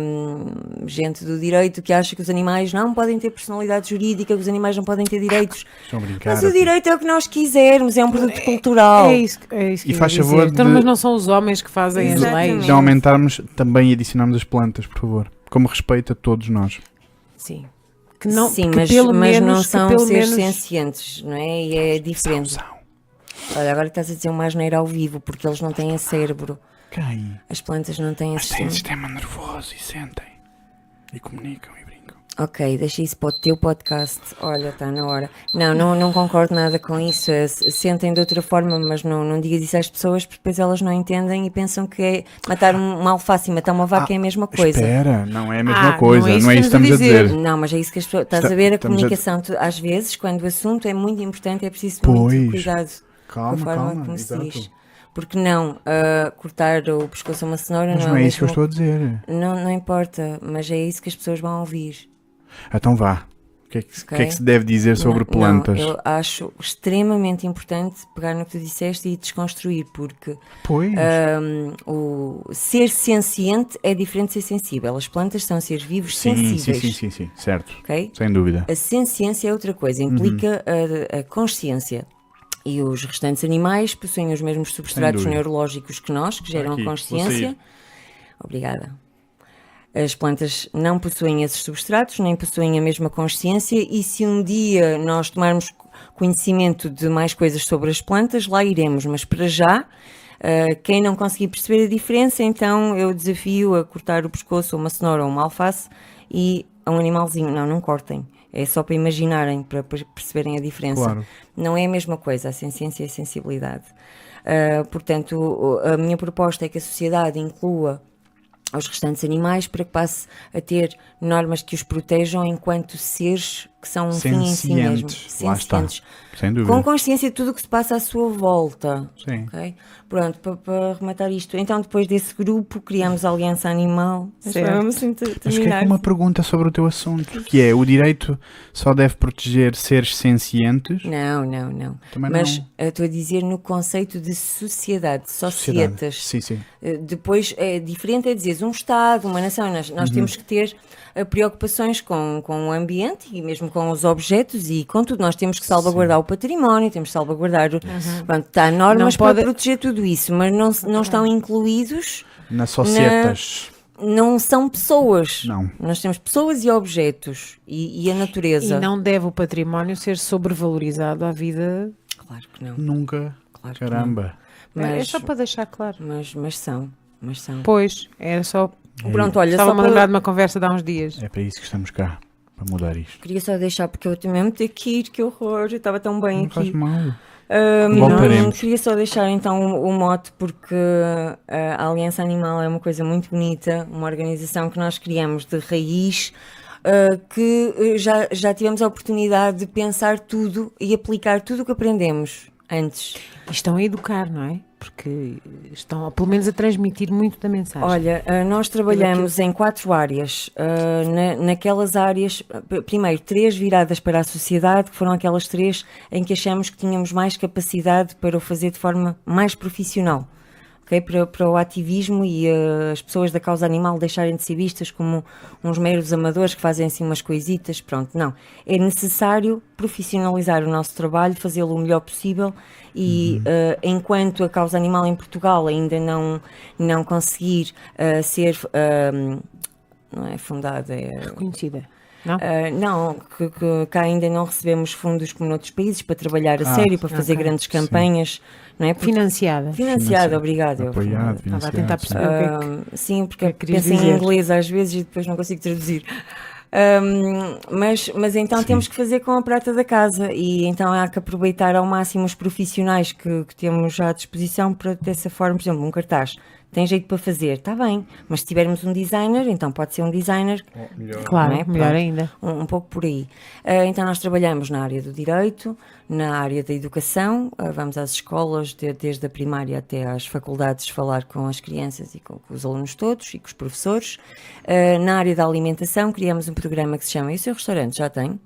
hum, gente do direito que acha que os animais não podem ter personalidade jurídica, que os animais não podem ter direitos. Estão a brincar. Mas o direito é o que nós quisermos, é um produto cultural. É isso, é isso que E faz dizer. favor Então, de- mas não são os homens que fazem as leis. De aumentarmos também e adicionarmos as plantas, por favor. Como respeito a todos nós. Sim. Que não, Sim, mas, pelo mas menos, não são pelo seres menos- sencientes, não é? E é diferente. São, são. Olha, agora estás a dizer uma asneira ao vivo, porque eles não têm cérebro. Quem? As plantas não têm Mas têm sistema. nervoso e sentem. E comunicam e brincam. Ok, deixa isso para o teu podcast. Olha, está na hora. Não, não, não concordo nada com isso. Se- Sentem de outra forma, mas não, não digas isso às pessoas, porque depois elas não entendem e pensam que é matar um- uma alface e matar uma vaca é a mesma coisa. Espera, não é a mesma Ah, coisa. não é isso Não é que isso que estamos a dizer. Não, mas é isso que as pessoas. Estás Está- a ver a estamos a- comunicação, tu- às vezes, quando o assunto é muito importante, é preciso Pois. muito cuidado Calma, forma calma. como se exato. diz. Porque não, ah, cortar o pescoço a uma cenoura Mas não, não é é o isso que eu estou a dizer. Não, não importa, mas é isso que as pessoas vão ouvir. Então vá. O que é que, o que, é que se deve dizer sobre Não, plantas? Não, eu acho extremamente importante pegar no que tu disseste e desconstruir, porque ahm, o ser senciente é diferente de ser sensível. As plantas são seres vivos sim, sim, sensíveis. sim, sim, sim. Certo. ok? Sem dúvida. A senciência é outra coisa, implica a, a consciência. E os restantes animais possuem os mesmos substratos neurológicos que nós, que geram Aqui, consciência. Obrigada. As plantas não possuem esses substratos, nem possuem a mesma consciência, e se um dia nós tomarmos conhecimento de mais coisas sobre as plantas, lá iremos, mas para já. ah, quem não conseguir perceber a diferença, então eu desafio a cortar o pescoço a uma cenoura ou uma alface e a um animalzinho. Não, não cortem. É só para imaginarem, para per- perceberem a diferença. Claro. Não é a mesma coisa, a ciência e a sensibilidade. Ah, portanto, a minha proposta é que a sociedade inclua aos restantes animais para que passe a ter normas que os protejam enquanto seres que são um fim em si mesmo. Sencientes. Lá está. Sem dúvida. Com consciência de tudo o que se passa à sua volta. Sim. ok? Pronto, para, para rematar isto. Então, depois desse grupo, criamos a Aliança Animal. Vamos assim ter- Mas que é que uma pergunta sobre o teu assunto, que é o direito só deve proteger seres sencientes? Não, não, não. Também Mas não. estou a dizer no conceito de sociedade, Sociedade. societas. Sim, sim. Eh, Depois é diferente é dizer um Estado, uma nação. Nós, nós Uhum. temos que ter preocupações com, com o ambiente e mesmo com os objetos e com tudo. Nós temos que salvaguardar o património, temos que salvaguardar. o- Pronto, está normas pode- para proteger tudo isso, mas não, não estão incluídos, Na societas. não são pessoas. Não. Nós temos pessoas e objetos e, e a natureza. E não deve o património ser sobrevalorizado à vida. Claro que não. Nunca. Claro. Caramba. É Mas, só para deixar claro. mas, mas são. Mas são. Pois, era só. Pronto, olha, só Estava-me a lembrar de uma conversa de há uns dias. É para isso que estamos cá. Para mudar isto. Queria só deixar, porque eu também mesmo ter que ir, que horror, eu estava tão bem Não faz aqui. mal. Ahm, Voltaremos. queria só deixar então o, o mote, porque ah, a Aliança Animal é uma coisa muito bonita, uma organização que nós criamos de raiz, ah, que eh, já, já tivemos a oportunidade de pensar tudo e aplicar tudo o que aprendemos antes. E estão a educar, não é? Porque estão, pelo menos, a transmitir muito da mensagem. Olha, ah, nós trabalhamos em quatro áreas. Na- naquelas áreas, primeiro, três viradas para a sociedade, que foram aquelas três em que achamos que tínhamos mais capacidade para o fazer de forma mais profissional. Ok? Para, para o ativismo e ah, as pessoas da causa animal deixarem de ser vistas como uns meros amadores que fazem assim umas coisitas. Pronto, não. É necessário profissionalizar o nosso trabalho, fazê-lo o melhor possível e eh, enquanto a causa animal em Portugal ainda não, não conseguir eh, ser ehm, não é fundada, é Reconhecida. Não? Uh, não, que, que cá ainda não recebemos fundos como noutros países para trabalhar a Ah, sério, para fazer ok. grandes campanhas, não é? Porque- Financiada. Financiada, obrigado. eu- Apoiado, Estava a tentar financiado, sim. perceber o que é que. Ah, sim, porque que penso em dizer? inglês às vezes e depois não consigo traduzir. Ahm, mas, mas então Sim. temos que fazer com a prata da casa e então há que aproveitar ao máximo os profissionais que, que temos já à disposição para dessa forma, por exemplo, um cartaz. Tem jeito para fazer, está bem, mas se tivermos um designer, então pode ser um designer Claro, não é? melhor Pronto. ainda. um, um pouco por aí. Ah, então, nós trabalhamos na área do direito, na área da educação, ah, vamos às escolas, de- desde a primária até às faculdades, falar com as crianças e com, com os alunos todos e com os professores. Ah, na área da alimentação, criamos um programa que se chama E o seu restaurante já tem?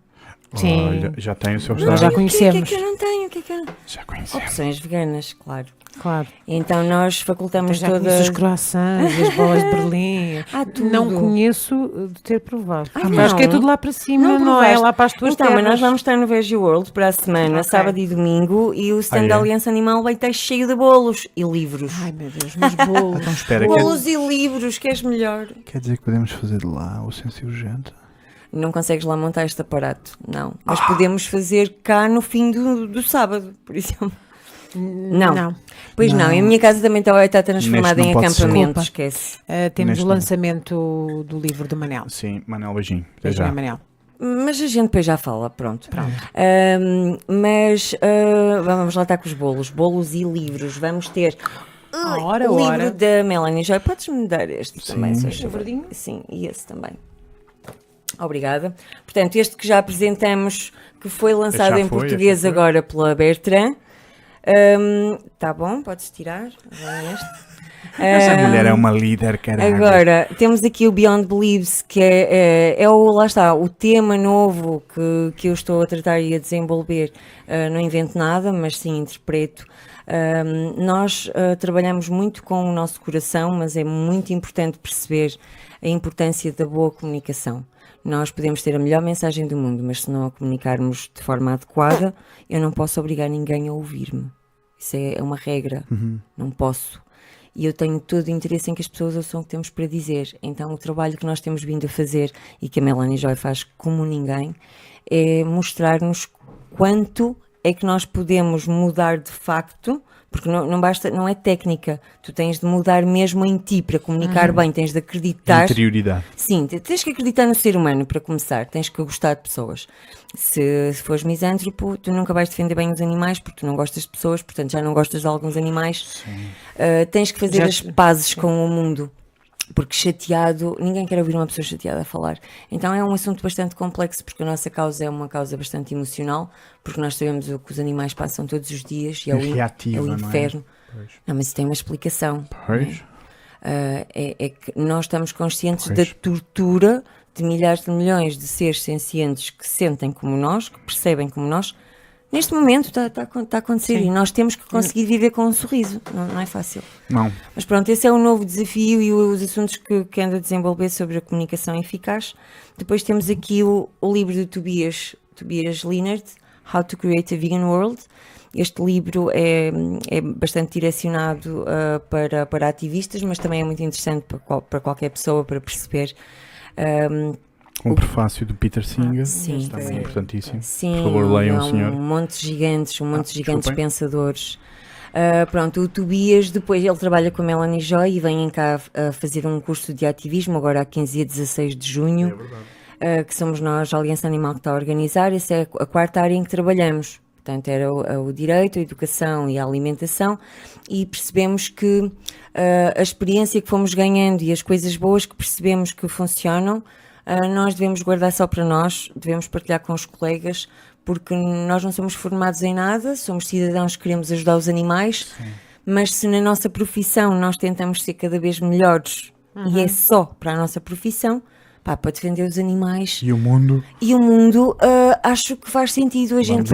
Sim. Olha, já tem o seu Nós restaurante. já O que é conhecemos. que eu não tenho? O que é que eu. Já conhecemos. Opções veganas, claro. Claro. Então nós facultamos Já conheço todas. os croissants as bolas de Berlim. Ah, tudo. Não conheço de ter provado. Ah, Porque Acho que é tudo lá para cima, Não não, é lá para as tuas Então, mas terras. nós vamos estar no Veggie World para a semana, Ok. sábado e domingo, e o stand Ah, é? da Aliança Animal vai estar cheio de bolos e livros. Ai meu Deus, mas bolos. Então espera, quer, bolos e livros, queres melhor? quer dizer que podemos fazer de lá o senso urgente? Não consegues lá montar este aparato, não. Mas podemos fazer cá no fim do, do sábado, por exemplo. Não. Não. Pois não, Não. e a minha casa também está, transformada não em acampamento, esquece. Uh, temos Neste o não. lançamento do livro do Manel. Sim, Manel, beijinho. Até Beijinho, já. Manel. Mas a gente depois já fala, pronto. Pronto. Ahm, mas ah, vamos lá estar com os bolos, bolos e livros. Vamos ter Ui, Ora, o livro da Melanie Joy. Podes-me dar este também, Sim. se faz favor? Sim, e esse também. Obrigada. Portanto, este que já apresentamos, que foi lançado já em foi, português foi. agora pela Bertrand. Ahm, tá bom, podes tirar. Essa Ahm, mulher é uma líder, caralho. Agora, temos aqui o Beyond Believes, que é, é, é o, lá está, o tema novo que, que eu estou a tratar e a desenvolver. Ah, não invento nada, mas sim interpreto. Ahm, nós ah, trabalhamos muito com o nosso coração, mas é muito importante perceber a importância da boa comunicação. Nós podemos ter a melhor mensagem do mundo, mas se não a comunicarmos de forma adequada, eu não posso obrigar ninguém a ouvir-me. Isso é uma regra. Não posso e eu tenho todo o interesse em que as pessoas ouçam o que temos para dizer. Então, o trabalho que nós temos vindo a fazer e que a Melanie Joy faz como ninguém é mostrar-nos quanto é que nós podemos mudar de facto, porque não, não basta, não é técnica, tu tens de mudar mesmo em ti para comunicar bem, tens de acreditar. Interioridade. Sim, te- tens que acreditar no ser humano para começar, tens que gostar de pessoas. Se, se fores misântropo, tu nunca vais defender bem os animais porque tu não gostas de pessoas, portanto já não gostas de alguns animais. Uh, tens que fazer Já- as pazes com o mundo. Porque chateado, ninguém quer ouvir uma pessoa chateada a falar. Então é um assunto bastante complexo, porque a nossa causa é uma causa bastante emocional, porque nós sabemos o que os animais passam todos os dias e é o, in- Reativa, é o não é? inferno. Não, mas isso tem uma explicação. Pois. Uh, é, é que nós estamos conscientes Pois. da tortura de milhares de milhões de seres sencientes que sentem como nós, que percebem como nós. Neste momento está, acon- está a acontecer Sim. e nós temos que conseguir viver com um sorriso. Não, não é fácil. Não. Mas pronto, esse é o novo desafio e os assuntos que, que ando a desenvolver sobre a comunicação eficaz. Depois temos aqui o, o livro de Tobias, Tobias Leonard, How to Create a Vegan World. Este livro é, é bastante direcionado ah, para, para ativistas, mas também é muito interessante para, qual- para qualquer pessoa para perceber. Ahm, Um prefácio do Peter Singer. Ah, sim, Também sim. é importantíssimo. Sim, Por favor, leiam há o senhor. um monte de gigantes, um monte Ah, de gigantes desculpem. pensadores. Ah, pronto, o Tobias, depois ele trabalha com a Melanie Joy e vem cá fazer um curso de ativismo, agora a 15 e 16 de junho, ah, que somos nós, a Aliança Animal, que está a organizar. Essa é a quarta área em que trabalhamos. Portanto, era o, o direito, a educação e a alimentação, e percebemos que ah, a experiência que fomos ganhando e as coisas boas que percebemos que funcionam, ah, nós devemos guardar só para nós, devemos partilhar com os colegas, porque nós não somos formados em nada, somos cidadãos que queremos ajudar os animais, mas se na nossa profissão nós tentamos ser cada vez melhores e é só para a nossa profissão, pá, para defender os animais E o mundo. e o mundo, ah, acho que faz sentido a gente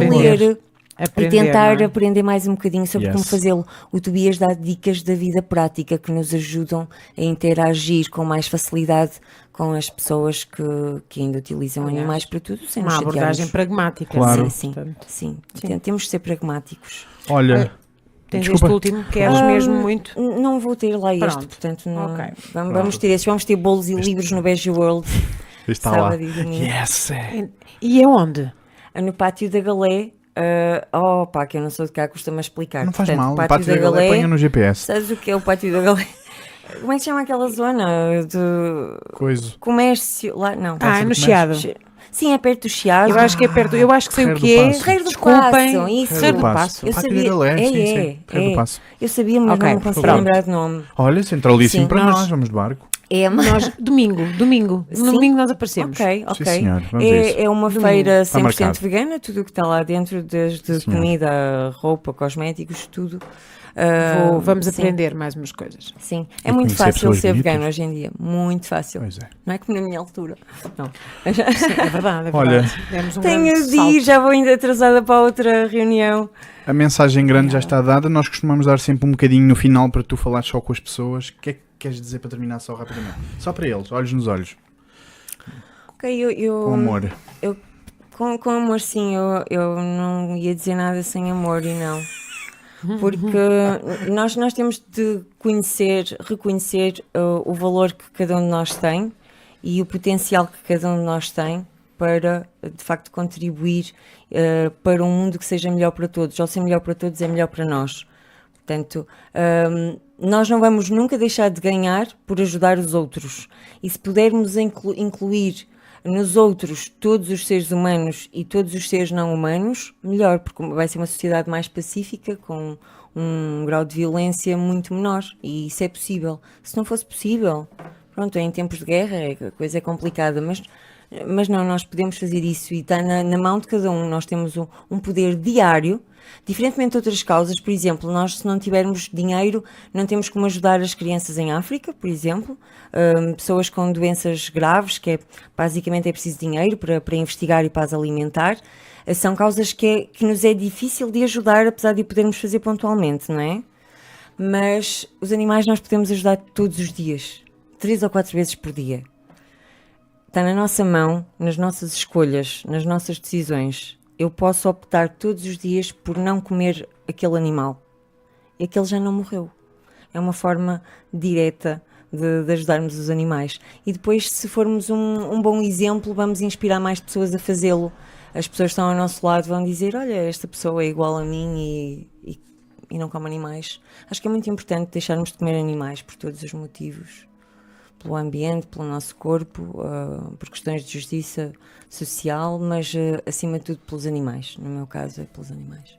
aprender. e tentar é? aprender mais um bocadinho sobre Yes. como fazê-lo. O Tobias dá dicas da vida prática que nos ajudam a interagir com mais facilidade com as pessoas que, que ainda utilizam Aliás, animais para tudo, sem Uma abordagem pragmática. Claro. Sim, sim, sim. Sim. Tem- Temos de ser pragmáticos. Olha. Tens Desculpa. este último, queres Ah, mesmo muito? Não vou ter lá este, Pronto. portanto, não, Ok. vamos, vamos ter estes. Vamos ter bolos e livros no Veggie World, Está lá. sábado e. Yes! é. E aonde? Ah, No pátio da Galé. Ah, oh, pá, que eu não sou de cá, custa-me explicar. Não faz Portanto, mal. O pátio da galé ponha no GPS. Sabes o que é o pátio da Galé? Como é que se chama aquela zona de Coisa. comércio? Lá, não. Ah, é no Chiado. Sim, é perto do Chiado. Eu acho que é perto, eu acho que sei o que do é. Ferreiro do Desculpem. Paço, isso. Ferreiro do. Paço. Eu Pátio sabia- da galé, é, sim, é, sim. Ferreiro do é. Paço. Eu sabia, mas Ok, não consigo lembrar de nome. Olha, centralíssimo Sim, para nós- nós. Vamos de barco. É uma... Nós, domingo, domingo. No Sim. domingo nós aparecemos. Ok, ok. Sim. É, é uma Domingo. feira Está 100% marcado. vegana, tudo o que está lá dentro, desde Sim, comida, roupa, cosméticos, tudo. Ah, Vou- vamos sim, aprender mais umas coisas. Sim, E é muito fácil ser bonitas. vegano hoje em dia. Muito fácil. Pois é. Não é como na minha altura. Não. Sim, é verdade, é Olha, verdade. Demos um Tenho de ir, já vou ainda atrasada para outra reunião. A mensagem grande já está dada. Nós costumamos dar sempre um bocadinho no final para tu falares só com as pessoas. O que é que queres dizer para terminar só rapidamente? Só para eles, olhos nos olhos. Ok, eu. eu Com amor. Com, com amor, sim, eu, eu não ia dizer nada sem amor e não. Porque nós, nós temos de conhecer, reconhecer uh, o valor que cada um de nós tem e o potencial que cada um de nós tem para, de facto, contribuir uh, para um mundo que seja melhor para todos. Ao ser melhor para todos, é melhor para nós. Portanto, um, nós não vamos nunca deixar de ganhar por ajudar os outros. E se pudermos inclu- incluir nos outros todos os seres humanos e todos os seres não humanos, melhor, porque vai ser uma sociedade mais pacífica, com um grau de violência muito menor. E isso é possível. Se não fosse possível, pronto, em tempos de guerra é- a coisa é complicada, mas, mas não, nós podemos fazer isso e está na, na mão de cada um. Nós temos um, um poder diário. Diferentemente de outras causas, por exemplo, nós se não tivermos dinheiro, não temos como ajudar as crianças em África, por exemplo, hum, pessoas com doenças graves, que é, basicamente é preciso dinheiro para, para investigar e para as alimentar, eh, são causas que, é- que nos é difícil de ajudar, apesar de podermos fazer pontualmente, não é? Mas os animais nós podemos ajudar todos os dias, três ou quatro vezes por dia. Está na nossa mão, nas nossas escolhas, nas nossas decisões. Eu posso optar todos os dias por não comer aquele animal. E aquele já não morreu. É uma forma direta de, de ajudarmos os animais. E depois, se formos um, um bom exemplo, vamos inspirar mais pessoas a fazê-lo. As pessoas que estão ao nosso lado vão dizer: Olha, esta pessoa é igual a mim e, e, e não come animais. Acho que é muito importante deixarmos de comer animais por todos os motivos pelo ambiente, pelo nosso corpo, ah, por questões de justiça social, mas ah, acima de tudo pelos animais. No meu caso, é pelos animais.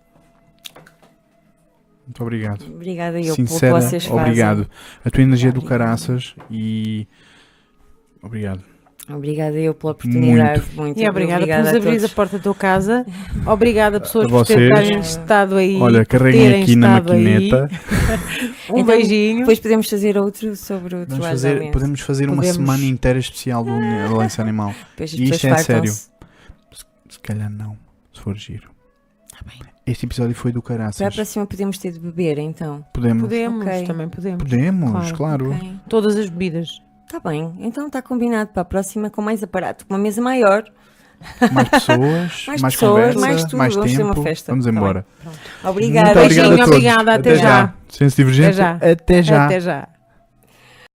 Muito obrigado. Obrigada eu Sincera, pelo que vocês fazem. obrigado. A tua energia do Obrigada. caraças e. Obrigado. Obrigada eu pela oportunidade. Muito, E obrigada, por obrigada nos a abrir a porta da tua casa. Obrigada, pessoas, A por vocês. terem estado aí. Olha, por carreguem aqui na maquineta. Um Então, beijinho. Depois podemos fazer outro sobre o Vamos Tuás fazer, podemos fazer uma Podemos. semana inteira especial do Lenço Animal. E isto é sério. Se calhar não, se for giro. Tá bem. Este episódio foi do Para a caraças. próxima podemos ter de beber, então. Podemos. Podemos, Ok. também podemos. Podemos, Claro. claro. Ok. Todas as bebidas. Está bem, então está combinado para a próxima com mais aparato, com uma mesa maior. Mais pessoas, mais, Mais pessoas, conversa, mais tudo, mais tempo. Vamos Tá embora. Obrigada. Muito obrigado Beijinho, a todos. obrigada, até já. Senso Divergente, Até já. Até já. Até já.